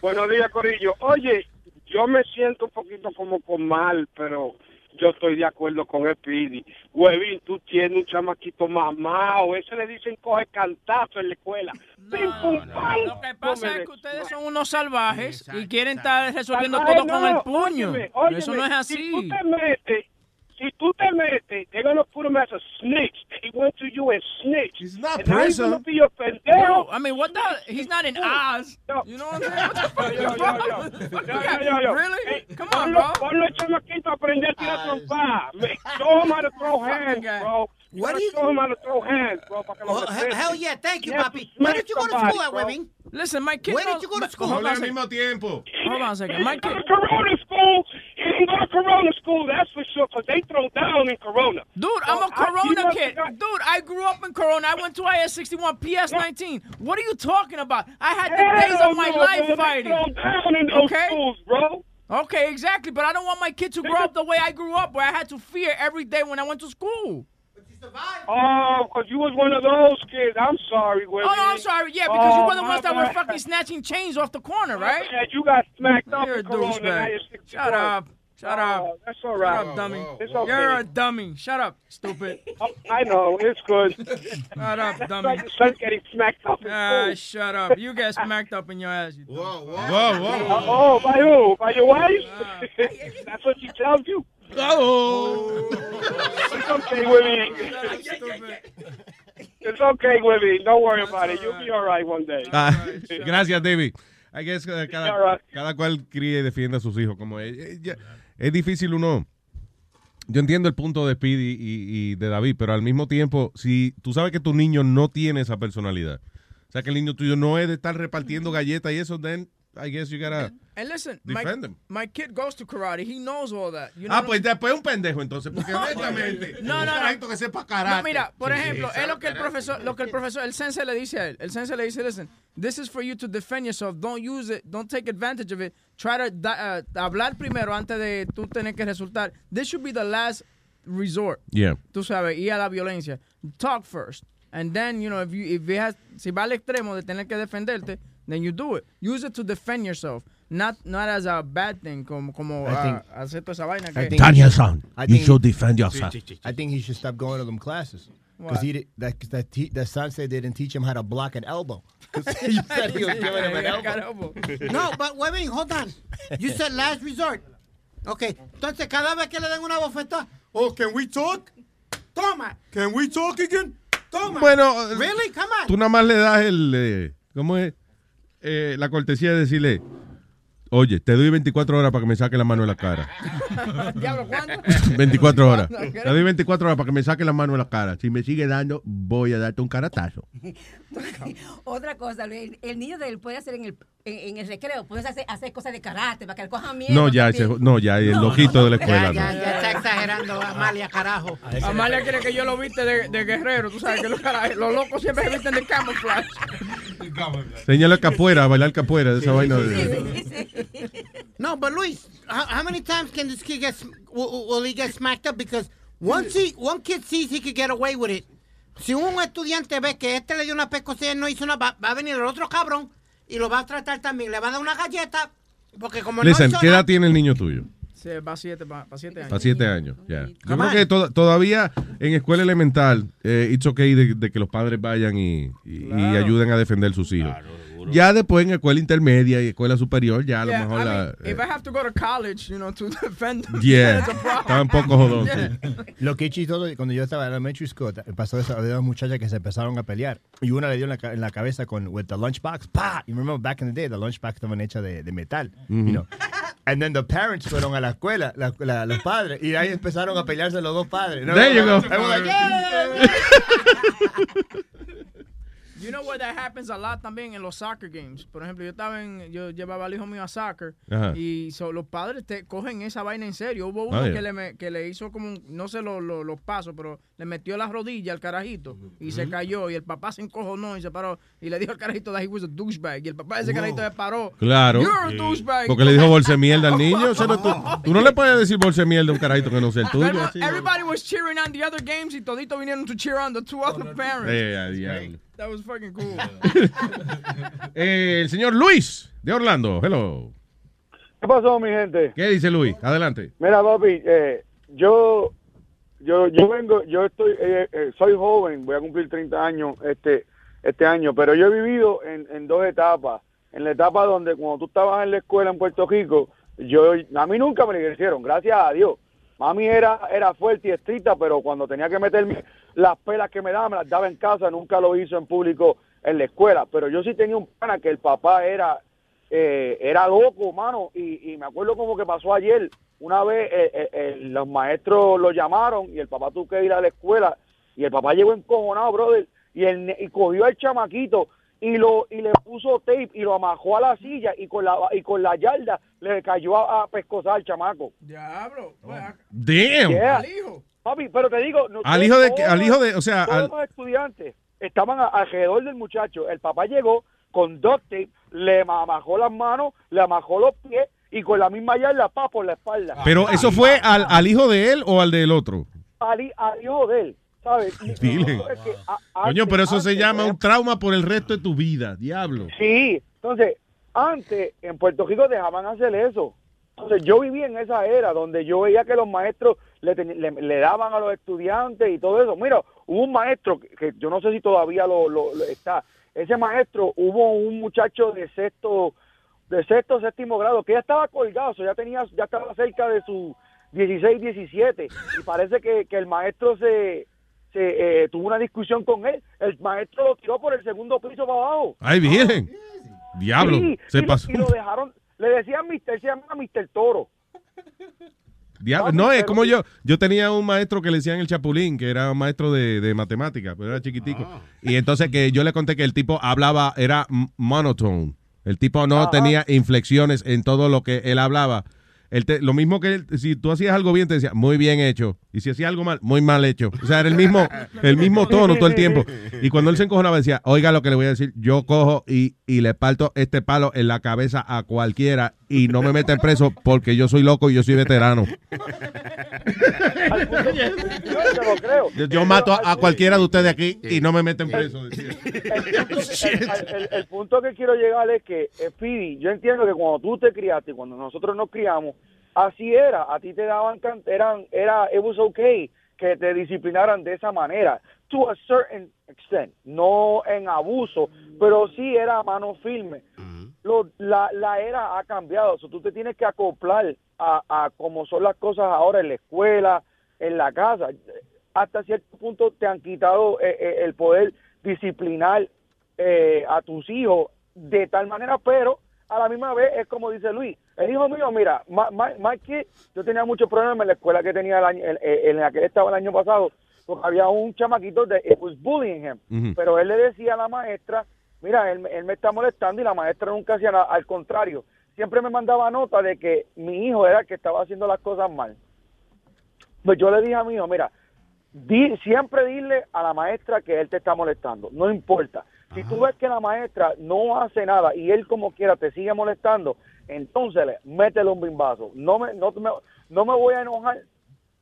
Buenos días, Corillo. Oye, yo me siento un poquito como con mal, pero yo estoy de acuerdo con el Pidi. Huevín, tú tienes un chamaquito mamado. Ese le dicen coge cantazo en la escuela. Pim, pum, pam. Lo que pasa es que ustedes son unos salvajes y quieren Exacto. estar resolviendo todo no, con el puño. óyeme, Eso no es Si así. tú te metes, si tú te metes, they're gonna put him as a snitch. He went to you and snitched. He's not and now he's prison. gonna be a pendejo. I mean, what the? He's not in Oz. You know what I'm saying? What the fuck Yo, is yo, wrong yo, with- yo, what yo, you got? yo, yo. Really? Hey, Come on, ponlo, bro. Ponlo chamaquito a aprender a tirar trompa. Me- Show him how to throw hands, bro. You What gotta do you- show him how to throw hands, bro. para que lo Oh, he- respeten. hell yeah, thank you, You have papi. to Where smack did you go to somebody, school at, bro. Webin? Listen, my kid. Where did knows- you go to but- school? Hold on a al second. mismo tiempo. Hold on a second. My He didn't kid. Corona school. He didn't go to Corona school, that's for sure, because they throw down in Corona. Dude, I'm a So, I- Corona kid. Dude, I grew up in Corona. I went to IS 61 PS 19. What are you talking about? I had the days of my no, life bro. They fighting. throw down in those Okay? schools, bro. Okay, exactly. But I don't want my kid to grow up the way I grew up, where I had to fear every day when I went to school. Oh, because you was one of those kids. I'm sorry, Oh no, I'm sorry. Yeah, because you Oh, were the ones that were fucking snatching chains off the corner, right? Yeah, you got smacked up You're a in douchebag. Shut up. Shut up. Oh, that's all Shut up, dummy. It's okay. You're a dummy. Shut up, stupid. [LAUGHS] Oh, I know, it's good. [LAUGHS] Shut up, That's dummy. like your son getting smacked up Ah, shut up. You get smacked up in your ass. You whoa, Whoa, whoa. Uh, oh, by who? By your wife? [LAUGHS] That's what she tells you? Oh. It's okay, Webby. It's okay, Webby. Don't worry about it. You'll be all right one day. Ah, [LAUGHS] gracias, David. I guess uh, cada, right. cada cual cría y defiende a sus hijos. Como es, Eh, ya- es difícil uno. Yo entiendo el punto de Speedy y, y de David, pero al mismo tiempo, si tú sabes que tu niño no tiene esa personalidad, o sea que el niño tuyo no es de estar repartiendo galletas y eso, then I guess you gotta. And listen, my, Defend him. my kid goes to karate. He knows all that. You know Ah, pues después un pendejo entonces, porque honestamente, No, no, no. carajito que sepa karate. No, mira, por ejemplo, sí, es lo que el profesor, lo que el profesor, el sensei le dice a él. El sensei le dice, listen, this is for you to defend yourself. Don't use it. Don't take advantage of it. Try to uh, hablar primero antes de tú tener que resultar. This should be the last resort. Yeah. Tú sabes, y a la violencia. Talk first. And then, you know, if you, if you has, si va al extremo de tener que defenderte, then you do it. Use it to defend yourself. Not, not as a bad thing, como, como I think- ah, hacer toda esa vaina. I que- think he should- I you should defend yourself. I think he should stop going to them classes. Because he did, that that te, that sensei didn't teach him how to block an elbow. [LAUGHS] you said he was giving him an [LAUGHS] elbow. No, but Webin, hold on. You said last resort. Okay, entonces cada vez que le den una bofetada, oh, can we talk? Toma. Can we talk again? Toma. Bueno, really? Come on. Tú nada más le das el. eh, ¿Cómo es? Eh, la cortesía de decirle. Oye, te doy 24 horas para que me saque la mano de la cara. [LAUGHS] Diablo, ¿cuánto? 24 horas. Te doy 24 horas para que me saque la mano de la cara. Si me sigue dando, voy a darte un caratazo. [LAUGHS] [LAUGHS] Otra cosa, el, el niño de él puede hacer en el, en, en el recreo, puede hacer, hacer cosas de karate para que le cojan miedo. No, ya, ese- no, ya, el loquito de la escuela. Ya, no. ya está exagerando, Amalia, carajo. Amalia quiere que yo lo viste de, de guerrero. Tú sabes que los, locos siempre se visten de camouflage. Señala capuera, bailar capuera, de esa vaina de... No, but Luis, how, how many times can this kid get will, will he get smacked up? Because once he one kid sees he could get away with it. Si un estudiante ve que este le dio una pescosa y él no hizo una, va, va a venir el otro cabrón y lo va a tratar también. Le va a dar una galleta porque como Listen, no hizo ¿qué edad nada- tiene el niño tuyo? Sí, va a siete, va, va siete años. Siete años, ya. Yo creo que to- todavía en escuela elemental, eh, it's okay de, de que los padres vayan y, y- y ayuden a defender sus hijos. Ya después en escuela intermedia y escuela superior, ya a lo Yeah, mejor I la... mean, if I have to go to college, you know, to defend them, Yeah, it's a problem. estaba un poco jodón, Yeah. Lo que chistoso, cuando yo estaba en elementary school, pasó eso, había dos muchachas que se empezaron a pelear. Y una le dio en la, en la cabeza con with the lunchbox. ¡Pa! You remember back in the day, the lunchbox estaban hechas de, de metal. Ujú. You know. And then the parents fueron a la escuela, la- la- los padres, y ahí empezaron a pelearse los dos padres. There you go. You know where that happens a lot también en los soccer games. Por ejemplo, yo estaba en, yo llevaba al hijo mío a soccer Ajá. y so, los padres te cogen esa vaina en serio. Hubo uno yeah. que, le, me- que le hizo como, un- no sé lo- lo- los pasos, pero le metió la rodilla al carajito y se cayó y el papá se encojonó y se paró y le dijo al carajito that he was a douchebag y el papá de ese carajito se paró. Claro. You're a douchebag. Porque le dijo bolse mierda al niño. O sea, no, tú, tú no le puedes decir bolse mierda a un carajito que no sea el tuyo. Everybody was cheering on the other games y todito vinieron to cheer on the two other parents. Eh. That was fucking cool. [LAUGHS] Eh, el señor Luis de Orlando. Hello. ¿Qué pasó, mi gente? ¿Qué dice Luis? Adelante. Mira, papi, eh, yo, yo, yo vengo, yo estoy, eh, eh, soy joven, voy a cumplir 30 años este, este año, pero yo he vivido en, en dos etapas. En la etapa donde cuando tú estabas en la escuela en Puerto Rico, yo, a mí nunca me lo hicieron, gracias a Dios. Mami era, era fuerte y estricta, pero cuando tenía que meterme las pelas que me daba, me las daba en casa, nunca lo hizo en público en la escuela. Pero yo sí tenía un pana que el papá era, eh, era loco, mano, y, y me acuerdo como que pasó ayer. Una vez eh, eh, eh, los maestros lo llamaron y el papá tuvo que ir a la escuela y el papá llegó encojonado, brother, y, el, y cogió al chamaquito y lo y le puso tape y lo amajó a la silla y con la y con la yarda le cayó a, a pescosar al chamaco. Diablo. Damn. Yeah. Papi, pero te digo, Al hijo de- todos- al hijo de- o sea, todos al- los estudiantes estaban a- alrededor del muchacho. El papá llegó con duct tape, le amajó las manos, le amajó los pies y con la misma yarda pa por la espalda. Pero eso fue al, al hijo de él o al del otro. al, hi- al hijo de él, ¿sabes? Dile. es que a- Coño, pero eso se llama un trauma por el resto de tu vida. Diablo. Sí, entonces, antes en Puerto Rico dejaban hacer eso. Entonces, yo viví en esa era donde yo veía que los maestros le, le, le daban a los estudiantes y todo eso. Mira, hubo un maestro que, que yo no sé si todavía lo, lo- lo está. Ese maestro, hubo un muchacho de sexto, de sexto, séptimo grado, que ya estaba colgado, ya tenía, ya estaba cerca de su 16, 17, y parece que, que el maestro se, se eh, tuvo una discusión con él. El maestro lo tiró por el segundo piso para abajo. Ay, virgen. Diablo. Sí, se y lo- pasó. y lo dejaron, le decían Mister, se llama Mister Toro. Diablo. No, es como yo. Yo tenía un maestro que le decían el Chapulín, que era un maestro de, de matemáticas, pero era chiquitico. Y entonces que yo le conté que el tipo hablaba, era monotone. El tipo no Ajá. tenía inflexiones en todo lo que él hablaba. Él te- lo mismo que él, si tú hacías algo bien, te decía, muy bien hecho. Y si hacías algo mal, muy mal hecho. O sea, era el mismo, [LAUGHS] el mismo tono todo el tiempo. Y cuando él se encojonaba, decía, oiga lo que le voy a decir, yo cojo y, y le parto este palo en la cabeza a cualquiera y no me meten preso porque yo soy loco y yo soy veterano. Yo. Yo, mato a, cualquiera de ustedes aquí y no me meten preso. el, punto que quiero llegar es que, eh, Speedy, yo entiendo que cuando tú te criaste y cuando nosotros nos criamos, así era. A ti te daban, eran, era, it was okay que te disciplinaran de esa manera. To a certain extent. No en abuso, pero sí era mano firme. Lo- la, la era ha cambiado. So, tú te tienes que acoplar a, a cómo son las cosas ahora en la escuela, en la casa. Hasta cierto punto te han quitado eh, eh, el poder disciplinar eh, a tus hijos de tal manera, pero a la misma vez es como dice Luis. El hijo mío, mira, my kid, yo tenía muchos problemas en la escuela que tenía el año, el- el- en la que estaba el año pasado, porque había un chamaquito de it was bullying him, pero él le decía a la maestra, mira, él, él me está molestando y la maestra nunca hacía nada, al contrario, siempre me mandaba nota de que mi hijo era el que estaba haciendo las cosas mal. Pues yo le dije a mi hijo, mira, di- siempre dile a la maestra que él te está molestando, no importa. Si tú ves que la maestra no hace nada y él como quiera te sigue molestando, entonces le- métele un bimbazo. No me, no, me, no me voy a enojar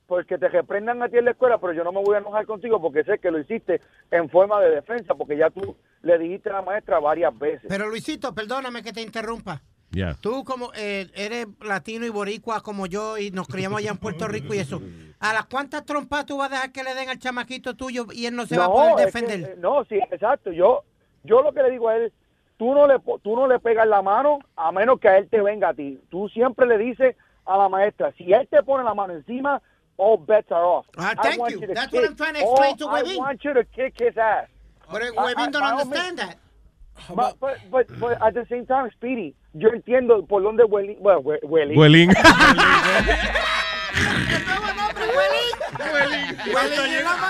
porque te reprendan a ti en la escuela, pero yo no me voy a enojar contigo porque sé que lo hiciste en forma de defensa, porque ya tú le dijiste a la maestra varias veces. Pero Luisito, perdóname que te interrumpa. Ya. Tú como eh, eres latino y boricua como yo y nos criamos allá en Puerto Rico y eso. ¿A las cuántas trompas tú vas a dejar que le den al chamaquito tuyo y él no se va a poder es que, defender? eh, no, sí, exacto. Yo, yo lo que le digo a él, tú no le, po- tú no le pegas la mano a menos que a él te venga a ti. Tú siempre le dices a la maestra, si él te pone la mano encima, all bets are off. Ah, I thank you. to That's what kick- I'm trying to explain all- to I Webin. want you to kick his ass. But I- Webin I- don't understand that. But, but, but, but at the same time, Speedy, yo entiendo por dónde Welling, bueno, We- Welling. [LAUGHS] Huelín.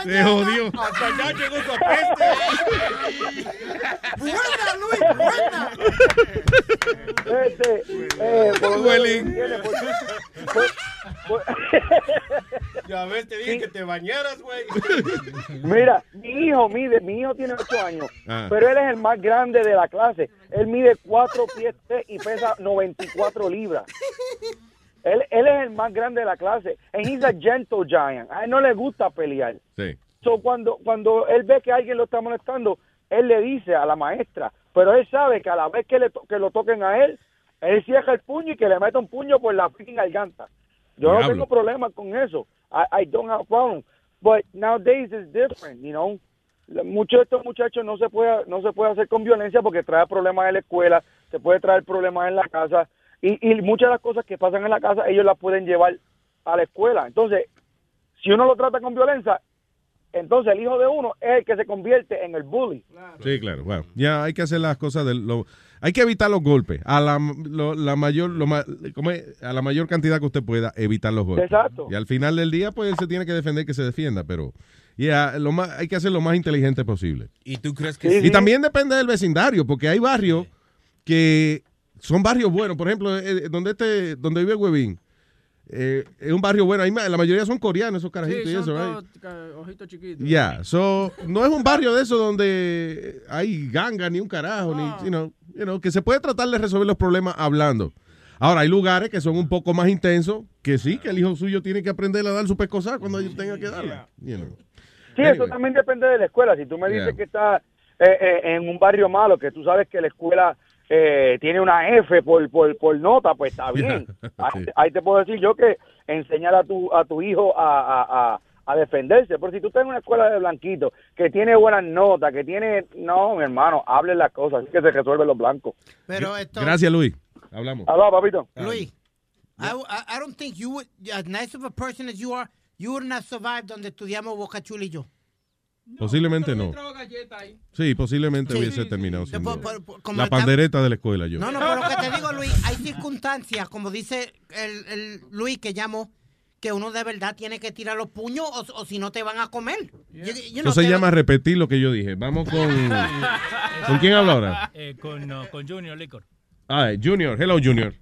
Se jodió. Hasta allá llegó su apeste. ¡Buena, Luis! ¡Buena! Este, eh, por Ya ves, te dije que te bañaras, güey. Mira, mi hijo mide, mi hijo tiene 8 años, Ah. pero él es el más grande de la clase. Él mide 4 pies y pesa 94 libras. Él, él es el más grande de la clase. And he's a gentle giant. A él no le gusta pelear. Sí. So, cuando, cuando él ve que alguien lo está molestando, él le dice a la maestra, pero él sabe que a la vez que, le to- que lo toquen a él, él cierra el puño y que le meta un puño por la freaking garganta. Yo no tengo problema con eso. I, I don't have a problem. But nowadays it's different, you know. Muchos de estos muchachos no se puede no se puede hacer con violencia porque trae problemas en la escuela, se puede traer problemas en la casa y, y muchas de las cosas que pasan en la casa ellos las pueden llevar a la escuela. Entonces, si uno lo trata con violencia, entonces el hijo de uno es el que se convierte en el bully. Sí, claro. Bueno, ya hay que hacer las cosas del lo, hay que evitar los golpes. A la, lo- la mayor lo a la mayor cantidad que usted pueda evitar los golpes. Exacto. Y al final del día pues él se tiene que defender que se defienda, pero ya lo más hay que hacer lo más inteligente posible. ¿Y tú crees que Y sí? también depende del vecindario, porque hay barrios que son barrios buenos. Por ejemplo, eh, donde este, donde vive Huevín, eh, es un barrio bueno. Ahí la mayoría son coreanos, esos carajitos Sí, y eso, right? ojitos chiquitos. Ya, so, no es un barrio de eso donde hay ganga ni un carajo, ni, you know, you know, que se puede tratar de resolver los problemas hablando. Ahora, hay lugares que son un poco más intensos, que sí, que el hijo suyo tiene que aprender a dar su pescosar cuando tenga que darla. you know. Sí, eso también depende de la escuela. Si tú me dices Yeah. que está eh, eh, en un barrio malo, que tú sabes que la escuela eh, tiene una F por, por, por nota, pues está [LAUGHS] bien. Ahí, ahí te puedo decir yo que enseñar a tu, a tu hijo a, a, a, a defenderse. Pero si tú estás en una escuela de blanquito, que tiene buenas notas, que tiene... No, mi hermano, hable las cosas, así que se resuelven los blancos. Pero esto, Gracias, Luis. Hablamos. Aló, papito. Luis, I, I, I don't think you would, as nice of a person as you are, you wouldn't have survived donde estudiamos Boca Chula y yo. Posiblemente no. Sí, posiblemente hubiese terminado siendo por- por- por- como la pandereta de la escuela yo. No, no, pero lo que te digo, Luis, hay circunstancias, como dice el, el Luis que llamó, que uno de verdad tiene que tirar los puños o, o si no te van a comer. Know, Eso se llama repetir lo que yo dije. Vamos con... [LAUGHS] ¿Con quién habla ahora? Eh, con, no, con Junior Licor. Ah, Junior. Hello, Junior.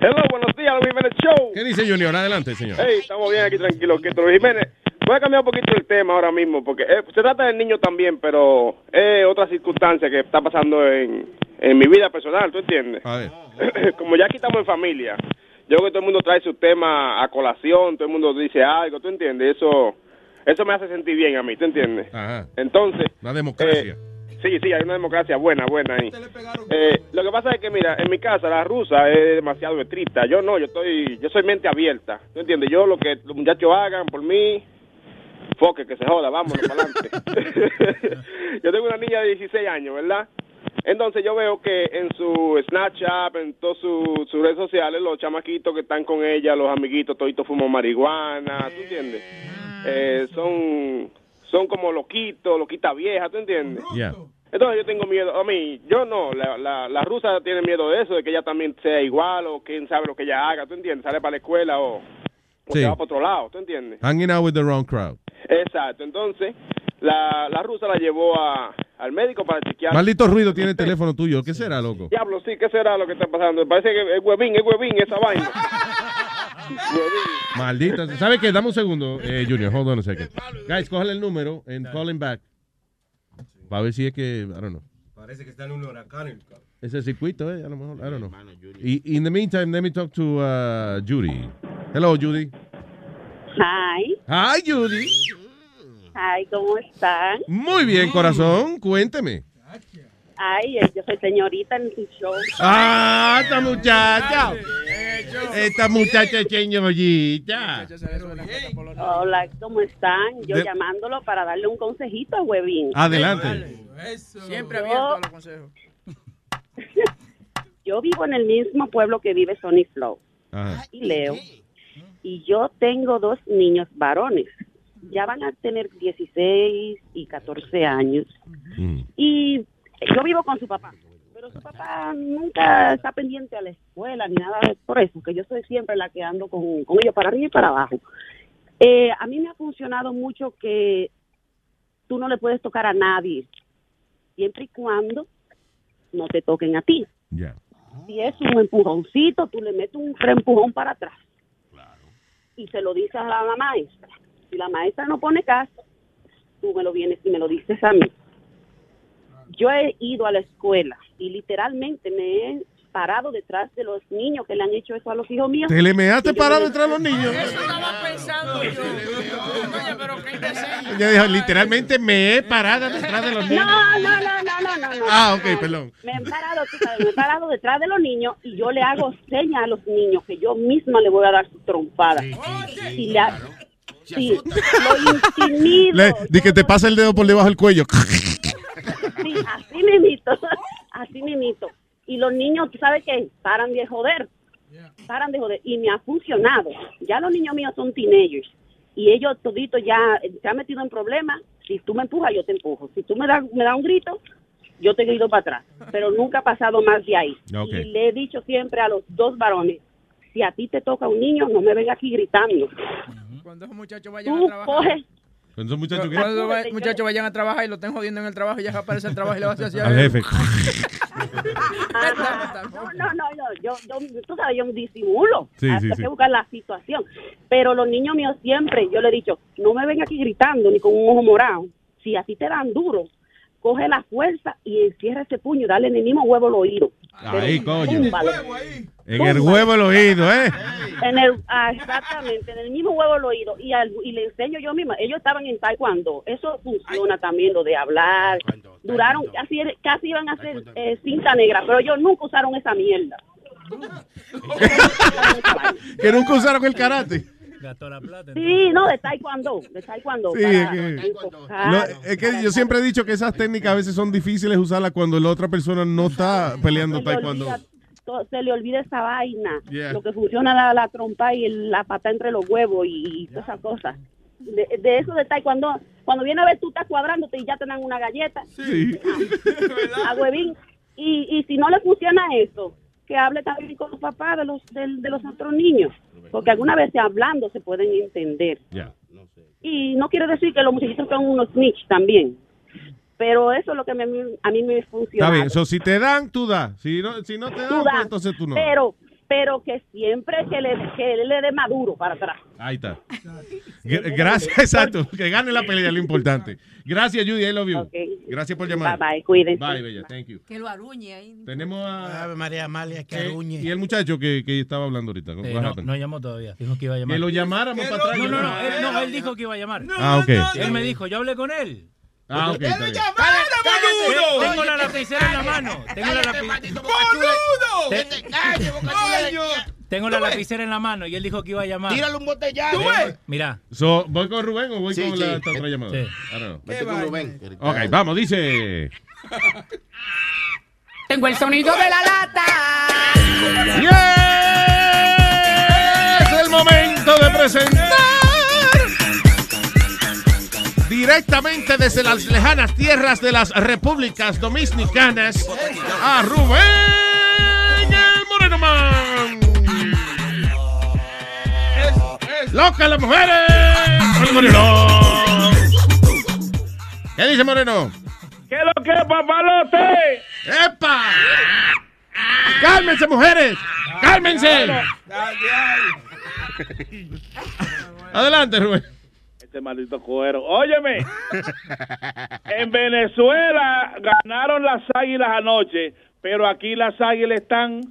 Hello, buenos días, Luis Jiménez Show. ¿Qué dice Junior? Adelante, señor. Hey, estamos bien aquí tranquilos. Que Luis Jiménez, voy a cambiar un poquito el tema ahora mismo, porque eh, se trata del niño también, pero es otra circunstancia que está pasando en, en mi vida personal, ¿tú entiendes? A ver. [CLEARS THROAT] Como ya aquí estamos en familia, yo creo que todo el mundo trae su tema a colación, todo el mundo dice algo, ¿tú entiendes? Eso eso me hace sentir bien a mí, ¿tú entiendes? Ajá. Entonces... La democracia. eh, Sí, sí, hay una democracia buena, buena ahí. Eh, lo que pasa es que, mira, en mi casa la rusa es demasiado estricta. Yo no, yo estoy, yo soy mente abierta. ¿Tú entiendes? Yo lo que los muchachos hagan por mí, foque, que se joda, vámonos [LAUGHS] para adelante. [LAUGHS] yo tengo una niña de 16 años, ¿verdad? Entonces yo veo que en su Snapchat, en todas sus sus redes sociales, los chamaquitos que están con ella, los amiguitos, toditos fuman marihuana, ¿tú entiendes? Eh, son, son como loquitos, loquita vieja, ¿tú entiendes? Entonces yo tengo miedo, a mí, yo no, la, la, la rusa tiene miedo de eso, de que ella también sea igual o quién sabe lo que ella haga, ¿tú entiendes? Sale para la escuela o, o Sí. se va para otro lado, ¿tú entiendes? Hanging out with the wrong crowd. Exacto, entonces la, la rusa la llevó a, al médico para chequear. Maldito ruido tiene el teléfono tuyo. ¿Qué será, loco? Diablo, sí, ¿qué será lo que está pasando? Parece que es huevín, es huevín esa vaina. [LAUGHS] Huevín. Maldita. ¿Sabe qué? Dame un segundo, eh, Junior. Hold on a second. Guys, cógele el número and call him back. Para ver si es que, I don't know. Parece que está en un huracán. Ese circuito, eh, a lo mejor, I don't know. Y in the meantime, let me talk to uh, Judy. Hello, Judy. Hi, Hi, Judy. hi, ¿cómo están? Muy bien, corazón, cuénteme. Ay, eh, yo soy señorita en su show. Ah, esta muchacha. Esta muchacha es señorita. Hola, ¿cómo están? Yo De- llamándolo para darle un consejito a Huevín. Adelante. Siempre abierto a los consejos. [LAUGHS] Yo vivo en el mismo pueblo que vive Sonny Flow Ajá. y Leo. Y yo tengo dos niños varones. Ya van a tener 16 y 14 años. Y yo vivo con su papá. Pero su papá nunca está pendiente a la escuela ni nada de por eso, que yo soy siempre la que ando con, con ellos para arriba y para abajo. Eh, a mí me ha funcionado mucho que tú no le puedes tocar a nadie, siempre y cuando no te toquen a ti. Si es un empujoncito, tú le metes un empujón para atrás. Y se lo dices a la maestra. Si la maestra no pone caso, tú me lo vienes y me lo dices a mí. Yo he ido a la escuela y literalmente me he parado detrás de los niños que le han hecho eso a los hijos míos. Te le measte parado me- detrás de los niños. Eso estaba pensando yo. Oye, pero qué. Ella dijo, literalmente me he parado detrás de los niños. No, no, no, no, no, no, no. Ah, ok, perdón. Me he parado, tú sabes, me he parado detrás de los niños y yo le hago señas a los niños que yo misma le voy a dar su trompada. Y le ha- sí, lo intimido. Le, di que te pasa el dedo por debajo del cuello. Sí, así mismito, así mismito. Y los niños, ¿tú sabes qué? Paran de joder, paran de joder. Y me ha funcionado. Ya los niños míos son teenagers. Y ellos toditos ya se han metido en problemas. Si tú me empujas, yo te empujo. Si tú me das me da un grito, yo te grito para atrás. Pero nunca ha pasado más de ahí. Y le he dicho siempre a los dos varones, si a ti te toca un niño, no me venga aquí gritando. Cuando esos muchachos vayan Tú a trabajar. coges Cuando esos muchachos que- Cuando los muchachos vayan a trabajar y lo estén jodiendo en el trabajo y ya aparece el trabajo y le va a hacer así a Al jefe. [LAUGHS] No, no, no, no. Yo, yo, tú sabes, yo disimulo. Sí, Hay sí, que sí. buscar la situación. Pero los niños míos siempre, yo le he dicho, no me ven aquí gritando ni con un ojo morado. Si a ti te dan duro, coge la fuerza y encierra ese puño dale en el mismo huevo al oído. Ahí, Pero coño. túmbalo. En el huevo el oído, ¿eh? En el, ah, exactamente, en el mismo huevo al oído. Y, al- y le enseño yo misma. Ellos estaban en taekwondo. Eso funciona también, lo de hablar. Duraron, casi, casi iban a hacer eh, cinta negra, pero ellos nunca usaron esa mierda. [LAUGHS] Que nunca usaron el karate. Gastó la plata. Sí, no, de taekwondo, de taekwondo. Sí, para es que- enfocar. Lo- es que yo siempre he dicho que esas técnicas a veces son difíciles usarlas cuando la otra persona no está peleando se le taekwondo. olvida to- se le olvida esa vaina. Yeah. Lo que funciona la, la trompa y el- la pata entre los huevos y, y todas esas cosas. De, de eso de taekwondo, cuando viene a ver tú estás cuadrándote y ya te dan una galleta. Sí. [LAUGHS] A huevín. Y, y si no le funciona eso, que hable también con los papás de los, del- de, los otros niños. Porque alguna vez hablando se pueden entender. Y no quiere decir que los muchachitos son unos snitch también. Pero eso es lo que me- a mí me funciona. Está bien, so, si te dan, tú das. Si no, si no te dan, pues entonces tú no. Pero, pero que siempre que le, que le dé maduro para atrás. Ahí está. Gra- Gracias, exacto. Que gane la pelea, lo importante. Gracias, Judy. I love you. Gracias por llamar. Bye, bye, cuídense. Bye, bella. Thank you. Que lo aruñe ahí. Tenemos a. María Amalia, que eh, aruñe. y el muchacho que, que estaba hablando ahorita. No, no llamó todavía. Dijo que iba a llamar. Que lo llamáramos para atrás. No, no, no. Él, no, él dijo que iba a llamar. Ah, ok. Él me dijo, yo hablé con él. Ah, ok. bien. Te- Tengo la lapicera en la mano. Tengo la lapicera. [LAUGHS] Tengo la lapicera en la mano y él dijo que iba a llamar. Tírale un botellazo. Mira. So, ¿Voy con Rubén o voy Sí, con sí. la esta otra llamada? Sí. Vete con Rubén. Ok, vamos, dice. Tengo el sonido de la lata. Es el momento de presentar directamente desde las lejanas tierras de las repúblicas dominicanas a Rubén el Moreno Man. ¡Loca las mujeres! ¡El Moreno! ¿Qué dice Moreno? ¿Qué es lo que es, papalote? ¡Epa! ¡Cálmense, mujeres! ¡Cálmense! Adelante, Rubén. Este maldito cuero. Óyeme, [LAUGHS] en Venezuela ganaron las águilas anoche, pero aquí las águilas están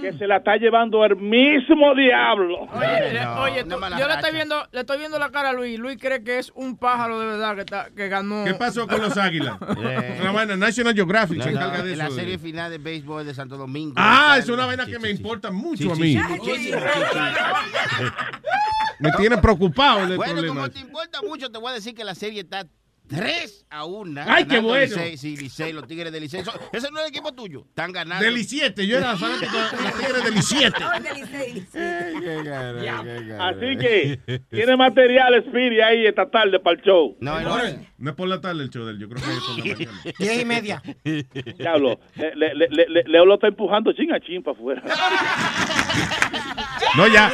que se la está llevando el mismo diablo. Oye, le- oye, tú- yo le estoy viendo, le estoy viendo la cara a Luis. Luis cree que es un pájaro de verdad que, está, que ganó. ¿Qué pasó con los águilas? [LAUGHS] Eh. Una vaina, National Geographic se No, encarga de en la eso. serie final de béisbol de Santo Domingo. Ah, es una vaina sí, que sí, me sí. importa mucho Sí, a mí. sí, muchísimo, sí, sí. Me tiene preocupado el Bueno, problema. como te importa mucho, te voy a decir que la serie está 3 a 1. ¡Ay, qué bueno! sí, Licey, los Tigres de Licey. Ese no es el equipo tuyo. Están ganando. Del I7, yo era fanático de los Tigres del I7. Así que [LAUGHS] tiene material Speedy ahí esta tarde para el show. No, no, no es por la tarde el show de él, yo creo que es por la mañana. [LAUGHS] Diez y media. Diablo, le, le, le, le- Leo lo está empujando chin a chin para afuera. No, ya,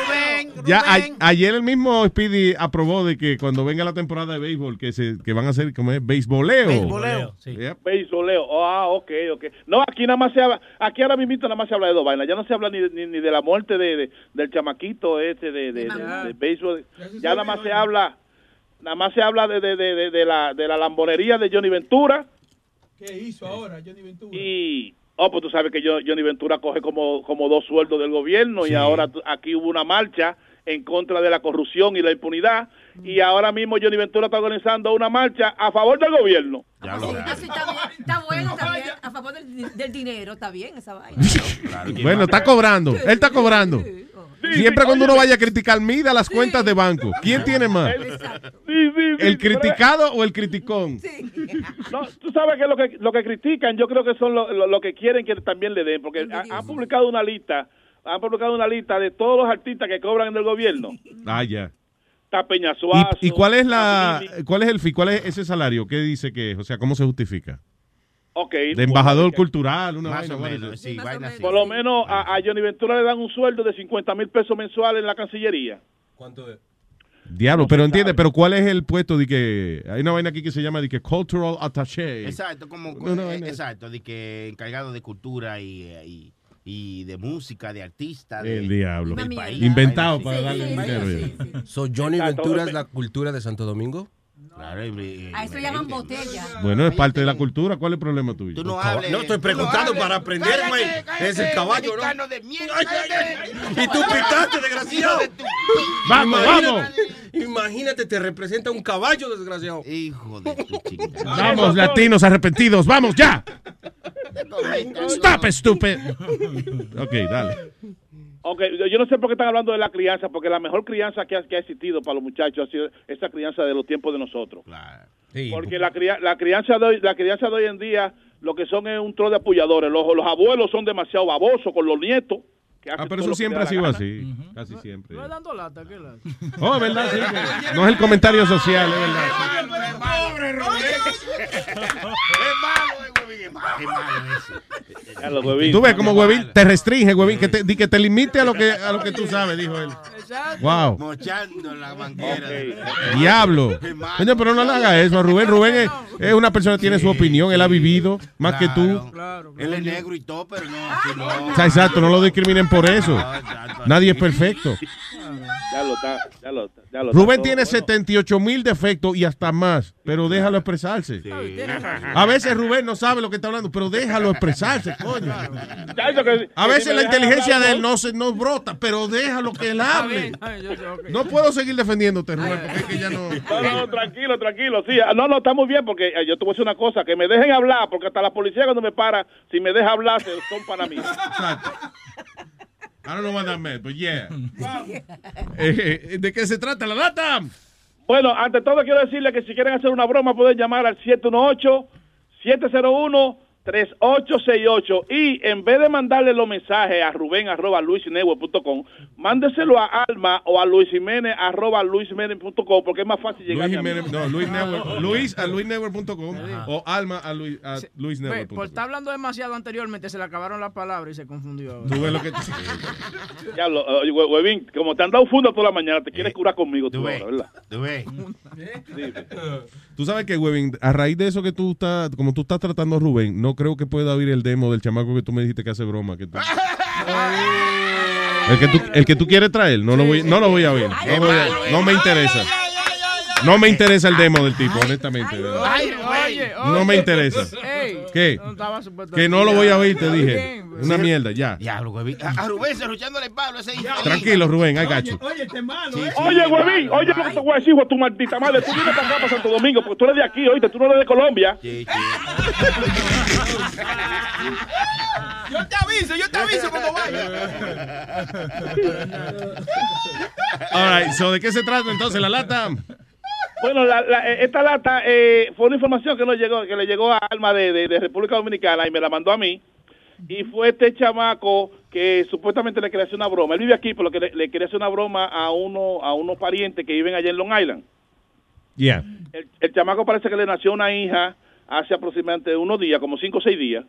ya a- ayer el mismo Speedy aprobó de que cuando venga la temporada de béisbol que se que van a hacer como es beisboleo. Beisboleo, Yep. Beisboleo. Oh, ah, ok, ok. No, aquí nada más se habla, aquí ahora mismo nada más se habla de dos vainas. Ya no se habla ni, ni, ni de la muerte de, de- del chamaquito este de, de, de- de béisbol. Ya nada más se habla, nada más se habla de, de, de, de- de la, de la lambonería de Johnny Ventura ¿Qué hizo ahora Johnny Ventura? y... Oh, pues tú sabes que Johnny Ventura coge como, como dos sueldos del gobierno y ahora aquí hubo una marcha en contra de la corrupción y la impunidad y ahora mismo Johnny Ventura está organizando una marcha a favor del gobierno. Ya Sí, así está, bien, está bueno, está bien. A favor del, del dinero, está bien esa vaina. Bueno, está cobrando. Él está cobrando. Siempre cuando uno vaya a criticar, mida las cuentas de banco. ¿Quién tiene más? ¿El criticado o el criticón? [LAUGHS] No, tú sabes que lo que lo que critican, yo creo que son lo, lo- lo que quieren que también le den, porque ha- han publicado una lista, han publicado una lista de todos los artistas que cobran en el gobierno. Ah, ya. Está Peña Suazo, ¿Y, y cuál es la cuál es el fi- cuál es ese salario? ¿Qué dice que es? O sea, ¿cómo se justifica? ok, De embajador cultural, una Más vaina, o menos, vaina. Por lo menos a, a Johnny Ventura le dan un sueldo de 50 mil pesos mensuales en la Cancillería. ¿Cuánto es? Diablo, pero entiende, pero ¿cuál es el puesto de que hay una vaina aquí que se llama de que cultural attaché? Exacto, como No, no, eh, exacto, de que encargado de cultura y, eh, y, y de música, de artista. De, El diablo. del país. Inventado para darle dinero. ya. So, Johnny Exacto. Ventura es la cultura de Santo Domingo. Claro, y- y- A eso llaman botella. Bueno, es parte de la cultura. ¿Cuál es el problema tuyo? Tú no hables. no, estoy tú preguntando hables. para aprender, Cállate, güey. cállate, Es el caballo, ¿no? de mierda, cállate. Y tú pitaste, desgraciado. Vamos, Imagínate- vamos. Imagínate, te representa un caballo, desgraciado. Hijo de tu chingada. Vamos, latinos arrepentidos, vamos ya. Stop, stupid. Ok, dale. Ok, yo- yo no sé por qué están hablando de la crianza, porque la mejor crianza que ha, que ha existido para los muchachos ha sido esa crianza de los tiempos de nosotros. Porque la, la, crianza de hoy, la crianza de hoy en día lo que son es un trozo de apoyadores. Los, los abuelos son demasiado babosos con los nietos. Que Ah, hacen pero todo eso lo que siempre le ha da sido la así. gana. Casi siempre. No es dando lata, ¿qué lata? Oh, es verdad, sí. que No es el comentario social, es verdad. Pobre Rubén. Es malo, huevín, es malo, es malo ese. Ya, los huevín. Tú ves como Huevín te restringe, Huevín, que te, di que te limite a lo que, a lo que tú sabes, dijo él. Wow. Mochando la manguera. Diablo. Pero no le haga eso a Rubén. Rubén es, es una persona que tiene su opinión, él ha vivido más que tú. Él es negro y todo, pero no, así no. O sea, exacto, no lo discriminen por eso. Nadie es perfecto. Ya lo está, ya lo está. Ya lo está Rubén tiene bueno. 78 mil defectos y hasta más, pero déjalo expresarse. A veces Rubén no sabe lo que está hablando, pero déjalo expresarse, [LAUGHS] coño. A veces la inteligencia de él no se no brota, pero déjalo que él hable. No puedo seguir defendiéndote, Rubén, porque es que ya no. No, no, tranquilo, tranquilo. Sí, ah, no, no, está muy bien porque eh, yo te voy a decir una cosa, que me dejen hablar, porque hasta la policía cuando me para, si me deja hablar, son para mí. I don't know what that meant, but yeah. [LAUGHS] Eh, eh, ¿De qué se trata la data? Bueno, ante todo quiero decirle que si quieren hacer una broma pueden llamar al 718-701-3868 y en vez de mandarle los mensajes a Rubén arroba luisnetwork.com, mándeselo a Alma o a Luis Jiménez arroba luisjiménez.com porque es más fácil llegar Luis. Jiménez, no, Luis Network, Luis a luisnetwork.com o Alma a, Luis, a Ve, luisnetwork.com. por estar hablando demasiado anteriormente, se le acabaron las palabras y se confundió. Tú ves lo que [LAUGHS] Ya lo, huevín, como te han dado funda toda la mañana, te quieres curar conmigo tú, ahora, ¿verdad? Tú ves. [LAUGHS] Tú sabes que, Webin, a raíz de eso que tú estás, como tú estás tratando a Rubén, no creo que pueda oír el demo del chamaco que tú me dijiste que hace broma. Que tú- el, que tú, el que tú quieres traer, no lo voy, no lo voy a oír. No, me interesa. No me interesa el demo del tipo, honestamente. Oye, oye, No me interesa. Ey, ¿Qué? no Que no lo voy a oír, te dije. Bien, Una mierda, ya. Diablo, Huevín. A, Rubén cerruchándole el palo a ese infeliz. Tranquilo, Rubén, got you. Oye, este malo, ¿eh? Oye, huevín, oye lo que te voy a decir, hijo de tu maldita madre. Tú vienes para acá, para Santo Domingo, porque tú eres de aquí, oíste, tú no eres de Colombia. Yo te aviso, yo te aviso cuando vaya. All right, so, ¿de qué se trata entonces la lata? Bueno, la- la- eh, esta lata eh, fue una información que nos llegó, que le llegó a Alma de, de- de República Dominicana y me la mandó a mí. Y fue este chamaco que supuestamente le quería hacer una broma. Él vive aquí, pero que le, le quería hacer una broma a uno a unos parientes que viven allá en Long Island. Yeah. El, el chamaco parece que le nació una hija hace aproximadamente unos días, como cinco o seis días.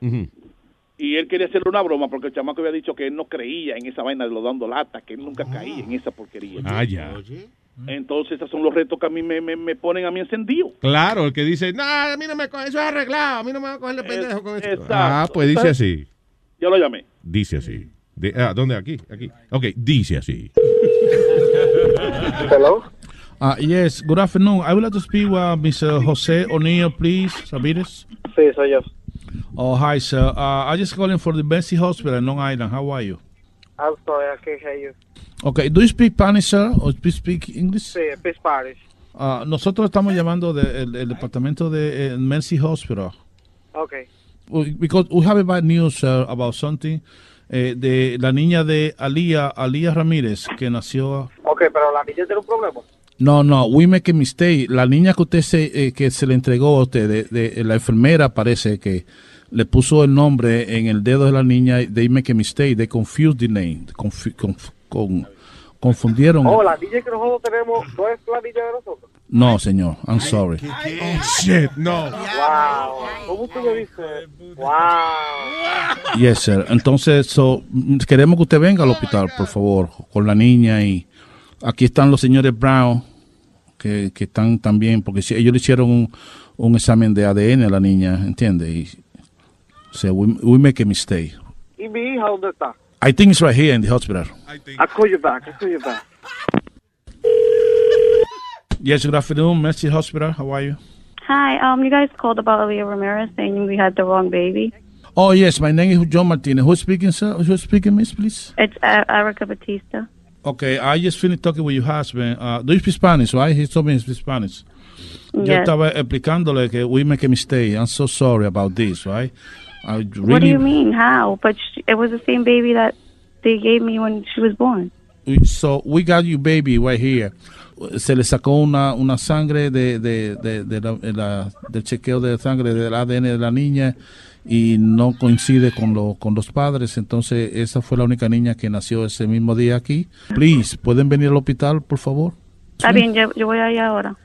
Y él quería hacerle una broma porque el chamaco había dicho que él no creía en esa vaina de los dando lata, que él nunca caía en esa porquería. Ah, ya. Entonces, esos son los retos que a mí me, me, me ponen a mí encendido. Claro, el que dice, no, a mí no me coge, eso es arreglado, a mí no me va a coger de pendejo con eso. exacto. Ah, pues dice así. Yo lo llamé. Dice así. De- ah, ¿Dónde? Aquí, aquí. Ok, dice así. [LAUGHS] Hello. Uh, yes, good afternoon. I would like to speak with uh, Mr. Jose O'Neill, please. Sabires. Sí, soy yo. Oh, hi, sir. Uh, I just calling for the Bessie Hospital in Long Island. How are you? I'm sorry, I can't hear you. Okay, do you speak Spanish, sir, or do you speak English? Sí, Peace Parish. Uh, nosotros estamos llamando del el departamento de eh, Mercy Hospital. Okay. We- Because we have a bad news, sir, about something. eh, de la niña de Alía, Alía Ramírez, que nació Ok, pero la niña tiene un problema. No, no, we make a mistake. La niña que usted se, eh, que se le entregó a usted, de, de- la enfermera parece que le puso el nombre en el dedo de la niña. They make a mistake. They confused the name. Confu- conf- con- confundieron. Oh, la niña que nosotros tenemos no es la niña de nosotros. No, señor. I'm sorry. Oh, shit, no. Wow. ¿Cómo usted me dice? Wow. Yes, sir. Entonces, so, queremos que usted venga al hospital, por favor, con la niña. Y aquí están los señores Brown, que, que están también, porque si- ellos le hicieron un, un examen de ADN a la niña, ¿entiende? Y, so, we, we make a mistake. ¿Y mi hija dónde está? I think it's right here in the hospital. i'll call you back. I'll call you back. Yes, good afternoon, Mercy Hospital. How are you? Hi, um, you guys called about Aaliyah Ramirez saying we had the wrong baby. Oh, yes, my name is John Martinez. Who's speaking, sir? Who's speaking, miss, please? It's uh, Erica Batista. Okay, I just finished talking with your husband. Uh, do you speak Spanish, right? He told me he speaks Spanish. Yo Yes. estaba explicándole que we make a mistake. I'm so sorry about this, right? I really, What do you mean? How? But sh- it was the same baby that they gave me when she was born. So we got you baby right here. Se le sacó una, una sangre de, de, de, de la, de la- del chequeo de sangre del ADN de la niña y no coincide con, lo, con los padres. Entonces esa fue la única niña que nació ese mismo día aquí. Please, ¿pueden venir al hospital, por favor? Está bien, yo, yo voy allá ahora.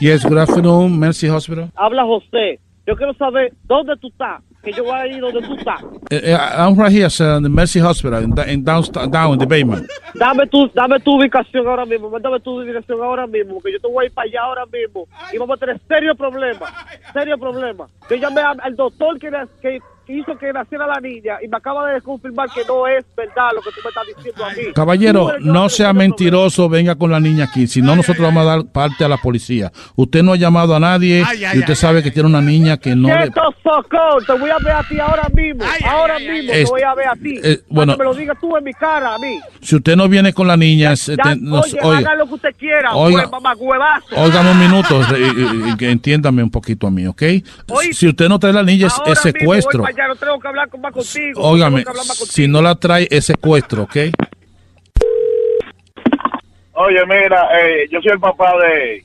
Yes, good afternoon, Mercy Hospital. Habla José. Yo quiero saber dónde tú estás. Que yo voy a ir donde tú estás. Eh, eh, I'm right here, sir, in the Mercy Hospital, in, in down, down in the basement. Dame tu, dame tu ubicación ahora mismo. Mándame tu dirección ahora mismo. Que yo te voy a ir para allá ahora mismo. Y vamos a tener serio problema. Serio problema. Yo llamé al, doctor que, que hizo que naciera la niña. Y me acaba de confirmar que no es verdad lo que tú me estás diciendo a mí. Caballero, no sea mentiroso, venga con la niña aquí, si no nosotros vamos a dar parte a la policía. Usted no ha llamado a nadie y usted sabe que tiene una niña que no le... Quieto, socón, te voy a ver a ti ahora mismo. ahora mismo te Este, voy a ver a ti. eh, bueno. me lo digas tú en mi cara a mí. Si usted no viene con la niña, este, Ya, nos- oye, oiga, haga lo que usted quiera, Oiga. huevazo. óigame un minuto, [LAUGHS] y- y- y que entiéndame un poquito a mí, ¿ok? Oye, Si usted no trae la niña, es, secuestro. Allá, no tengo que hablar con- más contigo. Óigame, no más contigo. si no la trae, es secuestro, ¿ok? Oye, mira, eh, yo soy el papá de, de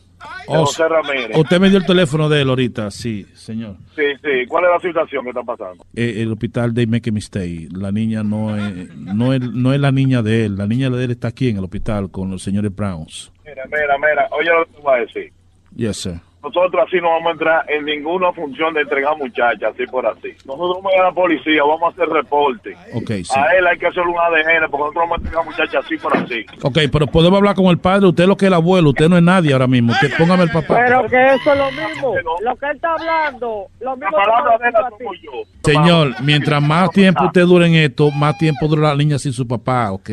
José Ramírez. Usted me dio el teléfono de él ahorita, sí, señor. Sí, sí. ¿Cuál es la situación que está pasando? Eh, el hospital de Make a Mistake. La niña no es, no, es, no es la niña de él. La niña de él está aquí en el hospital con los señores Browns. Mira, mira, mira. Oye lo que te voy a decir. Yes, sir. Nosotros así no vamos a entrar en ninguna función de entregar muchachas, así por así. Nosotros vamos a ir a la policía, vamos a hacer reporte. Ok, sí. A él hay que hacer un ADN porque nosotros vamos a entregar muchachas así por así. Ok, pero podemos hablar con el padre. Usted es lo que es el abuelo. Usted no es nadie ahora mismo. Usted, póngame el papá. Pero que eso es lo mismo. Lo que él está hablando, lo mismo que palabra yo digo a ti. Señor, mientras más tiempo usted dure en esto, más tiempo dura la niña sin su papá, ¿ok?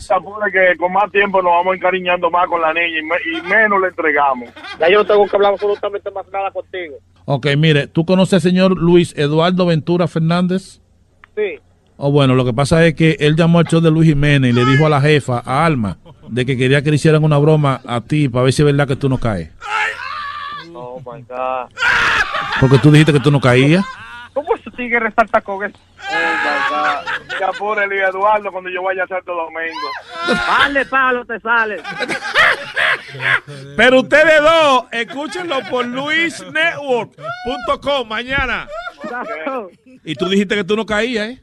Se apure que con más tiempo nos vamos encariñando más con la niña y, me- y menos le entregamos. Ya yo no tengo que hablar absolutamente más nada contigo. Ok, mire, ¿tú conoces al señor Luis Eduardo Ventura Fernández? Sí. O bueno, lo que pasa es que él llamó al show de Luis Jiménez y le dijo a la jefa, a Alma, de que quería que le hicieran una broma a ti para ver si es verdad que tú no caes. Oh my God. Porque tú dijiste que tú no caías. ¿Cómo ese tigre resalta con eso? My God. Se apure Luis Eduardo cuando yo vaya a Santo Domingo. Vale, palo, te sale. Pero ustedes dos, escúchenlo por luisnetwork.com mañana. Y tú dijiste que tú no caías, ¿eh?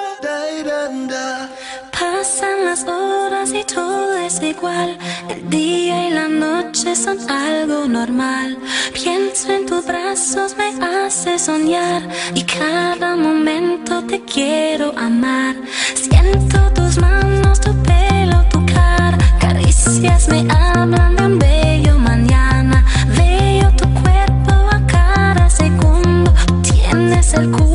Pasan las horas y todo es igual. El día y la noche son algo normal. Pienso en tus brazos, me hace soñar. Y cada momento te quiero amar. Siento tus manos, tu pelo, tu cara. Caricias me hablan de un bello mañana. Veo tu cuerpo a cada segundo. Tienes el culo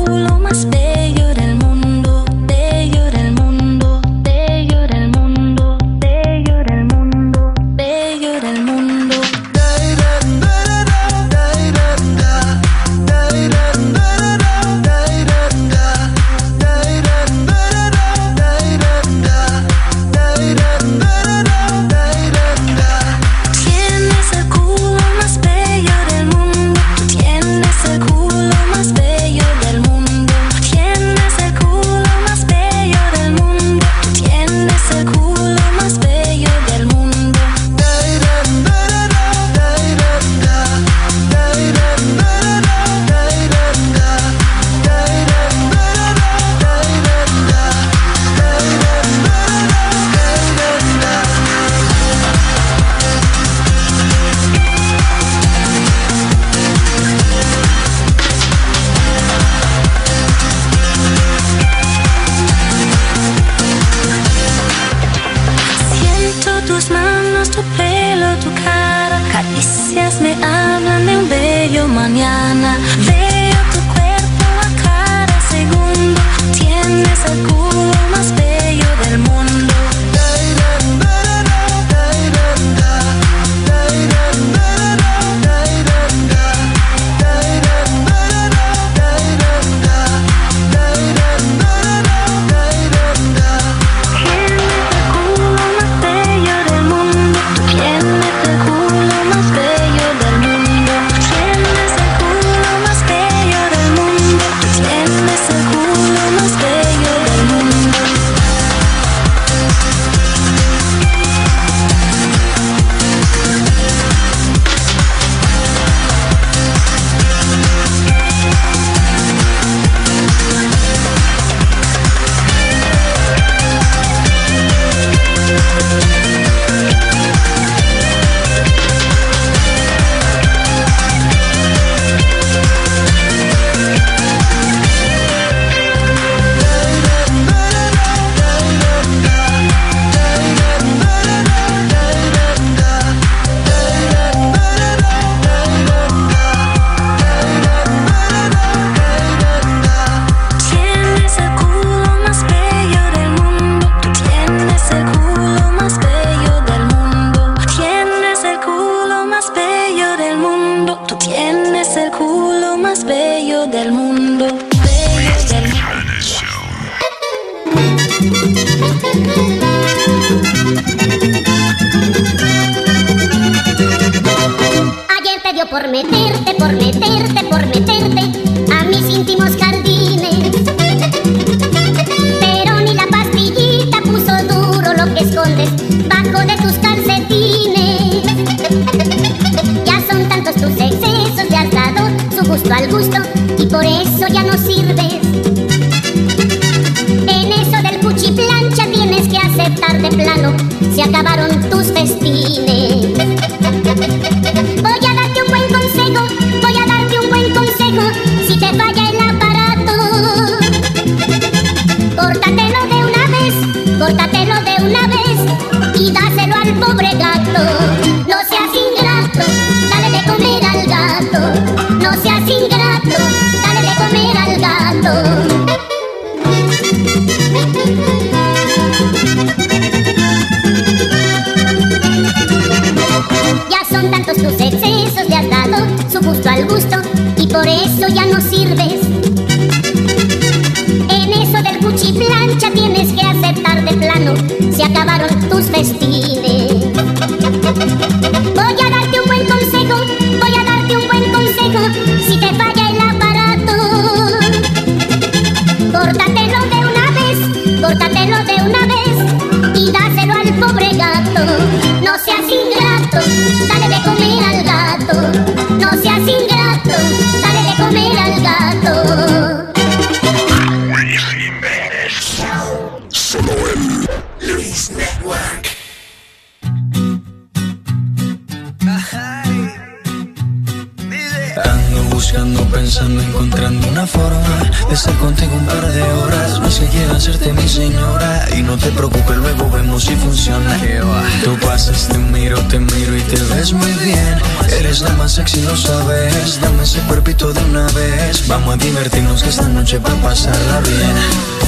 cuerpito de una vez. Vamos a divertirnos que esta noche va a pasarla bien.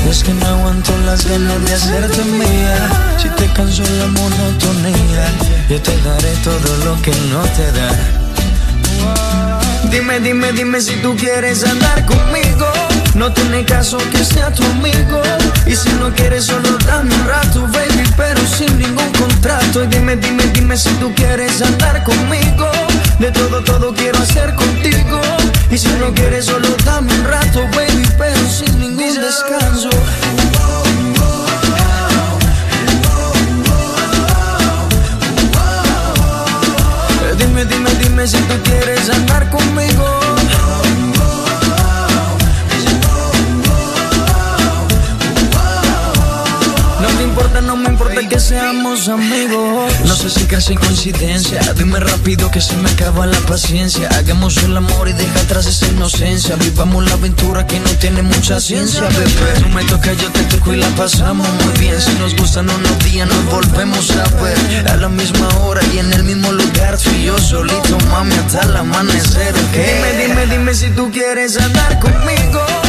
Es que no aguanto las ganas de hacerte mía. Si te canso la monotonía, yo te daré todo lo que no te da. Dime, dime, dime si tú quieres andar conmigo. No tiene caso que sea tu amigo. Y si no quieres, solo dame un rato, baby, pero sin ningún contrato. Y dime, dime, dime si tú quieres andar conmigo. De todo, todo quiero hacer contigo. Y si no quieres, solo dame un rato, baby, pero sin ningún descanso. Dime, dime, dime si tú quieres andar conmigo. Importa, no me importa que seamos amigos. No sé si casi coincidencia. Dime rápido que se me acaba la paciencia. Hagamos el amor y deja atrás esa inocencia. Vivamos la aventura que no tiene mucha ciencia, bebé. Tú me tocas, yo te toco y la pasamos muy bien. Si nos gustan unos días, nos volvemos a ver. A la misma hora y en el mismo lugar. Tú y yo solito, mami, hasta el amanecer. ¿ok? Dime, dime, dime si tú quieres andar conmigo.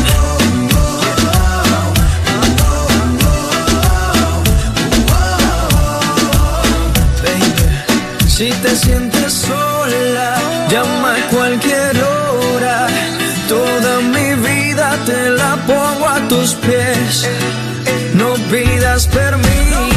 Te sientes sola, llama a cualquier hora. Toda mi vida te la pongo a tus pies. No pidas permiso,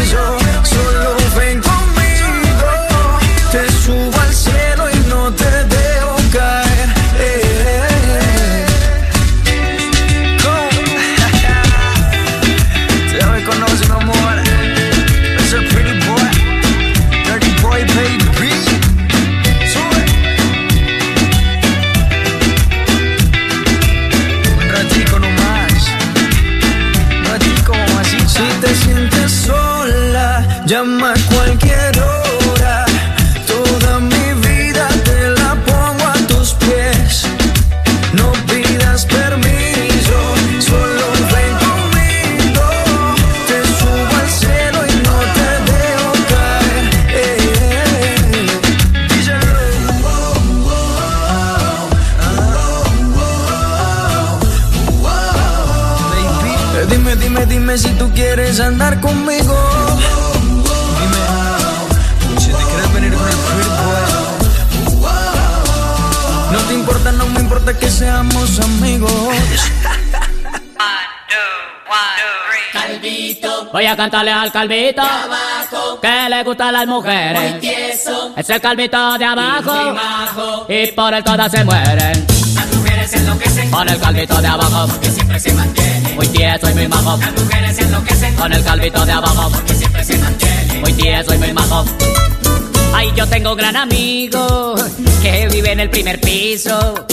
importa que seamos amigos. Calvito. Voy a cantarle al calvito que le gustan las mujeres. Muy tieso. Es el calvito de abajo majo. y por él todas se mueren. Las mujeres enloquecen. Con el calvito de abajo Que siempre se mantiene. muy tieso y muy majo. Las mujeres enloquecen. Con el calvito de abajo Que siempre se mantiene. muy tieso y muy majo. Ay, yo tengo un gran amigo que vive en el primer piso.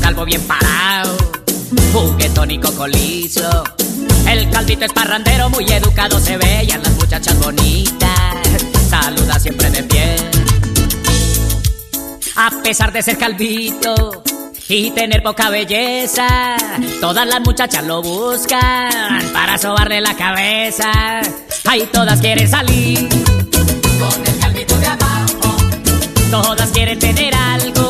Calvo bien parado, juguetón y cocolizo. El calvito es parrandero, muy educado se ve y a las muchachas bonitas saluda siempre de pie. A pesar de ser calvito y tener poca belleza, todas las muchachas lo buscan para sobarle la cabeza. Ay, todas quieren salir Con el calvito de abajo. Todas quieren tener algo,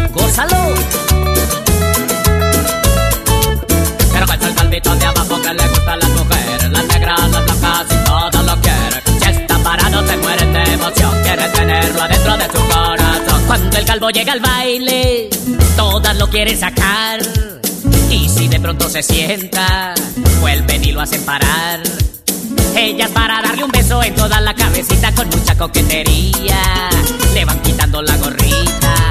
gózalo. Pero con el calvito de abajo que le gustan las mujeres, las negras, las blancas y todas lo quieren. Si está parado se mueren de emoción, quieren tenerlo adentro de su corazón. Cuando el calvo llega al baile, todas lo quieren sacar. Y si de pronto se sienta, vuelven y lo hacen parar. Ellas para darle un beso en toda la cabecita con mucha coquetería. Le van quitando la gorrita.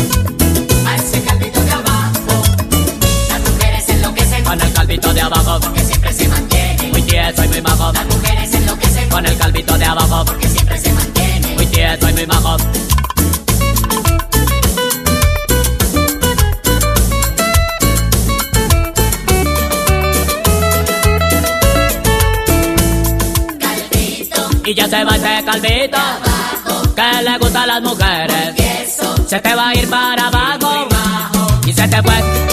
Muy majo. Las mujeres enloquecen. Con el calvito de abajo, Que siempre se mantiene. muy tieso y muy majo. Calvito. Y ya se va ese calvito que le gustan las mujeres. Se te va a ir para abajo y se te fue.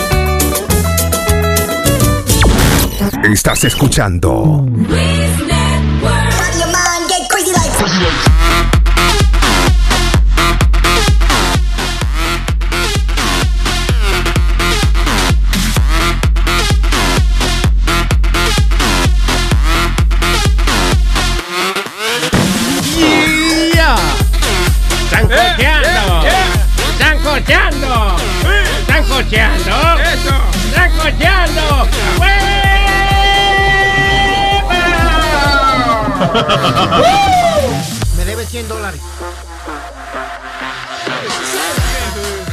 Estás escuchando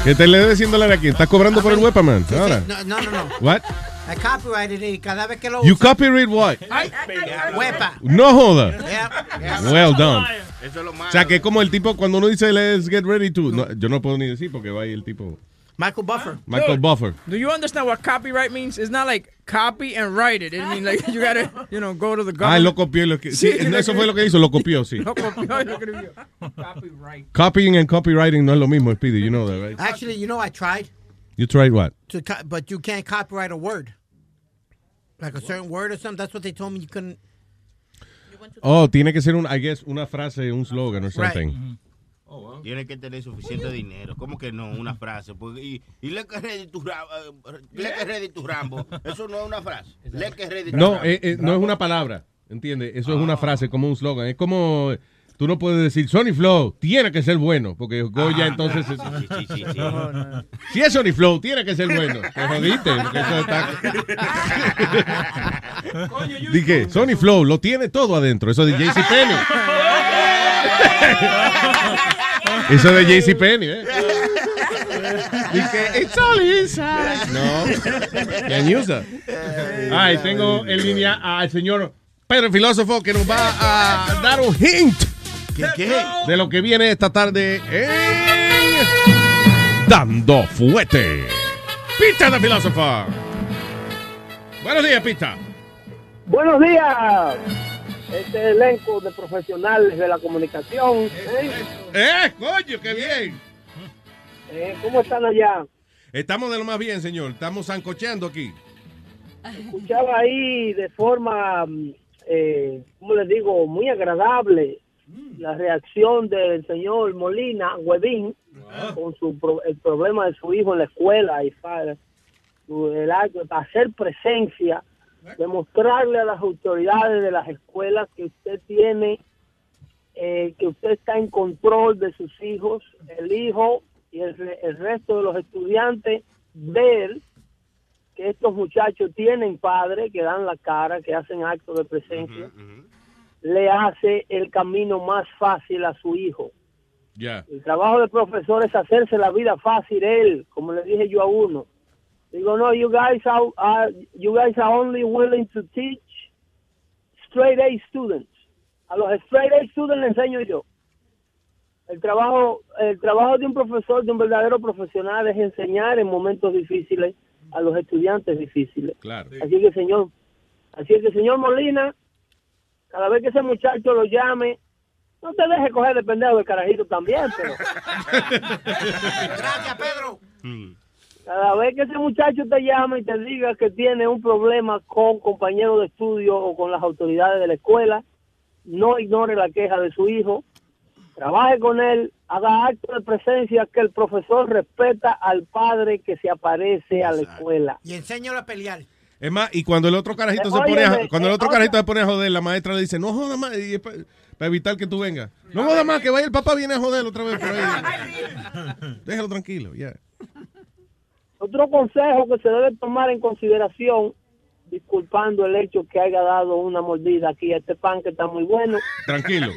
¿Qué te le debe 100 dólares aquí? ¿Estás cobrando por el Wepaman? Ahora. No, no, no. no. What? I copyrighted it y cada vez que lo You copyright what? Huepa. No joda. Yeah, yeah. Well done. Eso es lo malo. O sea, que es como el tipo cuando uno dice let's get ready to. no, yo no puedo ni decir porque va ahí el tipo. Michael Buffer. Michael Buffer. Do you understand what copyright means? It's not like copy and write it. It [LAUGHS] means like you gotta, you know, go to the Ah, él government. lo copió. y Lo que, [LAUGHS] sí, Sí, eso fue lo que hizo, lo copió, sí. Lo copió y lo escribió. Copyright. Copying and copywriting no es lo mismo, Speedy. You know that, right? Actually, you know, I tried You tried what? to, co- but you can't copyright a word, like a certain word or something. That's what they told me you couldn't. Oh, tiene que ser un, I guess, una frase, un slogan or something. Tiene que tener suficiente dinero. ¿Cómo que no? Una [LAUGHS] frase. Porque, y, y le que ready tu Rambo. Le que ready tu Rambo. Eso no es una frase. Le que ready tu No, Rambo. eh, eh, no es una palabra, ¿entiendes? Eso es una frase, como un slogan. Es como Tú no puedes decir Sony Flow tiene que ser bueno, porque Goya Ah, entonces. Sí, sí, sí, sí. No, no. Si es Sony Flow, tiene que ser bueno. Te jodiste. eso está- Dije, Sony Flow lo tiene todo adentro. Eso de JCPenney. [LAUGHS] Eso de JCPenney, ¿eh? [LAUGHS] Dije, it's all inside. No. Can't use that. Ay, tengo en línea al señor Pedro el Filósofo que nos va a dar un hint de lo que viene esta tarde en Dando Fuete. Pista de Filósofo. Buenos días, Pista. Buenos días, este elenco de profesionales de la comunicación. ¿eh? ¡Eh, coño, qué bien! Eh, ¿Cómo están allá? Estamos de lo más bien, señor. Estamos zancocheando aquí. Escuchaba ahí de forma, eh, ¿cómo les digo?, muy agradable la reacción del señor Molina, Huevín, con su pro- el problema de su hijo en la escuela y para su- el hacer presencia, demostrarle a las autoridades de las escuelas que usted tiene, eh, que usted está en control de sus hijos, el hijo y el, el resto de los estudiantes, ver que estos muchachos tienen padres que dan la cara, que hacen actos de presencia, le hace el camino más fácil a su hijo. Ya. El trabajo del profesor es hacerse la vida fácil él, como le dije yo a uno. Digo, no, you guys are, are- you guys are only willing to teach straight A students. A los straight A students le enseño yo. El trabajo, el trabajo de un profesor, de un verdadero profesional, es enseñar en momentos difíciles a los estudiantes difíciles. Claro. Así que señor, así que señor Molina, cada vez que ese muchacho lo llame, no te deje coger de pendejo del carajito también, pero [LAUGHS] Gracias, Pedro. Cada vez que ese muchacho te llame y te diga que tiene un problema con compañeros de estudio o con las autoridades de la escuela, no ignore la queja de su hijo, trabaje con él, haga acto de presencia que el profesor respeta al padre que se aparece a la escuela. Y enséñalo a pelear. Es más, y cuando el otro carajito Eh, se pone a, cuando el otro carajito se pone a joder, la maestra le dice, no joda más, y es pa- para evitar que tú vengas. No joda más, que vaya el papá viene a joder otra vez por ahí. [LAUGHS] Déjalo tranquilo, ya. Otro consejo que se debe tomar en consideración, disculpando el hecho que haya dado una mordida aquí a este pan que está muy bueno, Tranquilo.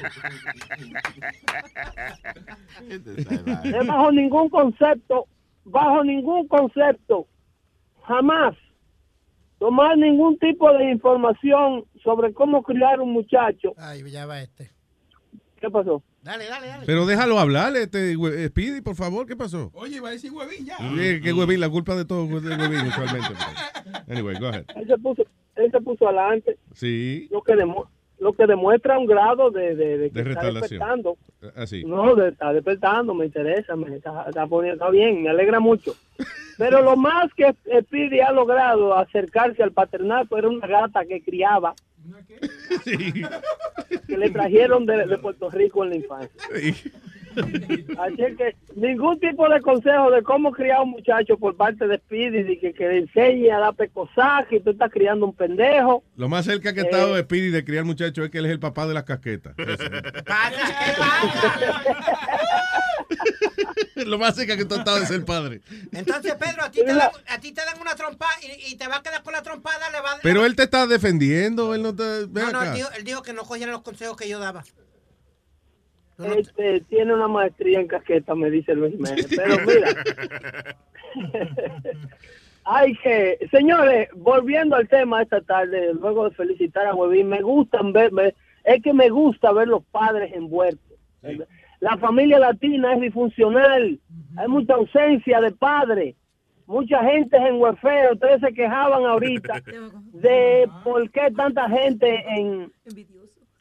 es bajo ningún concepto, bajo ningún concepto, jamás tomar ningún tipo de información sobre cómo criar un muchacho. Ay, ya va este. ¿Qué pasó? Dale, dale, dale. Pero déjalo hablar, este, hue- Speedy, por favor, ¿qué pasó? Oye, iba a decir huevín ya. Sí, que huevín, la culpa de todo es de huevín usualmente. pero- Anyway, go ahead. Él se puso, él se puso adelante, Sí, lo que, demu- lo que demuestra un grado de, de, de que de está despertando. Así. No, de- está despertando, me interesa, me está, está poniendo, está bien, me alegra mucho. Pero lo más que Speedy ha logrado acercarse al paternato era una gata que criaba, que le trajeron de, de Puerto Rico en la infancia. Así es que ningún tipo de consejo de cómo criar un muchacho por parte de Speedy, de que, que le enseñe a dar pecosaje y tú estás criando un pendejo. Lo más cerca que ha Eh. estado de Speedy de criar muchachos es que él es el papá de las casquetas. [LAUGHS] Lo más cerca que tú has estado de ser padre. Entonces, Pedro, a ti te dan, a ti te dan una trompada y, y te va a quedar con la trompada. Le va, Pero él te está defendiendo, él no te... No, no, acá. él dijo, él dijo que no cogiera los consejos que yo daba. Este, tiene una maestría en casqueta, me dice Luis Jiménez. Pero mira, [LAUGHS] hay que, señores, volviendo al tema esta tarde, luego de felicitar a Huevín, me gustan ver, me- es que me gusta ver los padres envueltos. La familia latina es disfuncional, hay mucha ausencia de padres, mucha gente es en welfare, ustedes se quejaban ahorita [LAUGHS] de por qué tanta gente en,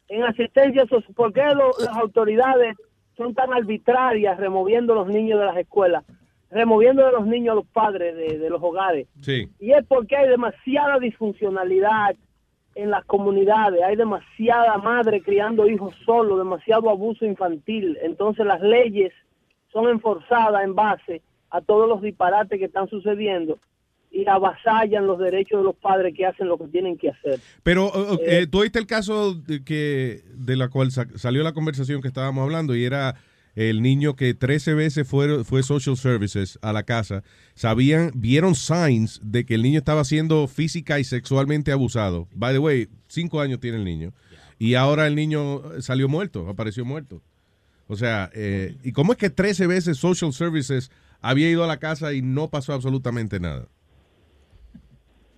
en asistencia social, por qué lo- las autoridades son tan arbitrarias removiendo a los niños de las escuelas, removiendo de los niños a los padres de, de los hogares. Sí. Y es porque hay demasiada disfuncionalidad en las comunidades, hay demasiada madre criando hijos solos, demasiado abuso infantil. Entonces las leyes son enforzadas en base a todos los disparates que están sucediendo. Y avasallan los derechos de los padres que hacen lo que tienen que hacer. Pero Eh, eh, tú oíste el caso de, que, de la cual sa- salió la conversación que estábamos hablando y era el niño que 13 veces fue, fue social services a la casa. Sabían, vieron signs de que el niño estaba siendo física y sexualmente abusado. By the way, cinco años tiene el niño. Y ahora el niño salió muerto, apareció muerto. O sea, eh, ¿y cómo es que 13 veces social services había ido a la casa y no pasó absolutamente nada?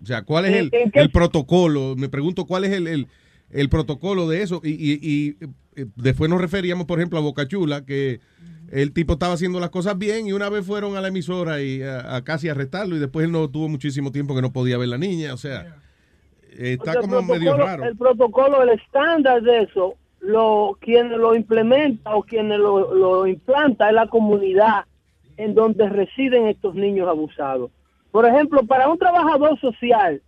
O sea, ¿cuál es ¿En- el, protocolo? Me pregunto cuál es el, el- el protocolo de eso. Y, y- y, eh, después nos referíamos, por ejemplo, a Boca Chula, que el tipo estaba haciendo las cosas bien y una vez fueron a la emisora y a, a casi arrestarlo y después él no tuvo muchísimo tiempo que no podía ver la niña. O sea, eh, está como medio raro. El protocolo, el estándar de eso, lo quien lo implementa o quien lo, lo implanta es la comunidad en donde residen estos niños abusados. Por ejemplo, para un trabajador social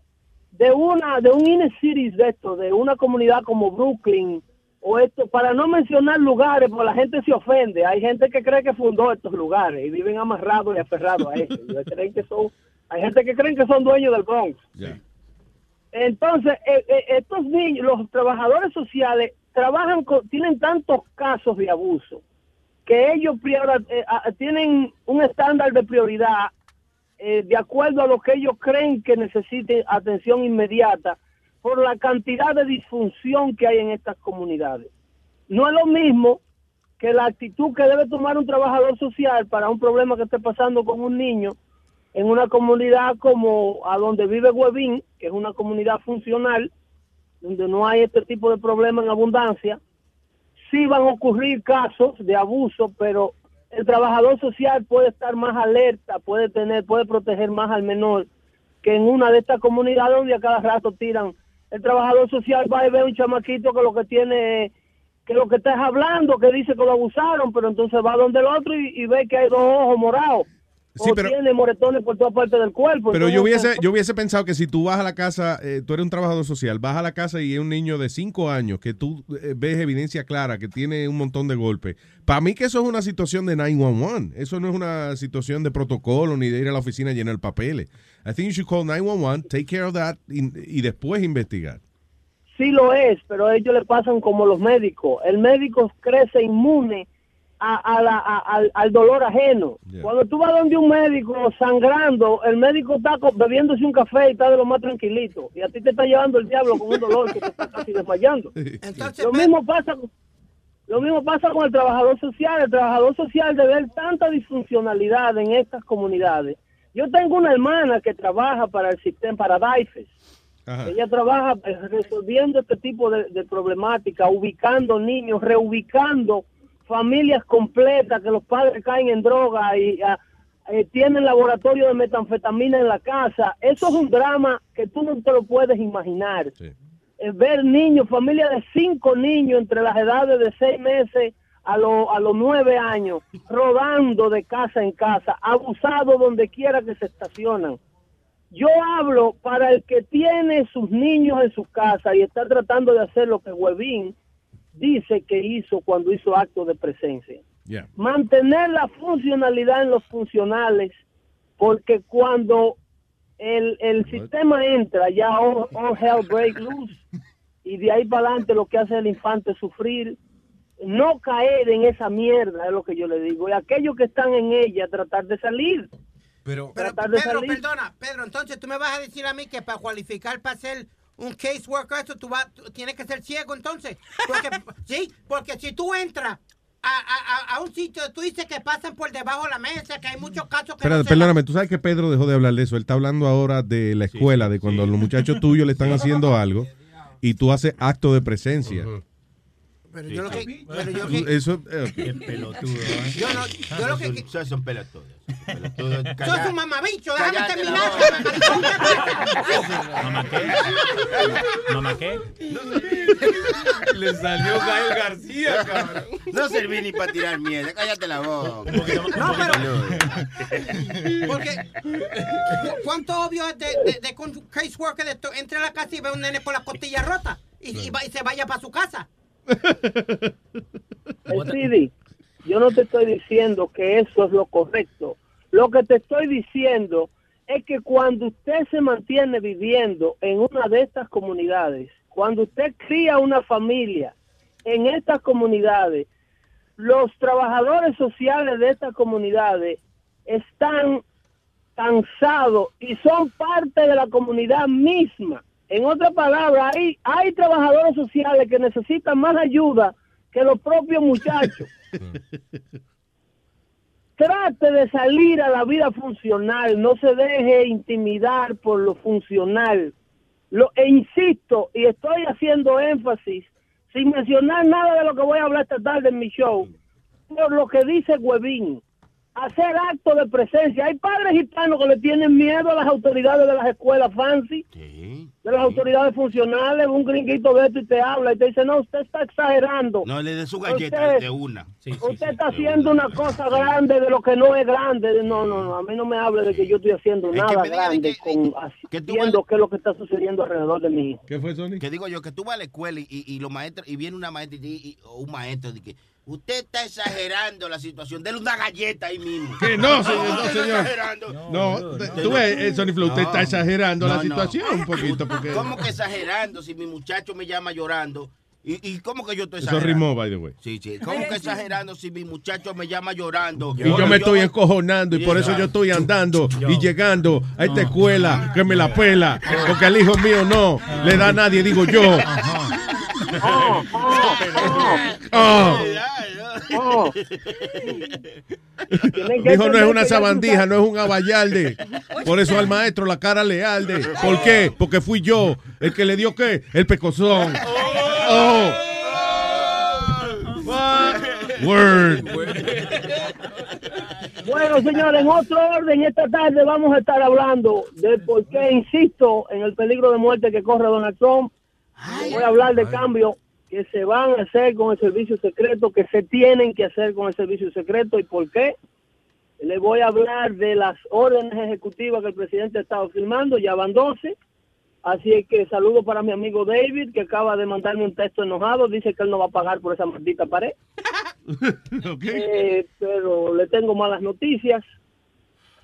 de una de un inner cities de esto, de una comunidad como Brooklyn o esto, para no mencionar lugares, porque la gente se ofende. Hay gente que cree que fundó estos lugares y viven amarrados y aferrados a eso. Creen que son, hay gente que creen que son dueños del Bronx. Entonces, eh, eh, estos niños, los trabajadores sociales, trabajan con, tienen tantos casos de abuso que ellos eh, tienen un estándar de prioridad eh, de acuerdo a lo que ellos creen que necesiten atención inmediata por la cantidad de disfunción que hay en estas comunidades. No es lo mismo que la actitud que debe tomar un trabajador social para un problema que esté pasando con un niño en una comunidad como a donde vive Huevín, que es una comunidad funcional, donde no hay este tipo de problema en abundancia, sí van a ocurrir casos de abuso, pero el trabajador social puede estar más alerta, puede tener, puede proteger más al menor que en una de estas comunidades donde a cada rato tiran. El trabajador social va y ve un chamaquito que lo que tiene, que lo que está es hablando, que dice que lo abusaron, pero entonces va donde el otro y, y ve que hay dos ojos morados. Sí, o pero- tiene moretones por toda parte del cuerpo. Pero yo hubiese, yo hubiese pensado que si tú vas a la casa, eh, tú eres un trabajador social, vas a la casa y hay un niño de 5 años que tú eh, ves evidencia clara que tiene un montón de golpes. Para mí que eso es una situación de 911. Eso no es una situación de protocolo ni de ir a la oficina a llenar papeles. I think you should call 911, take care of that y, y después investigar. Sí lo es, pero a ellos le pasan como los médicos. El médico crece inmune a, a la- a- al, al dolor ajeno. Cuando tú vas donde un médico sangrando, el médico está co- bebiéndose un café y está de lo más tranquilito. Y a ti te está llevando el diablo con un dolor que te está casi desmayando. [LAUGHS] lo mismo pasa con- lo mismo pasa con el trabajador social. El trabajador social de ver tanta disfuncionalidad en estas comunidades. Yo tengo una hermana que trabaja para el sistema, para DAIFES. Ella trabaja eh, resolviendo este tipo de, de problemática, ubicando niños, reubicando familias completas que los padres caen en droga y ah, eh, tienen laboratorio de metanfetamina en la casa. Eso es un drama que tú no te lo puedes imaginar. Eh, ver niños, familias de cinco niños entre las edades de seis meses a, lo- a los nueve años, rodando de casa en casa, abusados donde quiera que se estacionan. Yo hablo para el que tiene sus niños en su casa y está tratando de hacer lo que Huevín dice que hizo cuando hizo acto de presencia. Yeah. Mantener la funcionalidad en los funcionales, porque cuando el, el sistema entra, ya all, all hell break loose, [LAUGHS] y de ahí para adelante lo que hace el infante es sufrir, no caer en esa mierda, es lo que yo le digo, y aquellos que están en ella, tratar de salir. Pero, de Pedro, salir. perdona, Pedro, entonces tú me vas a decir a mí que para cualificar para ser un caseworker, eso tú, vas, tú tienes que ser ciego entonces. Porque, [LAUGHS] sí, porque si tú entras a, a- a- un sitio, tú dices que pasan por debajo de la mesa, que hay muchos casos que Espera, no se perdóname, tú sabes que Pedro dejó de hablar de eso. Él está hablando ahora de la escuela, de cuando los muchachos tuyos le están haciendo algo y tú haces acto de presencia. Pero yo lo que... Pero yo que Eso, eh, pelotudo. [LAUGHS] ¿eh? yo no, yo lo que... Ustedes son pelotudos. pelotudos. Sos un mamabicho, déjame cállate la terminar. [LAUGHS] ¿Mamá qué? ¿Mamá qué? Le salió Gael García, cabrón. No serví ni para tirar mierda. Cállate la boca. No, pero... Porque, ¿cu- ¿cuánto obvio es de, de, de que un caseworker de esto entre a la casa y ve a un nene con la costilla rota y, y va- y se vaya para su casa? Yo no te estoy diciendo que eso es lo correcto. Lo que te estoy diciendo es que cuando usted se mantiene viviendo en una de estas comunidades, cuando usted cría una familia en estas comunidades, los trabajadores sociales de estas comunidades están cansados y son parte de la comunidad misma. En otras palabras, hay, hay trabajadores sociales que necesitan más ayuda que los propios muchachos. [LAUGHS] Trate de salir a la vida funcional, no se deje intimidar por lo funcional. Lo, e insisto, y estoy haciendo énfasis, sin mencionar nada de lo que voy a hablar esta tarde en mi show, por lo que dice Huevín, hacer acto de presencia. Hay padres gitanos que le tienen miedo a las autoridades de las escuelas fancy, de las autoridades funcionales, un gringuito de esto y te habla y te dice, no, usted está exagerando. No le dé su galleta Usted- de una. usted está haciendo una cosa grande de lo que no es grande. No, no, no, a mí no me hable de que yo estoy haciendo Es que nada me diga de grande con haciendo qué es lo que está sucediendo alrededor de mi hijo. ¿Qué fue, Sony? Que digo yo, que tú vas a la escuela y, y, y los maestros, y viene una maestra y, y- o un maestro y que usted está exagerando la situación, dele una galleta ahí mismo. Que no, señor, no, señor. exagerando. No, tú ves, eh, Sony Flow, usted No. está exagerando la situación un poquito. Porque ¿Cómo que exagerando si mi muchacho me llama llorando? ¿Y, y cómo que yo estoy Eso exagerando? rimó, by the way. Sí, sí. ¿Cómo que exagerando si mi muchacho me llama llorando? Y yo me estoy encojonando y por eso yo estoy andando y llegando a esta escuela que me la pela, porque al hijo mío no le da a nadie, digo yo. Ah. Mi hijo no es una sabandija, no es un abayalde. Por eso al maestro la cara lealde. ¿Por qué? Porque fui yo el que le dio qué? El pecozón. Oh. Word. Bueno, señores, en otro orden, esta tarde vamos a estar hablando de por qué insisto en el peligro de muerte que corre Donald Trump. Voy a hablar de cambios que se van a hacer con el servicio secreto, que se tienen que hacer con el servicio secreto y por qué. Le voy a hablar de las órdenes ejecutivas que el presidente ha estado firmando, ya van 12. Así es que saludo para mi amigo David, que acaba de mandarme un texto enojado. Dice que él no va a pagar por esa maldita pared. [LAUGHS] Eh, pero le tengo malas noticias.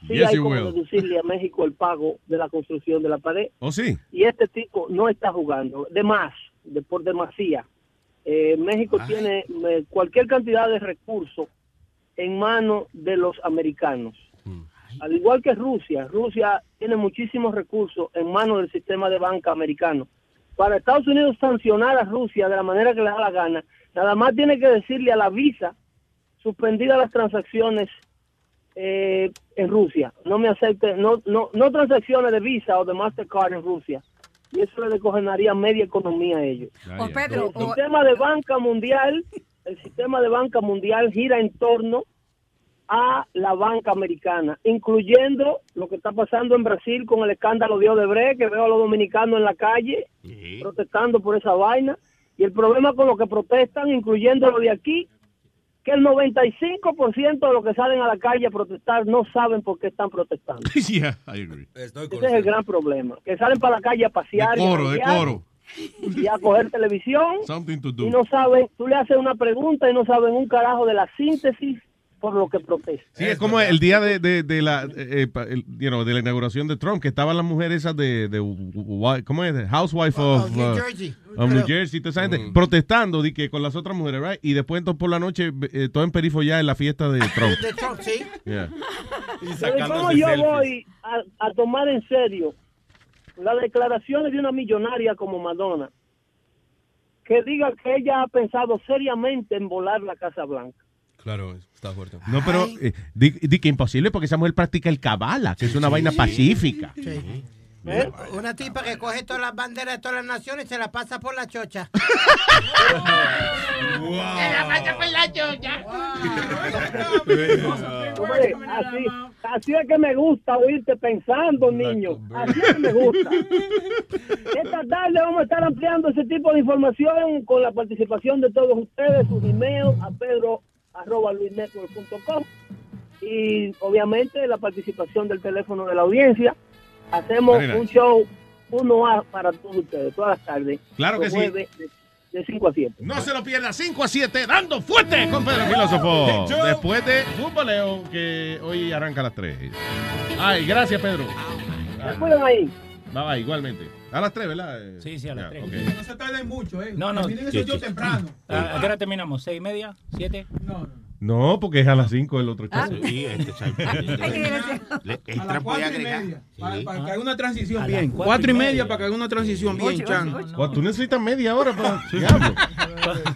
Sí Yes, hay como reducirle a México el pago de la construcción de la pared. ¿Oh, sí? Y este tipo no está jugando. De más, de por demasía. Eh, México tiene eh, cualquier cantidad de recursos en manos de los americanos. Al igual que Rusia, Rusia tiene muchísimos recursos en manos del sistema de banca americano. Para Estados Unidos sancionar a Rusia de la manera que le da la gana, nada más tiene que decirle a la Visa suspendida las transacciones eh, en Rusia. No me acepte, no, no, no transacciones de Visa o de Mastercard en Rusia. Y eso le descogenaría media economía a ellos. Pedro, el o- sistema de banca mundial, el sistema de banca mundial gira en torno a la banca americana, incluyendo lo que está pasando en Brasil con el escándalo de Odebrecht, que veo a los dominicanos en la calle protestando por esa vaina, y el problema con lo que protestan, incluyendo lo de aquí, que el 95% de los que salen a la calle a protestar no saben por qué están protestando. [LAUGHS] yeah, I agree. Ese es el gran problema, que salen para la calle a pasear De y a coro, de janguear coro. y a coger televisión Something to y no saben, tú le haces una pregunta y no saben un carajo de la síntesis por lo que protestan. Sí, es como el día de, de, de la eh, eh, pa- el- you know, de la inauguración de Trump, que estaban las mujeres esas de, de ¿cómo es? Housewife of New uh, Jersey. of New Jersey, toda esa gente, protestando di que con las otras mujeres, right? Y después entonces por la noche eh, todo en perifo ya en la fiesta de [LAUGHS] Trump. De Trump, sí. Yeah. Pero ¿Cómo yo voy a, a tomar en serio las declaraciones de una millonaria como Madonna que diga que ella ha pensado seriamente en volar la Casa Blanca? Claro, está fuerte. No, pero eh, di, di que imposible porque esa mujer practica el cabala, que es una vaina pacífica. ¿Eh? Una tipa que coge todas las banderas de todas las naciones y se las pasa por la chocha. [LAUGHS] Se la pasa por la chocha. Hombre, así, así es que me gusta oírte pensando, niño. Así es que me gusta. Esta tarde vamos a estar ampliando ese tipo de información con la participación de todos ustedes, sus emails a pedro arroba luisnetwork.com y obviamente la participación del teléfono de la audiencia. Hacemos un show 1A para todos ustedes, todas las tardes. Claro que sí. De, de 5 a 7. No se lo pierda, 5 a 7, dando fuerte con Pedro Filósofo. Después de Futboleo, que hoy arranca a las 3. Ay, gracias, Pedro. Se ahí. Va, va, igualmente. A las 3, ¿verdad? Eh, Sí, sí, a las ya, tres. ok. No se tarden mucho, ¿eh? No, no. Terminen sí, yo temprano. ¿A a qué hora terminamos? ¿Seis y media? ¿Siete? No, no. No, porque es a las 5 el otro Ah. show. Sí, este, [LAUGHS] qué puede agregar. media. Sí. Para, para que haga una transición A bien. las cuatro Cuatro y y media para que haga una transición bien, Chan. Pues tú necesitas media hora para. [LAUGHS]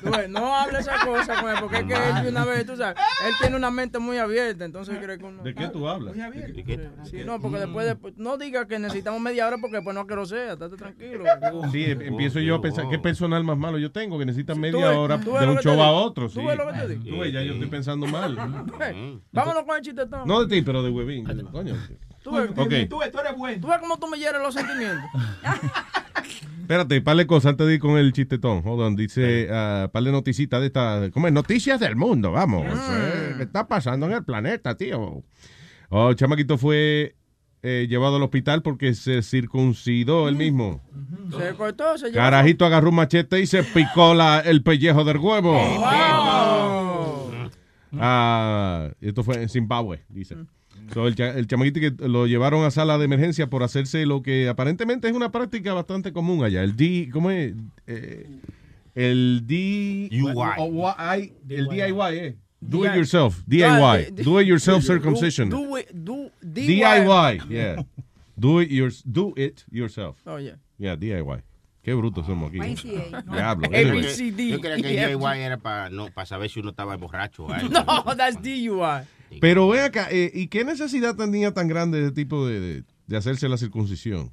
Tú ves, no hable esa cosa con él, porque es que él de una vez, tú sabes, él tiene una mente muy abierta, entonces cree que uno... ¿De qué tú hablas? Sí, no, porque después, de- no diga que necesitamos media hora porque pues no que lo sea, estate tranquilo. Sí, em- empiezo yo a pensar qué personal más malo yo tengo que necesita media hora de un show a otro. ¿Tú sí. ves lo que te digo? Tú ves, ya yo estoy pensando mal. [LAUGHS] Hey, Vámonos con el chistetón. No de ti, pero de Huevín. Coño. Tú ves, Ok. tú, ves, tú eres bueno. Tú ves cómo tú me hieres los sentimientos. [LAUGHS] Espérate, par de cosas antes de ir con el chistetón. Hold on, dice, uh, par de noticitas de esta, ¿cómo es? Noticias del mundo, vamos. Eh, ¿Qué está pasando en el planeta, tío? Oh, el chamaquito fue eh, llevado al hospital porque se circuncidó él mismo. Se cortó, se llevó. Carajito agarró un machete y se picó la, el pellejo del huevo. Ah, esto fue en Zimbabue, dice. So, el, cha- el chamaquito que lo llevaron a sala de emergencia por hacerse lo que aparentemente es una práctica bastante común allá. El D, ¿cómo es? Eh, el D, el DIY, eh. Do it yourself, DIY, do it yourself circumcision. Do, [LAUGHS] do, it- do, DIY, yeah. Do it, your, do it yourself. Oh, yeah. Yeah, DIY. Qué brutos somos aquí. Diablo. Yo creía que [LAUGHS] DIY era para no, para saber si uno estaba borracho. [LAUGHS] No, that's DUI. Pero ve acá, eh, ¿y qué necesidad tenía tan grande de tipo de, de hacerse la circuncisión?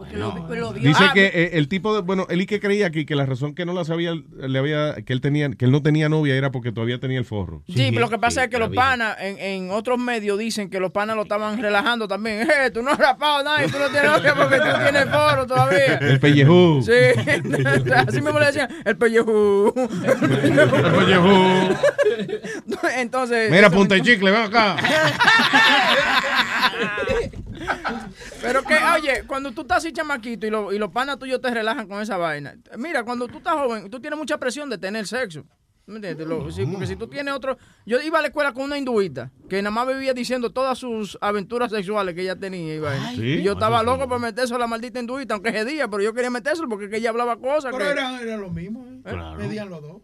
Porque lo, lo vio. Dice Ah, que eh, el tipo de, bueno, él y que creía que, que la razón que no la sabía, le había, que él tenía, que él no tenía novia era porque todavía tenía el forro. Sí, pero lo que pasa es que los panas en, en otros medios dicen que los panas lo estaban relajando también. [LAUGHS] Eh, tú no has rapado nada y tú no tienes novia porque tú tienes foro todavía. [LAUGHS] El pellejú. Sí, [LAUGHS] así mismo le decían, el pellejú. El pellejú. Entonces. Mira, punta y chicle, ven acá. Pero que, oye, cuando tú estás así chamaquito y, lo- y los panas tuyos te relajan con esa vaina. Mira, cuando tú estás joven, tú tienes mucha presión de tener sexo. ¿Me entiendes? Lo- sí, porque si tú tienes otro... Yo iba a la escuela con una hinduita que nada más vivía diciendo todas sus aventuras sexuales que ella tenía. Y, vaina. ¿Sí? y yo estaba loco por meterse a la maldita hinduita, aunque es día, pero yo quería metérselo porque que ella hablaba cosas Pero que... era, era lo mismo, ¿eh? Medían los dos.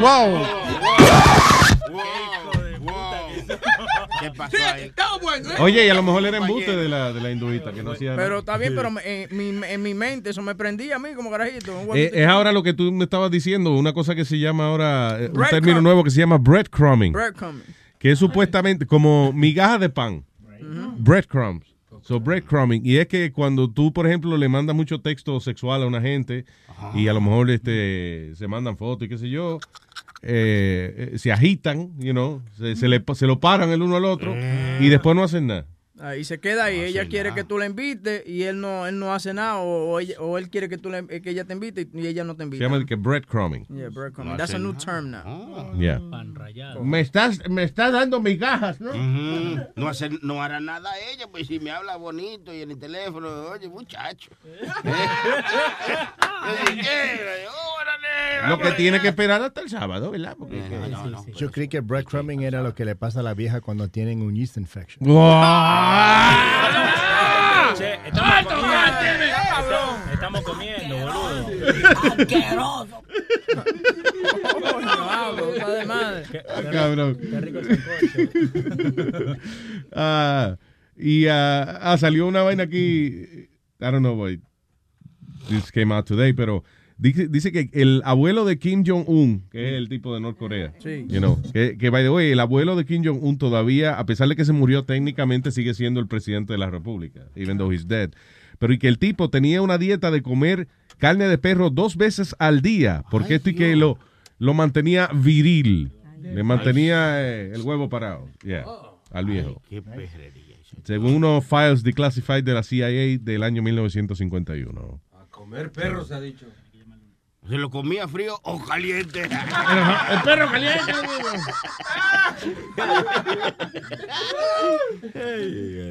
wow. ¿Qué pasó ahí? Está bueno, ¿eh? Oye, y a lo mejor era embuste de la, de la hinduita, que no hacía nada. Pero está bien, pero me- en mi, en mi mente eso me prendía a mí como carajito. Eh, es ahora lo que tú me estabas diciendo, una cosa que se llama ahora, eh, un término nuevo que se llama breadcrumbing, Breadcrumbing. que es supuestamente como migaja de pan. Breadcrumbs. So breadcrumbing. Y es que cuando tú, por ejemplo, le mandas mucho texto sexual a una gente y a lo mejor este se mandan fotos y qué sé yo, eh, eh, se agitan, you know, se, se le, se lo paran el uno al otro y después no hacen nada. Ahí se queda ahí. ella quiere que tú la invites y él no, él no hace nada. O, o ella- o él quiere que, tú la- eh, que ella te invite y ella no te Se invita. llama de que breadcrumbing. Yeah, breadcrumbing. No That's a new term now. Yeah. Me estás, me estás dando migajas, ¿no? No, hacer, no hará nada ella, pues si me habla bonito y en el teléfono, oye, muchacho. [LAUGHS] Lo que tiene que esperar hasta el sábado, ¿verdad? Porque Yo creí que breadcrumbing era lo que le pasa a la vieja cuando tienen un yeast infection. Che, estamos comiendo. Estamos- Estamos comiendo, boludo. Asqueroso. de madre. Qué- Ah, qué cabrón. rico- Qué rico el. Ah, y ah, ah, salió una vaina aquí. I don't know why this came out today, pero dice, dice que el abuelo de Kim Jong-un, que es el tipo de Norcorea, Sí. you know, que, que by the way, el abuelo de Kim Jong-un todavía, a pesar de que se murió técnicamente, sigue siendo el presidente de la República, even though he's dead. Pero y que el tipo tenía una dieta de comer carne de perro dos veces al día, porque esto y que lo, lo mantenía viril, le mantenía eh, el huevo parado, yeah, al viejo. Qué perrería. Según unos files declassified de la CIA del año 1951. Comer perro se ha dicho. ¿Se lo comía frío o caliente? El perro caliente.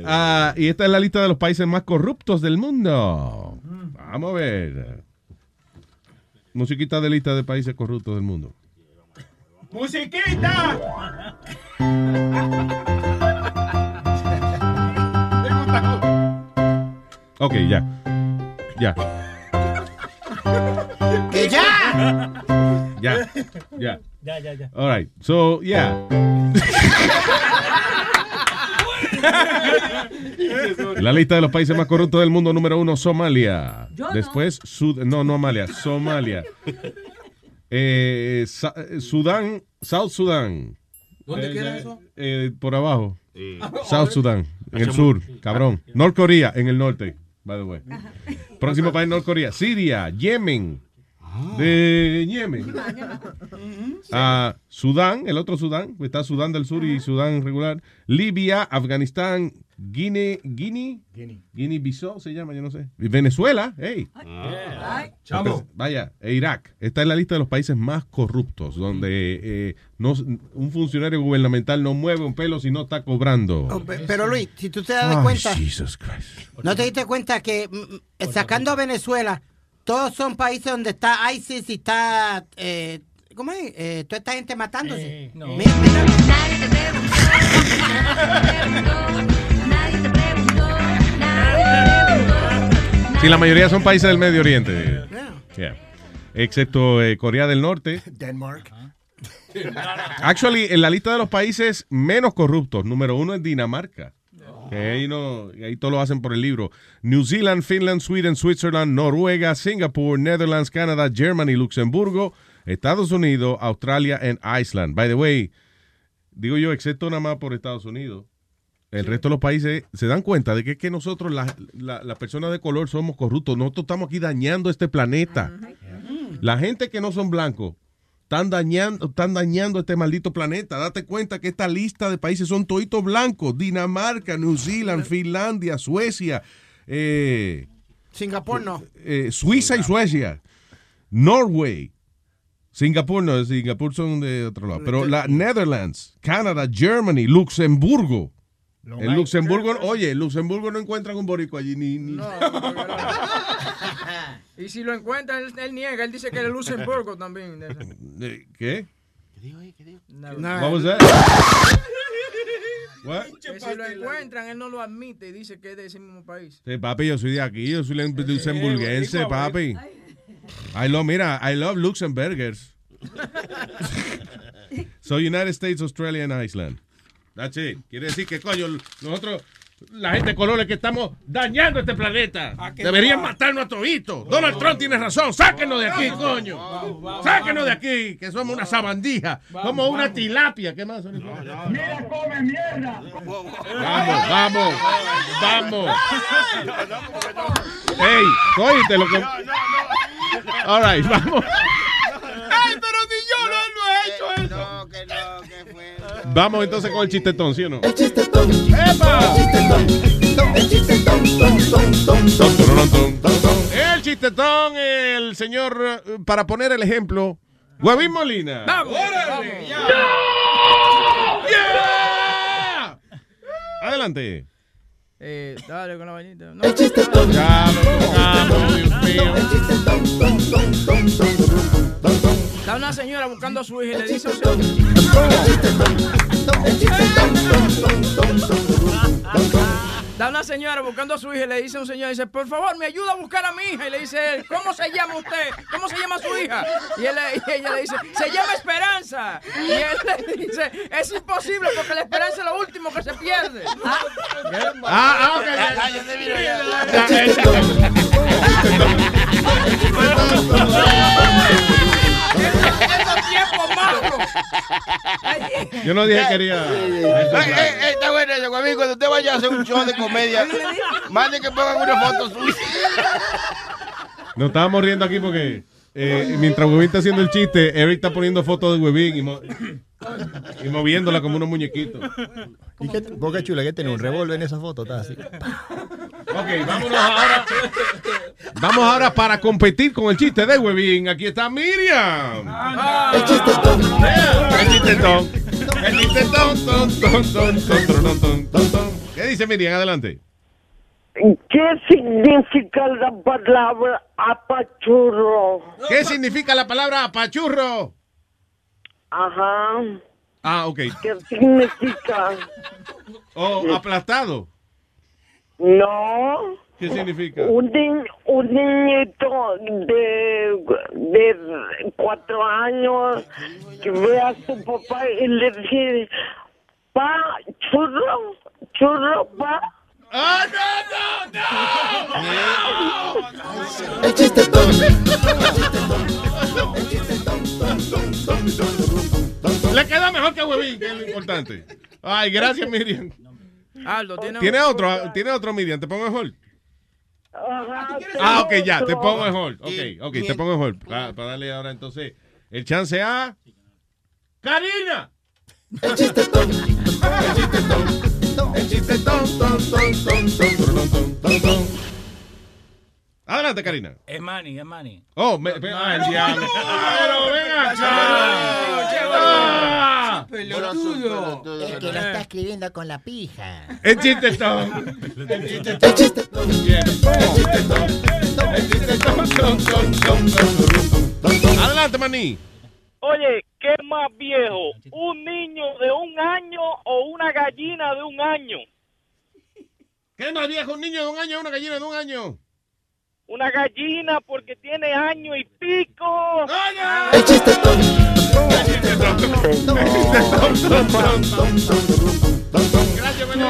Ah, y esta es la lista de los países más corruptos del mundo. Vamos a ver. Musiquita de lista de países corruptos del mundo. ¡Musiquita! Ok, ya. Ya. Ya. Ya. Ya, ya, ya. All right. So, yeah. La lista de los países más corruptos del mundo, número uno, Somalia. Yo no. Después, Sud no, no Somalia, Somalia. Eh, Sa- Sudán, South Sudán. ¿Dónde Eh, queda eso? eh, por abajo. Sí. South Sudán, en el sur, cabrón. North Korea, en el norte, by the way. Próximo país, North Korea. Siria, Yemen. De Yemen. [LAUGHS] Ah, Sudán, el otro Sudán, está Sudán del Sur y Sudán regular. Libia, Afganistán, Guinea, Guinea, Guinea Bissau se llama, yo no sé. Y Venezuela, hey. Chamo. Vaya, e Irak. Está en la lista de los países más corruptos, donde eh, no, un funcionario gubernamental no mueve un pelo si no está cobrando. Oh, pe- Pero Luis, si tú te das Ay, cuenta, Jesus Christ. ¿no te diste cuenta que mm, mm, sacando a Venezuela, todos son países donde está ISIS y está, eh, ¿cómo es? Eh, toda esta gente matándose. Mi- mira- Sí, la mayoría son países del Medio Oriente. Yeah. Excepto eh, Corea del Norte. Denmark. Actually, en la lista de los países menos corruptos, número uno es Dinamarca. Que ahí, no, ahí todo lo hacen por el libro. New Zealand, Finland, Sweden, Switzerland, Noruega, Singapur, Netherlands, Canadá, Germany, Luxemburgo, Estados Unidos, Australia y Iceland. By the way, digo yo, excepto nada más por Estados Unidos. El resto de los países se dan cuenta de que, es que nosotros, las la, las personas de color, somos corruptos. Nosotros estamos aquí dañando este planeta. La gente que no son blancos están dañando, están dañando este maldito planeta. Date cuenta que esta lista de países son toditos blancos. Dinamarca, New Zealand, Finlandia, Suecia, eh, Singapur no. eh, Suiza y Suecia, Norway. Singapur no, Singapur son de otro lado. Pero la Netherlands, Canadá, Germany, Luxemburgo. En Luxemburgo, oye, en Luxemburgo no encuentran un borico allí ni, ni- [LAUGHS] Y si lo encuentra, él, él niega. Él dice que es Luxemburgo también. de esa. Eh, ¿Qué? No. Vamos a ver. What? Que si lo encuentran, él no lo admite y dice que es de ese mismo país. Sí, papi, yo soy de aquí, yo soy luxemburguense, papi. I love, mira, I love Luxemburgers. [LAUGHS] so, United States, Australia and Iceland. That's it. Quiere decir que, coño, nosotros, la gente de colores que estamos dañando este planeta, deberían matarnos a toditos. Donald Trump tiene razón. Sáquenos de aquí, coño. Sáquenos de aquí, que somos una sabandija. Somos una tilapia. ¿Qué más? Mira, come mierda. Vamos, vamos, vamos. Hey, cógete lo que. All right, vamos. Vamos entonces con el chistetón, ¿sí o no? El chistetón. ¡Epa! El chistetón. El chistetón, el señor, eh, para poner el ejemplo, Huevín Molina. ¡Vamos! ¡Yeah! Adelante. Eh, dale con la bañita. No, El chistetón. Ya, lo Dios mío. Está una señora buscando a su hija y le dice a un Da una señora buscando a su hija y le dice a un señor, dice, por favor, me ayuda a buscar a mi hija. Y le dice, él, ¿cómo se llama usted? ¿Cómo se llama su hija? Y, él, le- y ella le dice, se llama Esperanza. Y él le dice, es imposible porque la esperanza es lo último que se pierde. Ah, ah, ok. Ya, ya, ya se Yo no dije que quería. Está bueno eso, Guamín. Cuando usted vaya a hacer un show de comedia, [LAUGHS] mande que pongan una foto suya. Nos estábamos riendo aquí porque eh, mientras Huevín está haciendo el chiste, Eric está poniendo fotos de Huevín y, [LAUGHS] y moviéndola como unos muñequitos. ¿Y qué, Boca Chula, que tiene un revólver en esa foto? Está así. Ok, vámonos ahora. Vamos ahora para competir con el chiste de Huevín. Aquí está Miriam. El chistetón. El chistetón. El chistetón. Ton, ton, ton, ton, ton, ton, ton, ton. ¿Qué dice Miriam? Adelante. ¿Qué significa la palabra apachurro? ¿Qué significa la palabra apachurro? Ajá. Ah, ok. ¿Qué significa? O aplastado. No. ¿Qué significa? Un, un niñito de, de cuatro años que ve a su papá y le dice, pa, churro, churro, pa. ¡Ah, no, no, El chiste Le queda mejor que Huevín, que es lo importante. Ay, gracias, Miriam. Aldo, tiene, ¿Tiene otro? ¿Tiene otro, Miriam? ¿Te pongo en hold? Ah, ok, ya, te pongo en hold. Ok, ok, te pongo en hold. Para darle ahora entonces el chance a... ¡Karina! El chiste El chiste ton, ton, ton, ton, ton, ton, ton, ton, ton. Adelante, Karina. Es Manny, es Manny. Oh, me, me- ah, el diablo. Pero ven acá. Pelotudo. Es que lo está escribiendo con la pija. El chiste ton. El chiste El chiste Adelante, maní. Oye, ¿qué más viejo? ¿Un niño de un año o una gallina de un año? ¿Qué más viejo? ¿Un niño de un año o una gallina de un año? Una gallina porque tiene año y pico. El chiste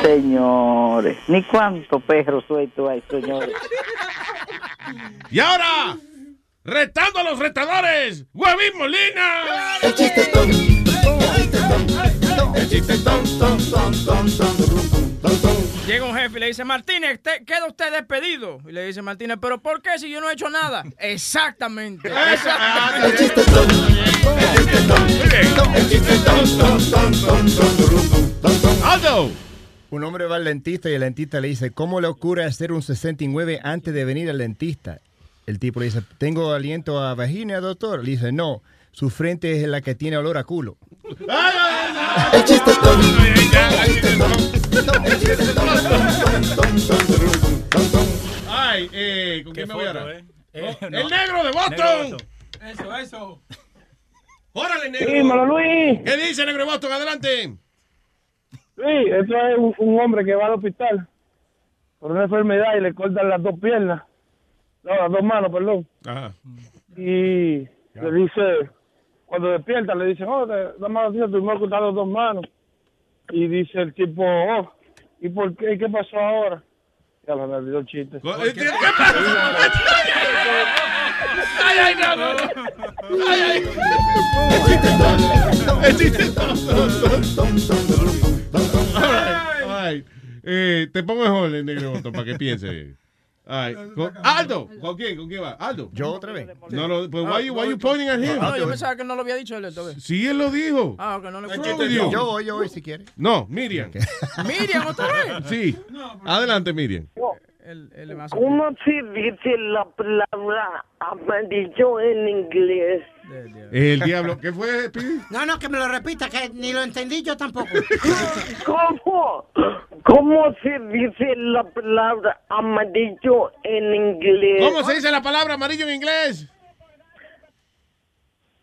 Señores, ni cuánto perro suelto hay, señores. Y ahora, retando a los retadores, Huevín Molina. El chiste El chiste ton, ton, ton, ton, ton. Llega un jefe y le dice, Martínez, te- queda usted despedido. Y le dice Martínez, ¿pero por qué si yo no he hecho nada? Exactamente. exactamente. Aldo. Un hombre va al dentista y el dentista le dice, ¿cómo le ocurre hacer un 69 antes de venir al dentista? El tipo le dice, ¿tengo aliento a vagina, doctor? Le dice, no, su frente es la que tiene olor a culo. El chiste Ay, eh, ¿con quién me voy ahora? eh? No. El negro de Boston. Eso, eso. Órale, negro. Dímelo, Luis. ¿Qué dice, negro de Boston? Adelante. Sí, eso es un, un hombre que va al hospital por una enfermedad y le cortan las dos piernas. No, las dos manos, perdón. Ajá. Y le dice, cuando despierta, le dicen, oh, mano tía, tuvimos que cortar las dos manos. Y dice el tipo, oh, ¿y por qué? ¿Qué pasó ahora? Ya me olvidó el chiste. ¿Qué Ay, ay, no. Ay, ay. El chiste All right. Eh, te pongo el negro para que piense. All right. Con- Aldo, ¿con quién? ¿Con quién va? Aldo. ¿Yo otra vez? No, no, pues why you, why you pointing at him? No, yo pensaba que no lo había dicho él esta vez. Sí, él lo dijo. Ah, ok, no with you? Yo voy, yo voy si quiere. No, Miriam. [LAUGHS] Miriam, otra vez. Sí. Adelante, Miriam. ¿Cómo se dice la palabra amarillo en inglés? El diablo. ¿Qué fue, Pidi? No, no, que me lo repita, que ni lo entendí yo tampoco. [LAUGHS] ¿Cómo? ¿Cómo se dice la palabra amarillo en inglés? ¿Cómo se dice la palabra amarillo en inglés?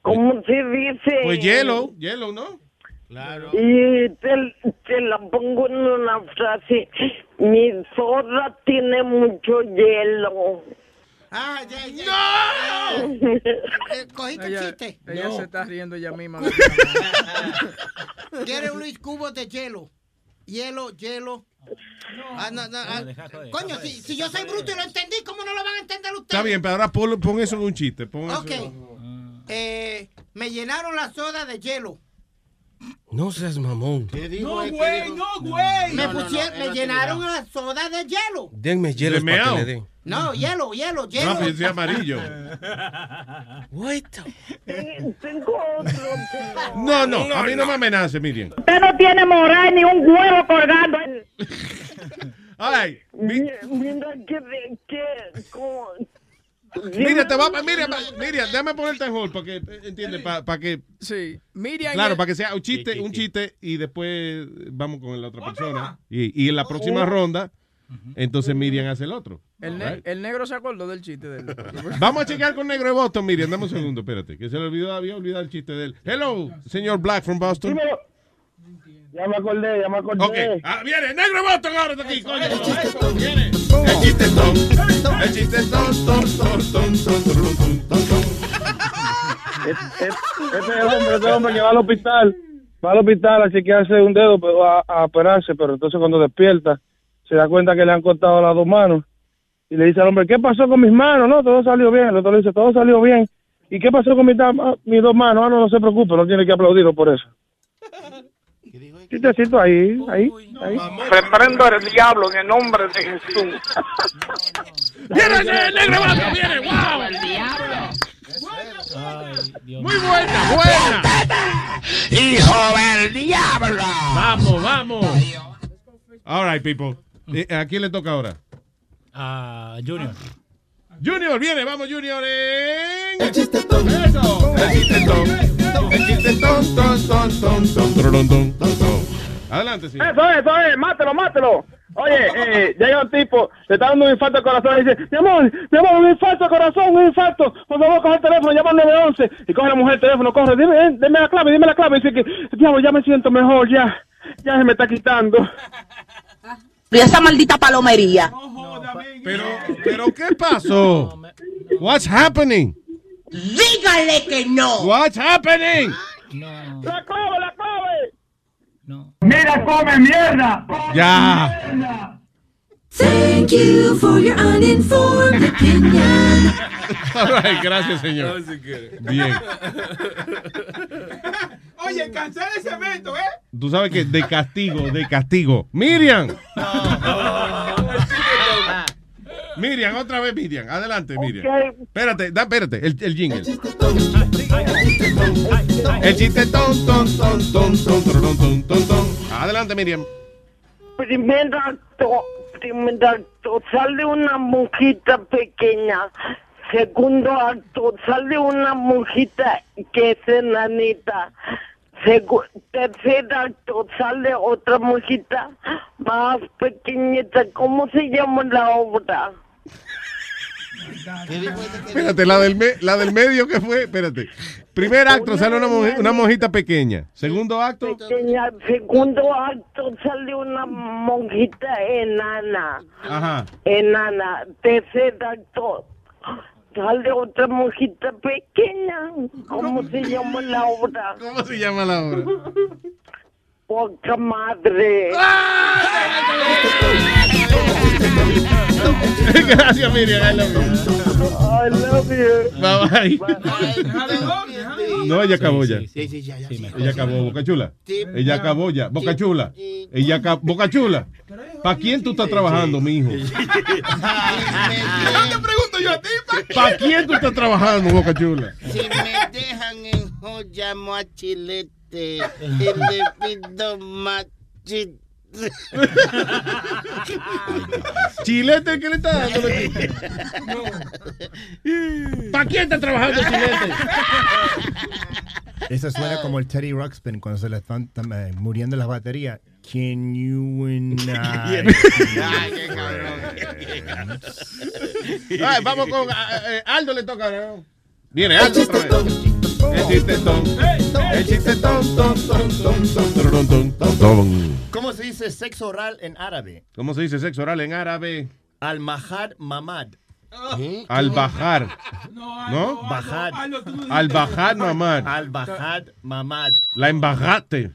¿Cómo se dice? Pues yellow, yellow, ¿no? Claro. Y te, te la pongo en una frase. Mi zorra tiene mucho hielo. Ah, ya, ya. ¡No! Eh, ¿Cogiste el chiste? ella se está riendo ella misma. [LAUGHS] Quiere un Luis Cubo de hielo. Hielo, hielo. Ah, no, no, ah, coño, si, si yo soy bruto y lo entendí, ¿cómo no lo van a entender ustedes? Está bien, pero ahora pon, pon eso en un chiste. Pon eso. Ok. Eh, me llenaron la soda de hielo. No seas mamón. No, güey, no, güey. Me pusieron, me llenaron la soda de hielo. Denme hielo ¿De para que le den. No, hielo, hielo, hielo. No, soy amarillo. Tengo otro tema. No, no, a mí no me amenace, Miriam. Usted no tiene moral ni un huevo colgando. Ay, [LAUGHS] Mira, mira que, que como- Mira, te va, Miriam, Miriam, déjame ponerte en hold para que entiende, para que Sí, Miriam. claro, para que sea un chiste, un chiste y después vamos con la otra persona y, y en la próxima ronda, entonces Miriam hace el otro. El, ne- el negro se acordó del chiste de él. [LAUGHS] Vamos a checar con Negro de Boston, Miriam, dame un segundo, espérate, que se le olvidó, había olvidado el chiste de él. Hello, señor Black from Boston. Ya me acordé, ya me acordé. Ok, ah, viene, negro Boston ahora está aquí, coño. Viene. El chistetón, el chistetón, ton, ton, ton, ton, ton, ton, ton, ton. Este es el hombre, este hombre que va al hospital, va al hospital a chequearse un dedo pero a, a operarse, pero entonces cuando despierta se da cuenta que le han cortado las dos manos y le dice al hombre, ¿qué pasó con mis manos? No, todo salió bien. El otro le dice, todo salió bien. ¿Y qué pasó con mis, da- mis dos manos? Ah, no, no se preocupe, no tiene que aplaudirlo por eso. [LAUGHS] Chistecito ahí, ahí, ahí. Reprendo al diablo en el nombre de Jesús. [LAUGHS] ¡Viene el negro Boston! ¡Viene! ¡Wow! Muy buena, buena. ¡Hijo del diablo! Vamos, vamos. All right, people. ¿A quién le toca ahora? A Junior. Junior, viene, vamos Junior en... El chiste ton. El chiste. El chiste. Adelante, señor. Eso es, eso es, mátelo, mátelo. Oye, [LAUGHS] eh, llega un tipo, te está dando un infarto de corazón y dice, mi amor, mi amor, un infarto de corazón, un infarto. Por favor, coge el teléfono, llama al 911. Y coge la mujer el teléfono, corre, dime, dime la clave, dime la clave. Y dice que, diablo, ya me siento mejor, ya, ya se me está quitando. [LAUGHS] Y esa maldita palomería. Pero, pero, ¿qué pasó? What's happening? Dígale que no. What's happening? La clave, la clave. ¡Mira, come mierda! Ya. Thank you for your uninformed opinion. [LAUGHS] All right, gracias, señor. Bien. [LAUGHS] Oye, cancela ese evento, ¿eh? Tú sabes que de castigo, de castigo. Miriam. Miriam, otra vez, Miriam. Adelante, Miriam. Espérate, da, espérate, el, el jingle. El chiste ton, ton, ton, ton, ton, ton, ton, ton, ton. Adelante, Miriam. Primer acto, primer acto, sale una monjita pequeña. Segundo acto, sale una monjita que es enanita. Segu- tercer acto, sale otra monjita más pequeñita. ¿Cómo se llama la obra? Espérate, la del, me- la del medio que fue, espérate. Primer acto sale una, monji- una monjita pequeña. Segundo acto. Pequeña. Segundo acto, sale una monjita enana. Ajá. enana. Tercer acto, sale otra monjita pequeña. ¿Cómo se llama la obra? ¿Cómo se llama la obra? [LAUGHS] Poca madre. [LAUGHS] Gracias, Miriam. I love you. I love you. Bye bye. No, ella acabó ya. Sí, sí, ya, ya. sí. Ella acabó, Boca Chula. Sí. Ella acabó ya. Boca Chula. Ella acabó. Boca Chula. ¿Para quién tú estás trabajando, mi hijo? No te pregunto yo a ti, ¿Para quién tú estás trabajando, Boca Chula? Si me dejan en joya, llamo a Chilete y le pido machete. Chilete, ¿qué le está dando? ¿Para quién está trabajando Chilete? Eso suena como el Teddy Ruxpin cuando se le están eh, muriendo las baterías. Can you and [LAUGHS] I- Ay, qué cabrón. [LAUGHS] Ay, vamos con ah, eh, Aldo le toca. ¿no? Viene Aldo otra vez. El chistetón. El chistetón. Ton, ton. ¿Cómo se dice sexo oral en árabe? ¿Cómo se dice sexo oral en árabe? Al-Mahad Mamad. Al bajar. ¿No? Bajad. Al bajar, mamá. Al-Bahad Mamad. La embajate.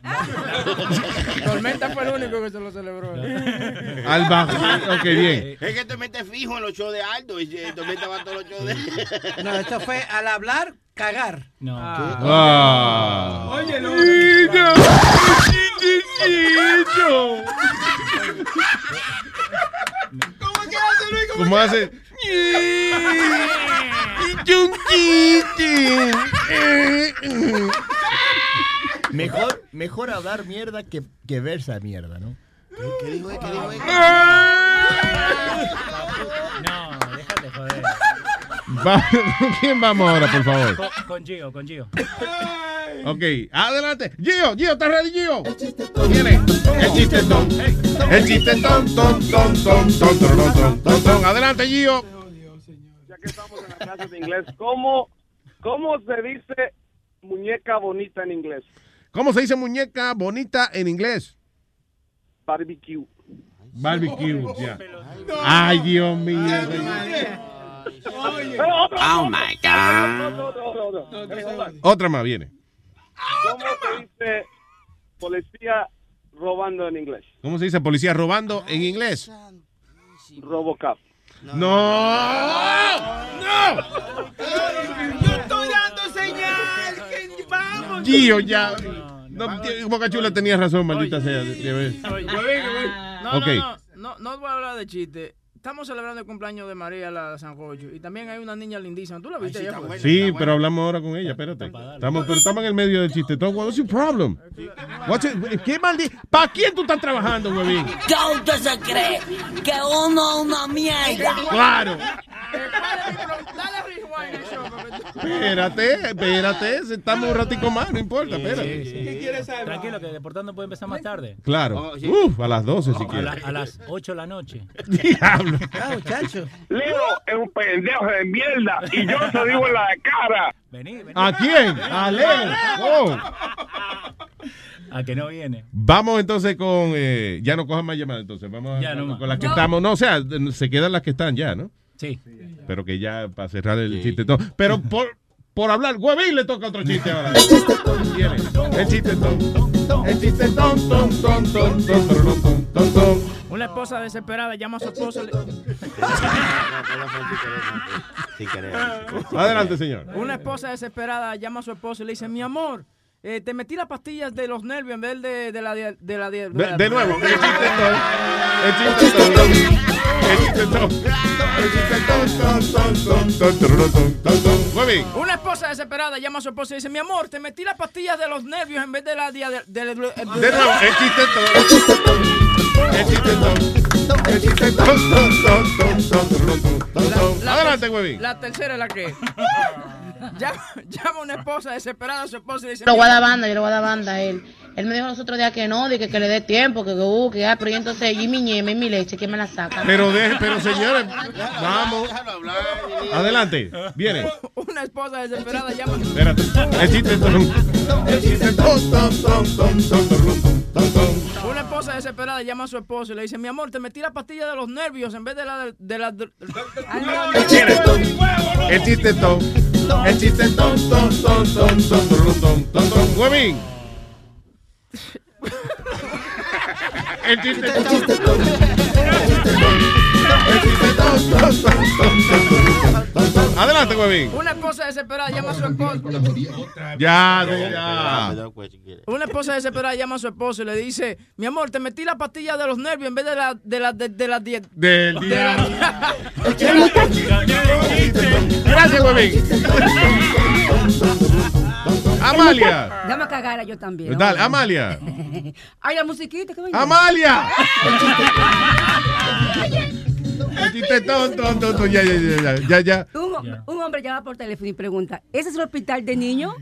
Tormenta fue el único que se lo celebró. Al bajar. Ok, bien. Es que te metes fijo en los shows de Aldo y eh, Tormenta va a todos los shows de No, esto fue al hablar, cagar. No. Ah. Oye, no. Niño. Niño. ¿Cómo que hace Luis? ¿Cómo hace? Mejor, mejor hablar mierda que, que versa mierda, ¿no? ¿Qué dijo? ¿Qué dijo? No, déjate joder. Va- ¿Con [LAUGHS] quién vamos ahora, por favor? Con, con Gio, con Gio. Ok, adelante. Gio, Gio, ¿estás ready, Gio? Viene. El chistetón. El chistetón. Ton, ton, ton, ton, ton, ton, ton, ton. Adelante, Gio. Ya que estamos en la clase de inglés, ¿cómo, cómo se dice muñeca bonita en inglés? ¿Cómo se dice muñeca bonita en inglés? Barbecue. Barbecue, ya. Ay, Dios mío. Oh my God. Otra más viene. ¿Cómo se dice policía robando en inglés? ¿Cómo se dice policía robando en inglés? Robocop. No. No. Yo estoy dando señal. vamos. Gio, ya. No, Boca Chula tenía razón, maldita sea. de- No, no, no, no, no voy a hablar de chiste. Estamos celebrando el cumpleaños de María la Sanjocho y también hay una niña lindísima. ¿Tú la viste? Ella fue? Sí, pero hablamos ahora con ella, espérate. Estamos, pero estamos en el medio del chiste. What's your problem? What's it- ¿Qué maldito? ¿Para quién tú estás trabajando, huevín? ¿Qué usted se cree? Que uno es una mierda. Claro. Espérate, espérate. Estamos un ratico más, no importa, espérate. ¿Qué quieres saber? Tranquilo, que Deportando puede empezar más tarde. Claro. Uf, a las 12 si A, quieres. la- a las 8 de la noche. [LAUGHS] Diablo. Leo es un pendejo de mierda y yo se digo en la cara. ¿A quién? A Leo. Oh. [LAUGHS] A que no viene. Vamos entonces con. eh, ya no cojan más llamadas, entonces. Vamos a- Ya, no más. con las que No. estamos. No, o sea, se quedan las que están ya, ¿no? Sí. Pero que ya para cerrar el chiste. todo. Pero [LAUGHS] por, por hablar, Huevín le toca otro chiste ahora. El chiste. El chiste ton, ton, ton, ton, ton, ton, ton, ton, ton. Una esposa desesperada llama a su esposo. le- Adelante, señor. Una esposa desesperada llama a su esposo y le dice, mi amor, eh, te metí las pastillas de los nervios en vez de, de la... De, de la de, De, de nuevo, el chiste ton. El chiste ton. El chiste una esposa desesperada llama a su esposa y dice, mi amor, te metí las pastillas de los nervios en vez de la día de... De nuevo, Adelante, huevín. La tercera es la que... [LAUGHS] llama, llama una esposa desesperada a su esposo y le dice... Yo lo voy a "Mi dar banda, yo le voy a dar banda a él. Él me dijo los otros días que no, de que, que le dé tiempo, que, que, uh, que ya, pero y entonces y mi ñeme y mi leche, ¿quién me la saca? Pero deje, pero señores, vamos. Adelante, viene. Una esposa desesperada llama... Espérate. El chiste. Una esposa desesperada llama a su esposo y le dice, mi amor, te metí la pastilla de los nervios en vez de la de, de la... de- El chiste ton. El chiste ton, ton, ton, ton, ton, ton, ton, ton, ton. Huevín. El chiste ton. El chiste ton. El chiste ton, Adelante, Huevín. Una esposa desesperada llama a su esposo. Ya, ya. Una esposa desesperada llama a su esposo y le dice, mi amor, te metí la pastilla de los nervios en vez de la de la de, de la die- Del de día. Gracias, Huevín. Amalia. Dame a cagar a yo también. Dale, Amalia. [LAUGHS] Ay, la musiquita, ¿qué me ¡Amalia! [LAUGHS] El chiste ton, ton, ton, ton. Ya, ya, ya, ya, ya, ya. Un, un hombre llama por teléfono y pregunta, ¿ese es el hospital de niños?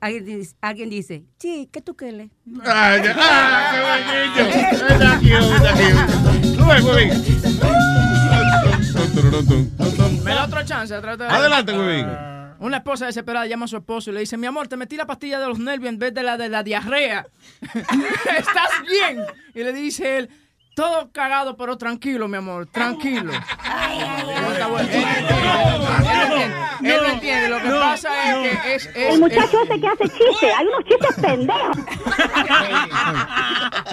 Alguien dice, alguien dice sí, ¿qué tú quieres? Ah. Ah, qué buen niño. Está cute, está cute. Sube, Huevín. Me da otra chance. Adelante, Huevín. Una esposa desesperada llama a su esposo y le dice, mi amor, te metí la pastilla de los nervios en vez de la de la diarrea. [LAUGHS] ¿Estás bien? Y le dice él, todo cagado, pero tranquilo, mi amor, tranquilo. No está bueno. Él no entiende, él no entiende. Lo que pasa es que es... es El muchacho es- ese que hace chistes, hay unos chistes pendejos.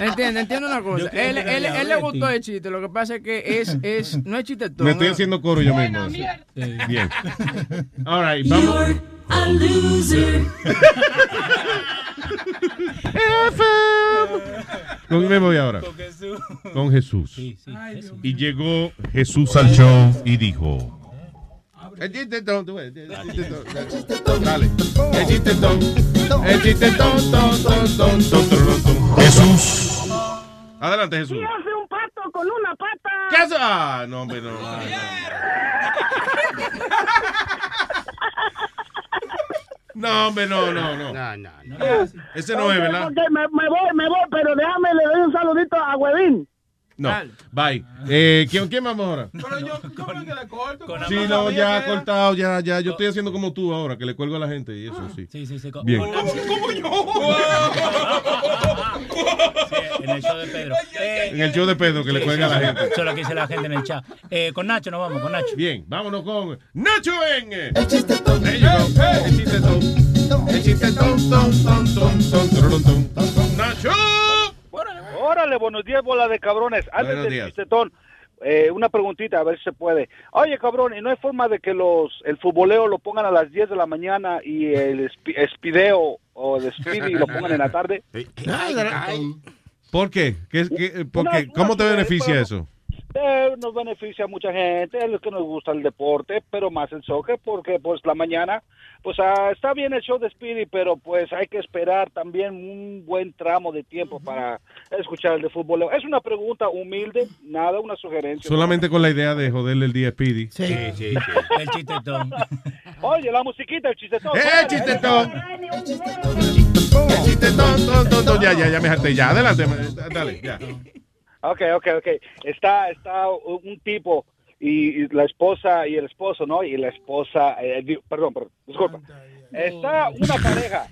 [LAUGHS] Entiende, entiende una cosa. Él, él, él le gustó el chiste. Lo que pasa es que es, es no es chiste todo. Me estoy ¿no? haciendo coro yo mismo. Bien. [LAUGHS] All right, vamos. a loser. [LAUGHS] ¿Con quién me voy ahora? Con Jesús. Con Jesús. Sí, sí, Jesús. Y llegó Jesús al show y dijo... El tú ves, el Dale. El. El ton, ton, ton, ton. Jesús. Adelante, Jesús. ¿Qué hace un pato con una pata? ¿Qué hace? Ah, no, hombre, no. [LAUGHS] [LAUGHS] [LAUGHS] ah, No, No, hombre, no, no, no. Ese no es, ¿verdad? Me, me voy, me voy, pero déjame, le doy un saludito a Huevín. No. Bye. Eh, ¿quién, ¿Quién vamos ahora? Pero yo, ¿cómo es que le corto? con Sí, no, ya que- cortado, ya, ya. Yo estoy haciendo como tú ahora, que le cuelgo a la gente y eso sí. Sí, sí, sí. Bien. con- ¿Cómo yo? Sí, en el show de Pedro. Eh, En el show de Pedro, que le sí, cuelga a la gente. Eso es lo que dice la gente en el chat. Eh, con Nacho nos vamos, con Nacho. Bien, vámonos con Nacho en El chiste ton. El chiste ton. El chiste ton, ton, ton, ton, ton, tururun, ton, ton, ton. Nacho. Órale, buenos días, bola de cabrones. Antes Buenos del días. chistetón, eh, una preguntita, a ver si se puede. Oye, cabrón, ¿y no hay forma de que los el futboleo lo pongan a las 10 de la mañana y el espi- espideo o el speedy lo pongan en la tarde? ¿Por qué? ¿Qué, qué- por Una- ¿Cómo te beneficia eso? Eh, nos beneficia a mucha gente, es lo que nos gusta el deporte, pero más el soccer, porque pues la mañana, pues ah, está bien el show de Speedy, pero pues hay que esperar también un buen tramo de tiempo para escuchar el de fútbol. Es una pregunta humilde, nada, una sugerencia. Solamente con la idea de joderle el día a Speedy. Sí, sí, El chistetón. Oye, la musiquita, el chistetón. ¡Eh, el chistetón! El chiste ton, ton, ton, ton. Ya, ya, ya me. Ya, adelante. Dale, ya. Ok, ok, ok. Está, está un tipo y, y la esposa y el esposo, ¿no? Y la esposa, eh, di- perdón, perdón, disculpa. Está una pareja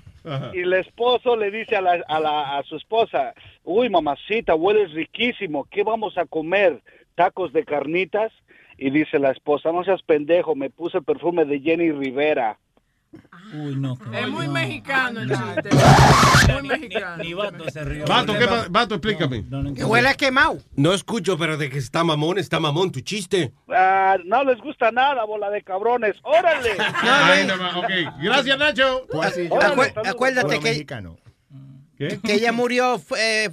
y el esposo le dice a, la, a, la, a su esposa, uy, mamacita, hueles riquísimo, ¿qué vamos a comer? ¿Tacos de carnitas? Y dice la esposa, no seas pendejo, me puse el perfume de Jenny Rivera. Uy, no. Es muy mexicano el chiste. Muy mexicano. Ni Vato se rió. Vato, ¿qué pa- Vato, explícame. Que huele a quemado. No escucho, pero de que está mamón, está mamón tu chiste. Ah, no les gusta nada, bola de cabrones. ¡Órale! [LAUGHS] Ay. Gracias, Nacho. Acué- acuérdate que, ¿Qué? que ella murió eh,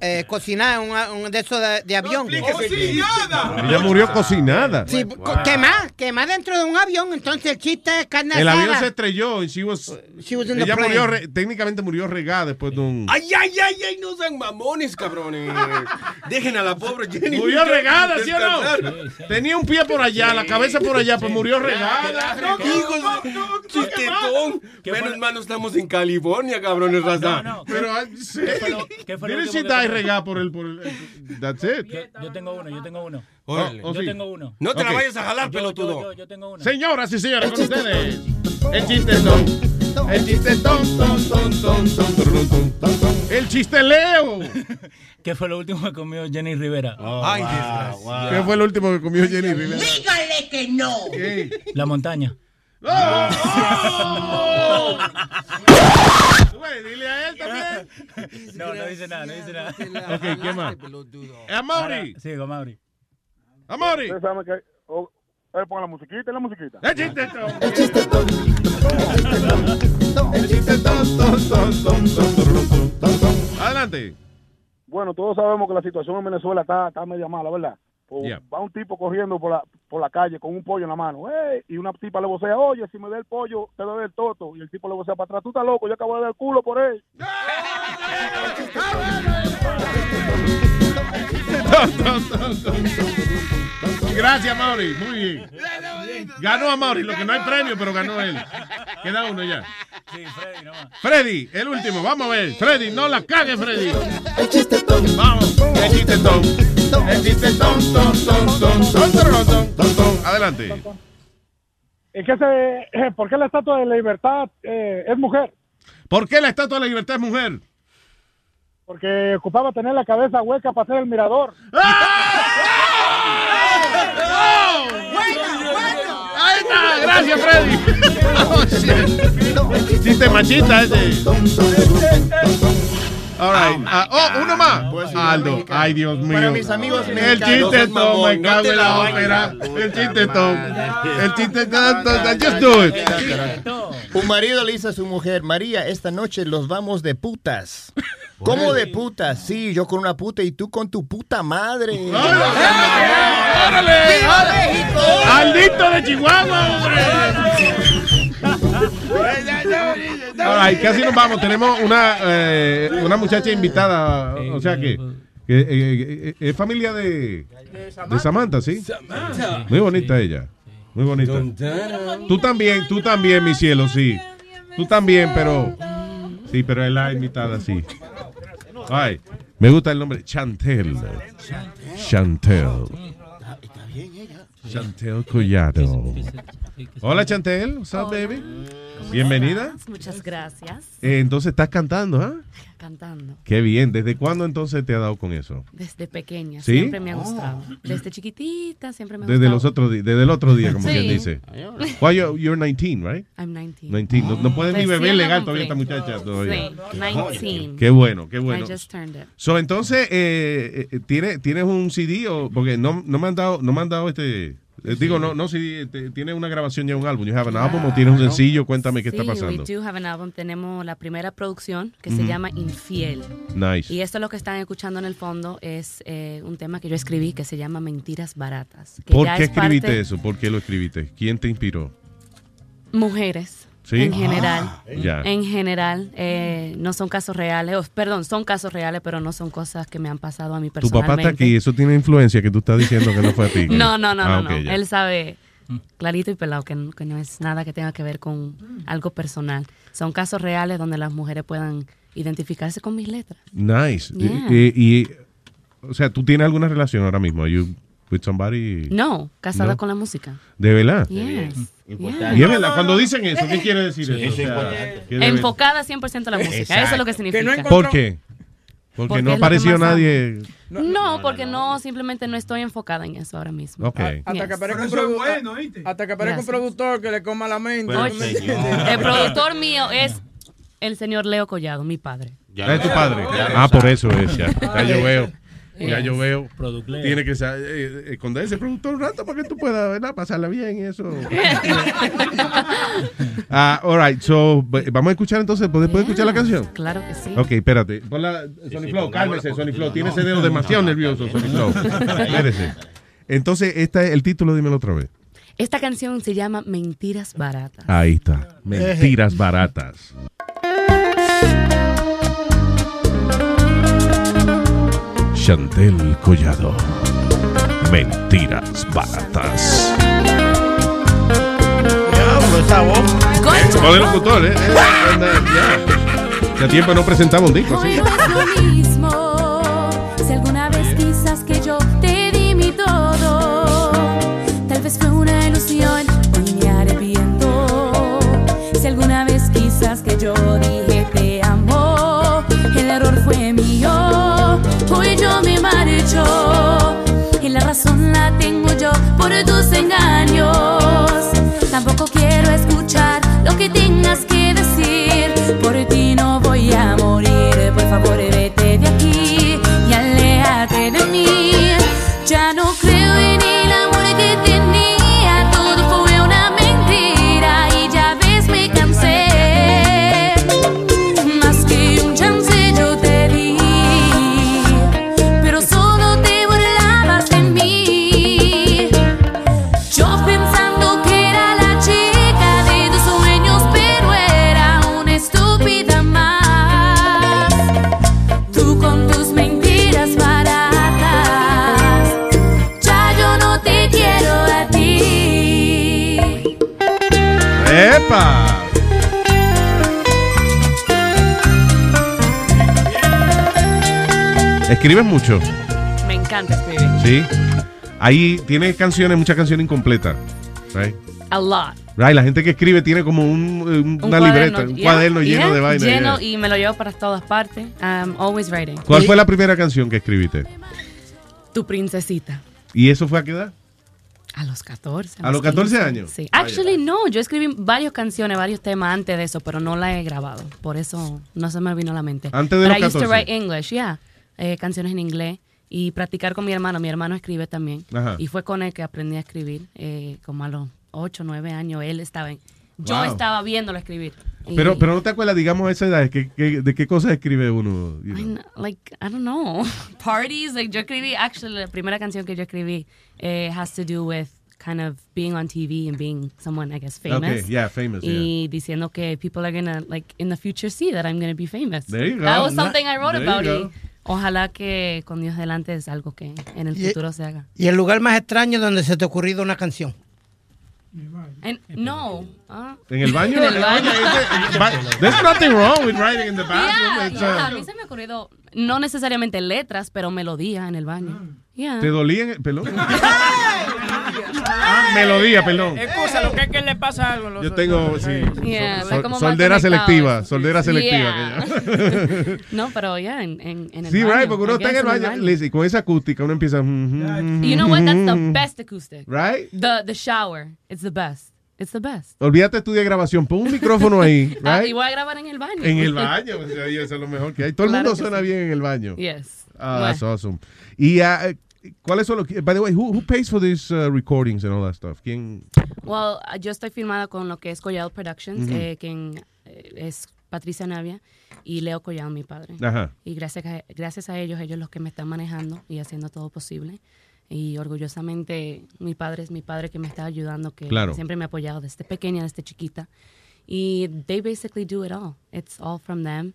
eh, cocinada en un, un de esos de, de avión. Ella murió cocinada. Sí, quemada, quemada dentro de un avión. Entonces el chiste es carne El avión se estrelló y she was, She was in the ella murió, re- técnicamente murió regada después de un... Ay, ay, ay, ay, no sean mamones, cabrones. Dejen a la pobre Jenny. Murió regada, ¿sí o no? Tenía un pie por allá, la cabeza por allá, pues murió regada. Hijos de chistetón. Menos mal no estamos en California, cabrones, raza. Pero, ay, sí. ¿Qué fue lo- qué fue regada por el... Por el that's it. Yo, yo tengo uno, yo tengo uno. Órale. Yo Oh, sí. tengo uno. No te la vayas a jalar, Yo- pelotudo. yo- tengo uno. Señoras y señores, con ustedes, el chistetón. El chistetón, ton, ton, ton, ton, ton, ton, ton. El chisteleo. [LAUGHS] ¿Qué fue lo último que comió Jenny Rivera? Ay, desgraciado. ¿Qué fue lo último que comió Jenny Rivera? Dígale que no. La montaña. [LAUGHS] Güey, dile a él [LAUGHS] también. No, no dice nada, no dice nada. Ok, ¿qué más? Amaury. Sí, con Mauri. Amaury. Ustedes saben que... oh, eh, pon la musiquita, la musiquita. El chistetón. El chistetón, ton, ton, ton, ton, tururun, ton, ton, ton. Adelante. Bueno, todos sabemos que la situación en Venezuela está, está media mala, ¿verdad? Pues, Yeah. Va un tipo corriendo por la, por la calle con un pollo en la mano. Y una tipa le vocea, oye, si me da el pollo, te doy el toto. Y el tipo le vocea para atrás, tú estás loco, yo acabo de dar el culo por él. [LAUGHS] [LAUGHS] Gracias, Mauri. Muy bien. Ganó a Mauri, lo que no hay premio, pero ganó él. Queda uno ya. Sí, Freddy nomás. Freddy, el último. Vamos a ver. Freddy, no la cague, Freddy. El chistetón. Vamos. El chistetón. El chistetón. Ton, ton, ton, ton, ton, ton, ton, ton. Adelante. Es que se, ¿Por qué la estatua de la libertad eh, es mujer? ¿Por qué la estatua de la libertad es mujer? Porque ocupaba tener la cabeza hueca para hacer el mirador. Ahí está, gracias Freddy. [LAUGHS] Oh, shit. Chiste machista ese. All right. Ah, oh, uno más. Aldo, ay Dios mío. Para mis amigos el chiste tom, me cago en la ópera. El chiste tom. El chiste tom, tom, just do it. Un marido le dice a su mujer, María, esta noche los vamos de putas. ¿Cómo de putas? Sí, yo con una puta y tú con tu puta madre. ¡Órale! ¡Aldito de Chihuahua, hombre! All right, casi nos vamos. Tenemos una, eh, una muchacha invitada, o sea que, que, eh, eh, es familia de, de Samantha, ¿sí? Muy bonita ella, muy bonita. Tú también, tú también, mi cielo, sí. Tú también, pero sí, pero es la invitada, sí. Ay, Me gusta el nombre. Chantel. Chantel. Chantel Collado. Hola Chantel, what's up, baby? Bienvenida. Muchas gracias. Eh, entonces estás cantando, ¿ah? Cantando. Qué bien. ¿Desde cuándo entonces te ha dado con eso? Desde pequeña. ¿Sí? Siempre me ha gustado. Desde chiquitita siempre me ha Desde gustado. los otros desde el otro día, como Sí. quien dice. [LAUGHS] Why you, you're 19, right? I'm 19. 19. No, no puede ni beber legal todavía esta muchacha. Todavía. Sí, 19. Qué bueno, qué bueno. I just turned it. So, entonces, eh, eh, ¿tiene, ¿tienes un CD? O, porque no, no me han dado, no me han dado este... eh, Digo, no, no CD, te- ¿tienes una grabación ya un álbum? ¿You have an album o tienes un sencillo? Cuéntame qué está pasando. we do have an album. Tenemos la primera producción que se Ujú. llama Infiel. Nice. Y esto lo que están escuchando en el fondo es eh, un tema que yo escribí que se llama Mentiras Baratas. que ¿Por ya qué es escribiste parte- eso? ¿Por qué lo escribiste? ¿Quién te inspiró? Mujeres. ¿Sí? En general. Ah. En general. eh, no son casos reales. perdón, son casos reales, pero no son cosas que me han pasado a mí Tu personalmente. papá está aquí, eso tiene influencia que tú estás diciendo que no fue a ti. [LAUGHS] No, no, no, Ah, no. Él sabe clarito y pelado que, no- que no es nada que tenga que ver con algo personal. Son casos reales donde las mujeres puedan identificarse con mis letras. Nice. Yeah. Y, y- o sea, ¿tú tienes alguna relación ahora mismo? You with somebody? No, casada No. con la música. ¿De verdad? Yes. Y es verdad, cuando dicen eso, ¿qué quiere decir Sí. eso? O sea, importante. Enfocada 100% a la música. Eso es lo que significa. ¿Por qué? Porque, Porque no apareció nadie. No, porque no, simplemente no estoy enfocada en eso ahora mismo. Ok. Hasta que aparezca un, produ- hasta que aparezca un productor que le coma la mente. El productor mío es el señor Leo Collado, mi padre. ¿Es tu padre? Ah, por eso es, ya. Ya yo veo. Ya yo veo. Producleo. Tiene que sa- eh, esconder ese productor un rato para que tú puedas ¿verdad? pasarla bien y eso. [LAUGHS] Ah, all right, so, vamos a escuchar entonces, ¿puedes, ¿puedes escuchar la canción? Claro que sí. Ok, espérate. Ponla, Sony Flow, cálmese, Sony Flow. Tiene ese dedo demasiado nervioso, Sony Flow. Espérese. Entonces, este es el título, dímelo otra vez. Esta canción se llama Mentiras Baratas. Ahí está. Mentiras baratas. Chantel Collado. Mentiras baratas. Diablo, esa voz. Como de locutor, ¿eh? [LAUGHS] Eh, ya. Ya tiempo no presentaba un disco así. Por tus engaños. Tampoco quiero escuchar lo que tengas que decir. Por ti ¿Escribes mucho? Me encanta escribir. Sí. Ahí tiene canciones, muchas canciones incompletas. Right? A lot. Right, La gente que escribe tiene como un, un- Un una libreta, un yeah, cuaderno lleno yeah, de vainas. Lleno yeah. y me lo llevo para todas partes. I'm always writing. ¿Cuál fue la primera canción que escribiste? Tu princesita. ¿Y eso fue a qué edad? A los 14. ¿A los 14 años? Sí. Actually, no. Yo escribí varias canciones, varios temas antes de eso, pero no la he grabado. Por eso no se me vino a la mente. Antes de But los I used to 14. write English, yeah. Eh, canciones en inglés. Y practicar con mi hermano. Mi hermano escribe también. Ajá. Y fue con él que aprendí a escribir. eh, como a los 8, 9 años. Él estaba en... Yo Wow. estaba viéndolo escribir. Y- Pero, pero no te acuerdas, digamos, a esa edad, ¿qué- qué- ¿de qué cosas escribe uno? you know? kn- like I don't know [LAUGHS] parties like yo escribí actually la primera canción que yo escribí eh, has to do with kind of being on TV and being someone I guess famous Okay, yeah, famous, y diciendo que people are gonna like in the future see that I'm gonna be famous There you that go. was something I wrote There about ojalá que con Dios delante es algo que en el Y- futuro se haga Y el lugar más extraño donde se te ha ocurrido una canción. And- no ah. ¿En el baño? [LAUGHS] en el baño [LAUGHS] There's nothing wrong with writing in the bathroom. Yeah, yeah, uh, a mí se me ha ocurrido No necesariamente letras, pero melodía en el baño. Yeah. ¿Te dolía en el pelón? [LAUGHS] Ah, melodía, perdón. Excusa, lo que es que le pasa algo. Los Yo tengo, sí, Yeah, sol- soldera selectiva, soldera selectiva. Yeah. [LAUGHS] no, pero ya en, en, en el Sí, baño. right, porque uno está en el baño, Liz, y con esa acústica uno empieza... You know what? That's the best acoustic. Right? The the shower. It's the best. It's the best. Olvídate tú de grabación, pon un micrófono ahí, [LAUGHS] Ah, right? y voy a grabar en el baño. En el baño, o sea, y eso es lo mejor que hay. Todo el Claro mundo que suena sí. bien en el baño. Yes. Ah, that's awesome. Y ah, ¿cuáles son los by the way, who, who pays for these uh, recordings and all that stuff? ¿Quién? Well, yo estoy filmada con lo que es Collado Productions, Ujú. eh, quien eh, es Patricia Navia y Leo Collado, mi padre. Ajá. Y gracias a, gracias a ellos, ellos los que me están manejando y haciendo todo posible. Y orgullosamente mi padre es mi padre que me está ayudando, que Claro. siempre me ha apoyado desde pequeña, desde chiquita. Y they basically do it all. It's all from them.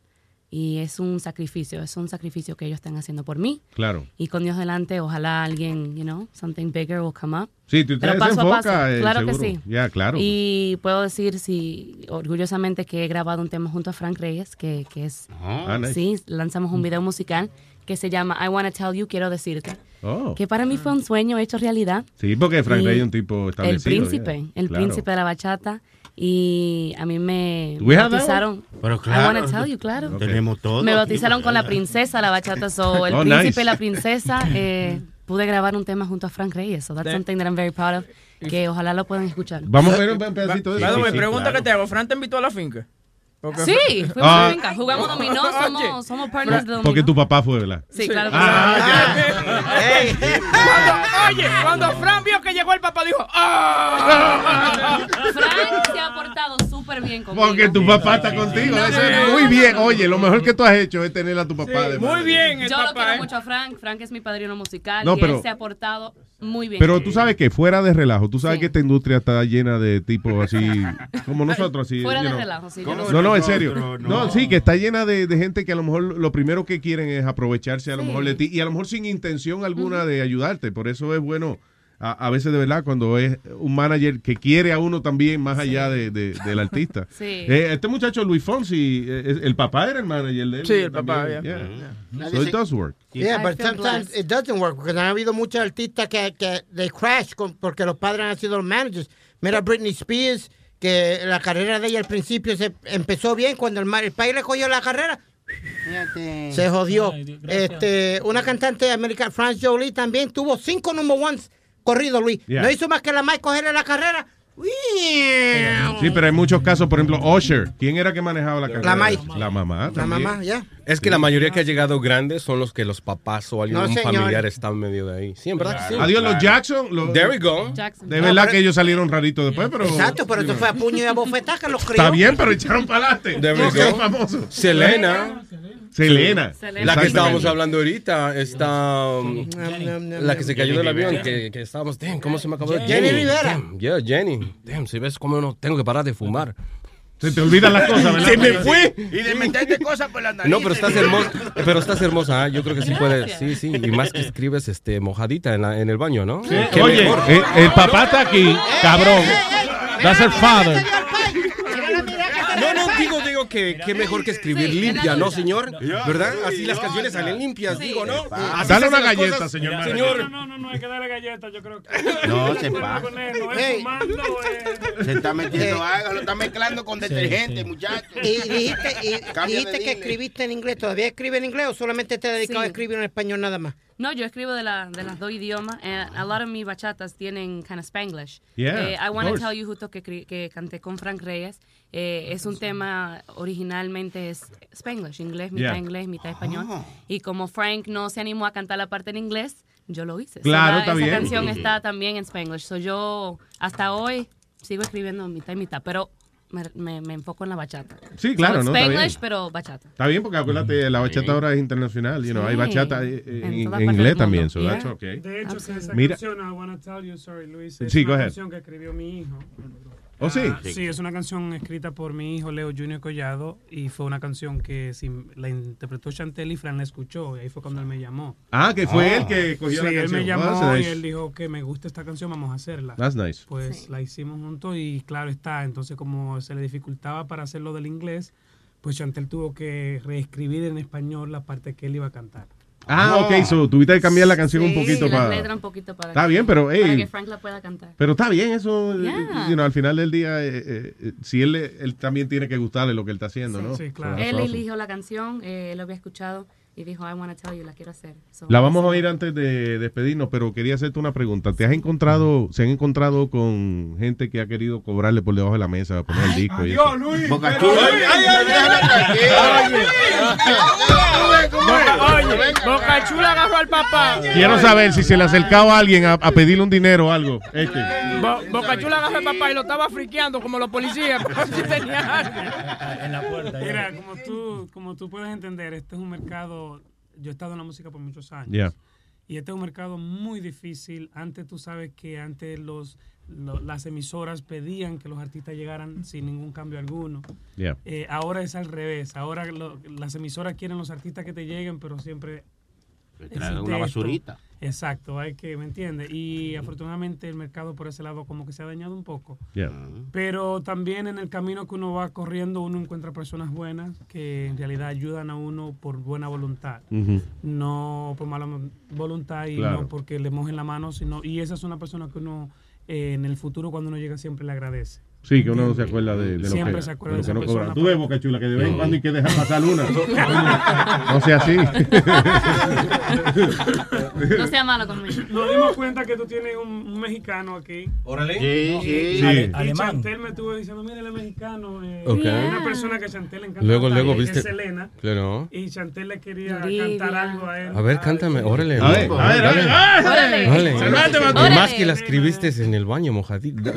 Y es un sacrificio, es un sacrificio que ellos están haciendo por mí. Claro. Y con Dios delante, ojalá alguien, you know, something bigger will come up. Sí, tú Pero te paso a paso. eh, Claro que sí. Ya, claro. Y puedo decir, sí, orgullosamente que he grabado un tema junto a Frank Reyes, que, que es, Ah, nice. sí, lanzamos un video musical que se llama I Wanna Tell You, Quiero Decirte. Oh. Que para mí fue un sueño hecho realidad. Sí, porque Frank Y Rey es un tipo El establecido. príncipe, ya. el Claro. príncipe de la bachata. Y a mí me We have that bautizaron. Pero I claro. wanna tell you, claro. Tenemos todo. Me aquí. bautizaron con la princesa la bachata. So, [LAUGHS] el Oh, príncipe nice. y la princesa. eh, pude grabar un tema junto a Frank Reyes. So that's De- something that I'm very proud of. Que ojalá lo puedan escuchar. Vamos a ver un pedacito de eso. me Sí, pregunta claro. que te hago. ¿Fran te invitó a la finca? Porque- Sí, [LAUGHS] fuimos Ah. a finca. Jugamos dominó, somos, somos partners de dominó. Porque tu papá fue, ¿verdad? Sí, claro que Ah, sí. Cuando, oye, cuando Fran vio que llegó el papá, dijo ¡Ah! Frank se ha portado súper bien conmigo. Porque tu papá está contigo. Eso es muy bien. Oye, lo mejor que tú has hecho es tener a tu papá. de muy bien el Yo lo quiero ¿eh? mucho a Frank. Frank es mi padrino musical No, y pero- él se ha portado muy bien. Pero tú sabes que fuera de relajo, tú sabes que esta industria está llena de tipos así, [LAUGHS] como nosotros. Así, Fuera de know. relajo, sí. yo lo sé. No, no, en serio. No, no. sí, que está llena de, de gente que a lo mejor lo primero que quieren es aprovecharse a lo Sí. mejor de ti y a lo mejor sin intención alguna de ayudarte. Por eso es bueno a, a veces de verdad cuando es un manager que quiere a uno también más allá de, de- del artista. [LAUGHS] Sí. Eh, este muchacho Luis Fonsi, eh, es- el papá era el manager de él. Sí, el papá, también. yeah. Yeah. So it does work. Yeah, but sometimes it doesn't work porque han habido muchos artistas que, que they crash con- porque los padres han sido los managers. Mira Britney Spears, que la carrera de ella al principio se empezó bien cuando el, el país le cogió la carrera. Se jodió. Este, una cantante americana, France Jolie, también tuvo cinco number ones corridos, Luis. Yeah. No hizo más que la más cogerle la carrera. Sí, pero hay muchos casos, por ejemplo, Usher. ¿Quién era que manejaba la carrera? Mai. La mamá. La también. mamá, ya. Es que la mayoría que ha llegado grandes son los que los papás o algún No, familiar están medio de ahí. Sí, en verdad. que sí. Adiós, los Jackson. los- There we go. Jackson. de verdad que ellos salieron raritos después, pero. Exacto, pero eso fue a puño y a bofetada que los crió. Está bien, pero echaron para adelante. There we go. famosos. Selena. Selena. Selena. La que estábamos hablando ahorita, está um, la que se cayó del avión, que, que estábamos, damn, ¿cómo se me acabó? Jenny Rivera. Damn, yeah, Jenny. Damn, si ves cómo no tengo que parar de fumar. Se te olvidan las cosas, ¿verdad? [LAUGHS] Se me fue. Y de meterte cosas por la nariz. No, pero estás hermosa, pero estás hermosa, ¿ah? yo creo que sí puedes, sí, sí, y más que escribes este mojadita en, la- en el baño, ¿no? Qué Oye, mejor. eh, el papá está aquí, cabrón. That's her father. No, no, digo, digo que qué mejor que escribir limpia, ¿no, señor? ¿Verdad? Así las canciones salen limpias, digo, ¿no? Así Dale una galleta, cosas. señor. Señor, No, no, no, no hay que darle galletas, yo creo que. No, se pasa. eh. Se está metiendo algo, lo está mezclando con detergente, muchachos. Y dijiste, [LAUGHS] que escribiste en inglés. ¿Todavía escribes en inglés o solamente te has dedicado a escribir en español nada más? No, yo escribo de, la, de las dos idiomas. And a lot of mis bachatas tienen kind of Spanglish. Yeah, Eh, I Wanna course. Tell You, justo que, que canté con Frank Reyes, eh, es un tema originalmente es Spanglish, inglés, mitad Yeah. inglés, mitad español. Ah. Y como Frank no se animó a cantar la parte en inglés, yo lo hice. So, Claro, la- está esa canción está también en Spanglish. So yo hasta hoy sigo escribiendo mitad y mitad, pero me, me- me enfoco en la bachata. Sí, claro, So, ¿no? Está Spanglish, bien. pero bachata. Está bien, porque acuérdate, la bachata ahora es internacional. You know, hay Sí. bachata eh, eh, En en, todas en partes inglés también. So that's Yeah. okay. De hecho, que esa Mira. canción, I Wanna Tell You, sorry, Luis, es Sí, una canción que escribió mi hijo. ¿Oh, sí? Ah, sí, es una canción escrita por mi hijo Leo Junior Collado y fue una canción que si la interpretó Chantel y Fran la escuchó y ahí fue cuando él me llamó. Ah, que fue Ah. él que cogió sí, la él canción. me llamó Oh, that's y nice. él dijo que me gusta esta canción, vamos a hacerla. That's nice. Pues la hicimos juntos y claro está, entonces como se le dificultaba para hacerlo del inglés, pues Chantel tuvo que reescribir en español la parte que él iba a cantar. Ah, ok, so tuviste que cambiar la canción un Sí, poquito la para... letra un poquito para Está que- bien, pero, para ey, que Frank la pueda cantar. Pero está bien eso, eh, Yeah. you know, al final del día, eh, eh, eh, si él, él también tiene que gustarle lo que él está haciendo, ¿no? So that's Él awesome. eligió la canción, eh, lo había escuchado y dijo, I want to tell you, la quiero hacer. So, La vamos a oír antes de despedirnos, pero quería hacerte una pregunta. ¿Te has encontrado, se han encontrado con gente que ha querido cobrarle por debajo de la mesa a poner el disco? y eso? Luis. Boca Chula. Ay, ay, ay, Oye, Boca Chula agarró al papá. Quiero saber si se le acercaba a alguien a, a pedirle un dinero o algo. Este. Bo- Boca Chula agarró al papá y lo estaba friqueando como los policías. para ver si tenía algo. En la puerta. Mira, como tú, como tú puedes entender, este es un mercado. Yo he estado en la música por muchos años. Yeah. Y este es un mercado muy difícil. Antes tú sabes que antes los, lo- las emisoras pedían que los artistas llegaran sin ningún cambio alguno. Yeah. Eh, ahora es al revés. Ahora lo- las emisoras quieren los artistas que te lleguen, pero siempre ese una basurita. Exacto, hay que, ¿me entiendes? Y afortunadamente el mercado por ese lado como que se ha dañado un poco. Yeah. Pero también en el camino que uno va corriendo, uno encuentra personas buenas que en realidad ayudan a uno por buena voluntad. No por mala voluntad y Claro. no porque le mojen la mano, sino. Y esa es una persona que uno eh, en el futuro, cuando uno llega, siempre le agradece. Sí, que uno no se acuerda de, de lo Siempre que, se acuerda de lo que no cobra. persona. Tú ves, Boca Chula, que de vez en cuando hay que dejar pasar una. No sea así. No sea malo conmigo. Nos dimos cuenta que tú tienes un, un mexicano aquí. Órale. Sí, sí. y- Sí. Y Alemán. Chantel me estuvo diciendo, mira, él es mexicano. eh. Una persona que Chantel le encanta. Luego, cantar, luego, que ¿viste? Es Selena. Claro. Y Chantel le quería cantar algo a él. A ver, cántame, órale. A ver, a ver, órale. Mateo. más que la escribiste en el baño, mojadita.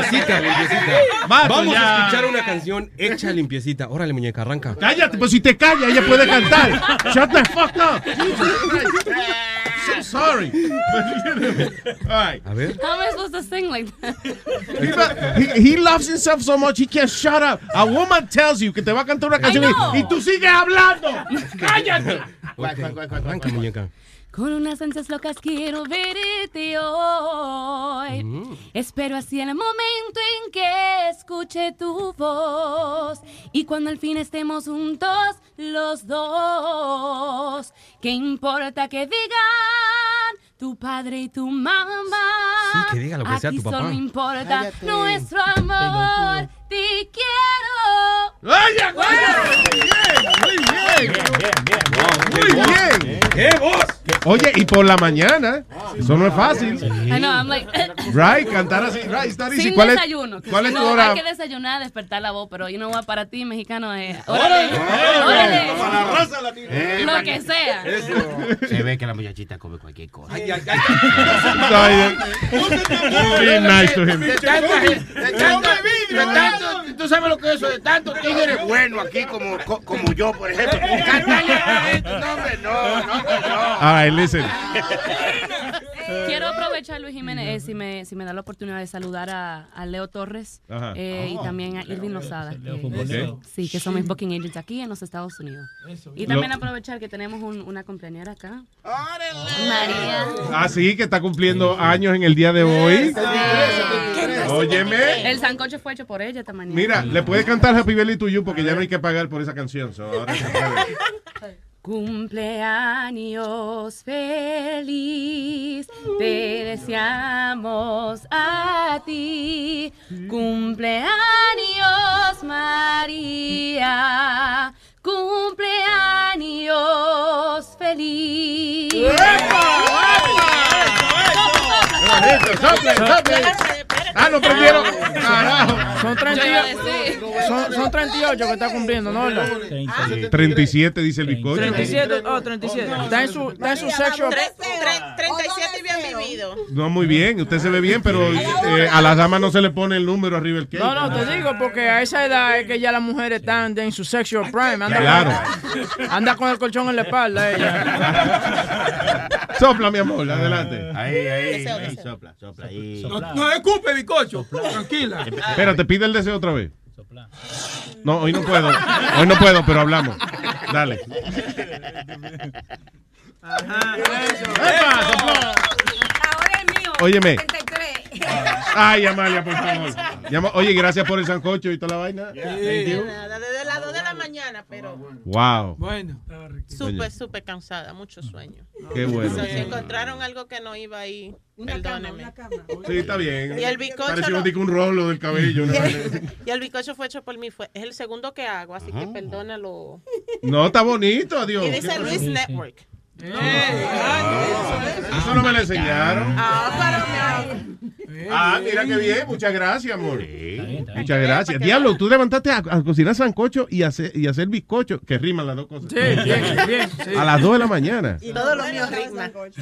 Limpiecita, limpiecita. Vato, Vamos ya. a escuchar una canción hecha limpiecita. Órale, muñeca, arranca. Cállate, pues si te calla, ella puede cantar. Shut the fuck up. So [LAUGHS] sorry. All right. A ver. How am I supposed to sing like that? He, he loves himself so much he can't shut up. A woman tells you que te va a cantar una canción y, y tú sigues hablando. [LAUGHS] Cállate. Arranca, muñeca. Con unas ansias locas quiero verte hoy. Espero así el momento en que escuche tu voz. Y cuando al fin estemos juntos los dos. ¿Qué importa que digan tu padre y tu mamá? Sí, que diga lo que sea tu papá. solo importa Cállate. nuestro amor. Te quiero. ¡Vaya, Muy bien. Muy bien. ¡Qué voz! Oye, y por la mañana, eso no es fácil. I know, I'm like, [LAUGHS] Right, cantar así, right, easy. sin ¿Cuál es, desayuno. que cuál si es tu no, hora? Hay que desayunar, despertar la voz, pero you know what, para ti, mexicano, es... ¡Órale! órale, Para la raza latina. Eh, Lo que sea. Se ve que la muchachita come cualquier cosa. Ay, Be nice to him. De tanta gente- de tanto- Tú sabes lo que es eso, de tanto tigre bueno aquí como, co- como yo, por ejemplo. Cantarle a la gente. No, hombre, no, no, no. Listen. [LAUGHS] Quiero aprovechar, Luis Jiménez, eh, si, me, si me da la oportunidad de saludar a, a Leo Torres eh, y Oh. también a Irving Lozada. que- sí, que son mis booking agents aquí en los Estados Unidos. Y también aprovechar que tenemos un- una compañera acá. María. Ah, sí, que está cumpliendo años en el día de hoy. Óyeme. El sancocho fue hecho por ella esta mañana. Mira, le puedes cantar Happy Birthday to You porque ya no hay que pagar por esa canción. so ahora se puede. [LAUGHS] Cumpleaños feliz, te deseamos a ti. Cumpleaños María, cumpleaños feliz. Sople, sople. Ah, no prendieron. Carajo. Son Yo iba a 38, decir. son, son 38 que está cumpliendo, ¿no? ¿verdad? 37 dice el bizcocho. 37, oh, 37. Está en su, está en su sexual. 37 y bien vivido. No, muy bien. Usted se ve bien, pero eh, a las damas no se le pone el número arriba del cake. No, no, te digo, porque a esa edad es que ya las mujeres están en su sexual prime. Anda, Claro. anda con el colchón en la espalda ella. Sopla, mi amor, adelante. Ahí, ahí, ahí, sopla, sopla. Ahí. No, no escupe, bicocho. Tranquila. Espérate, pide el deseo otra vez. No, hoy no puedo. Hoy no puedo, pero hablamos. Dale. Ahora el mío. Óyeme. 33. Ay, Amalia, por favor. Oye, gracias por el sancocho y toda la vaina. Desde las 2 de la mañana, pero Wow. Bueno. súper, súper cansada, mucho sueño. Qué bueno. Si encontraron algo que no iba ahí, perdónenme. Sí, está bien. Y el bizcocho Pareció lo- un rolo del cabello. ¿no? [LAUGHS] Y el bizcocho fue hecho por mí, fue, es el segundo que hago, así que perdónalo. No, está bonito, adiós. Y dice Luis Network. Eso no me lo enseñaron. Ah, Ah, mira qué bien. Muchas gracias, amor. Muchas gracias. Diablo, tú levantaste a, a cocinar sancocho y hacer, y hacer bizcocho, que riman las dos cosas. Sí, bien, bien, [LAUGHS] sí. A las 2 de la mañana. Y todo lo mío.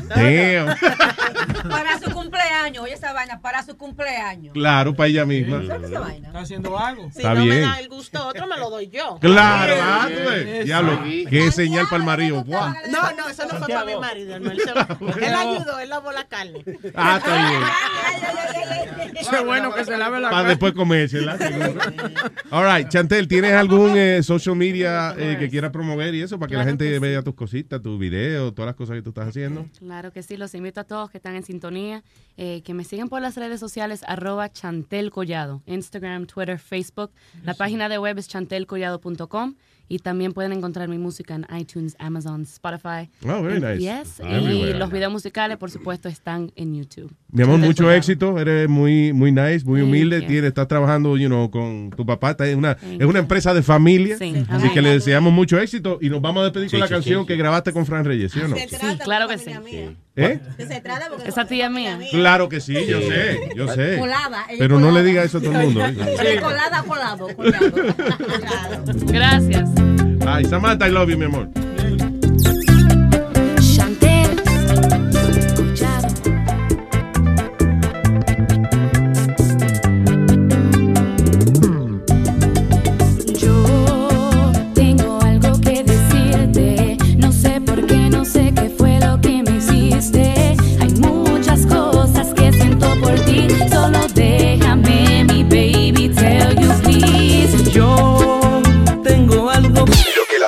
Damn. [LAUGHS] Para su cumpleaños, oye esa vaina, para su cumpleaños. Claro, para ella misma. Está haciendo algo. Si Está no me bien. da el gusto otro, me lo doy yo. [LAUGHS] Claro, ves. Diablo, qué señal para el marido. No, no, eso no fue para mi marido. él ayudó, él lavó la carne. Ah, está bien. Qué bueno que se lave la Para después comérsela. All right, Chantel, ¿tienes algún eh, social media eh, que quieras promover y eso para que la Claro gente que sí. vea tus cositas, tus videos, todas las cosas que tú estás haciendo? Claro que sí, los invito a todos que están en sintonía, eh, que me sigan por las redes sociales, arroba Chantel Collado, Instagram, Twitter, Facebook. La página de web es chantelcollado.com y también pueden encontrar mi música en iTunes, Amazon, Spotify. Oh, very And- nice. Yes, y los videos musicales, por supuesto, están en YouTube. Mi amor, mucho Collado. éxito, eres muy muy nice, muy humilde, tienes, estás trabajando you know, con tu papá, está en una, Thank es una empresa de familia, Sí. así que le deseamos mucho éxito y nos vamos a despedir Sí, con la sí, canción sí, que grabaste con Fran Reyes, ¿sí o no? Sí, claro que sí. ¿Eh? Esa tía mía. Claro que sí, yo sé, yo sé. Colada, Pero no le diga eso a todo el mundo. ¿eh? Colada, colado, colado. Gracias. Ay, Samantha, I love you, mi amor.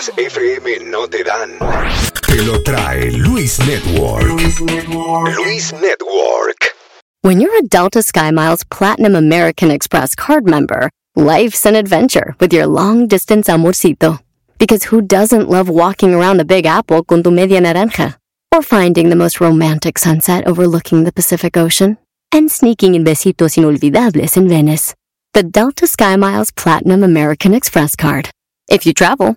Las FM no te dan. Te lo trae Luis Network. Luis Network. When you're a Delta SkyMiles Platinum American Express card member, life's an adventure with your long distance amorcito. Because who doesn't love walking around the Big Apple con tu media naranja? Or finding the most romantic sunset overlooking the Pacific Ocean? And sneaking in besitos inolvidables in Venice. The Delta SkyMiles Platinum American Express card. If you travel,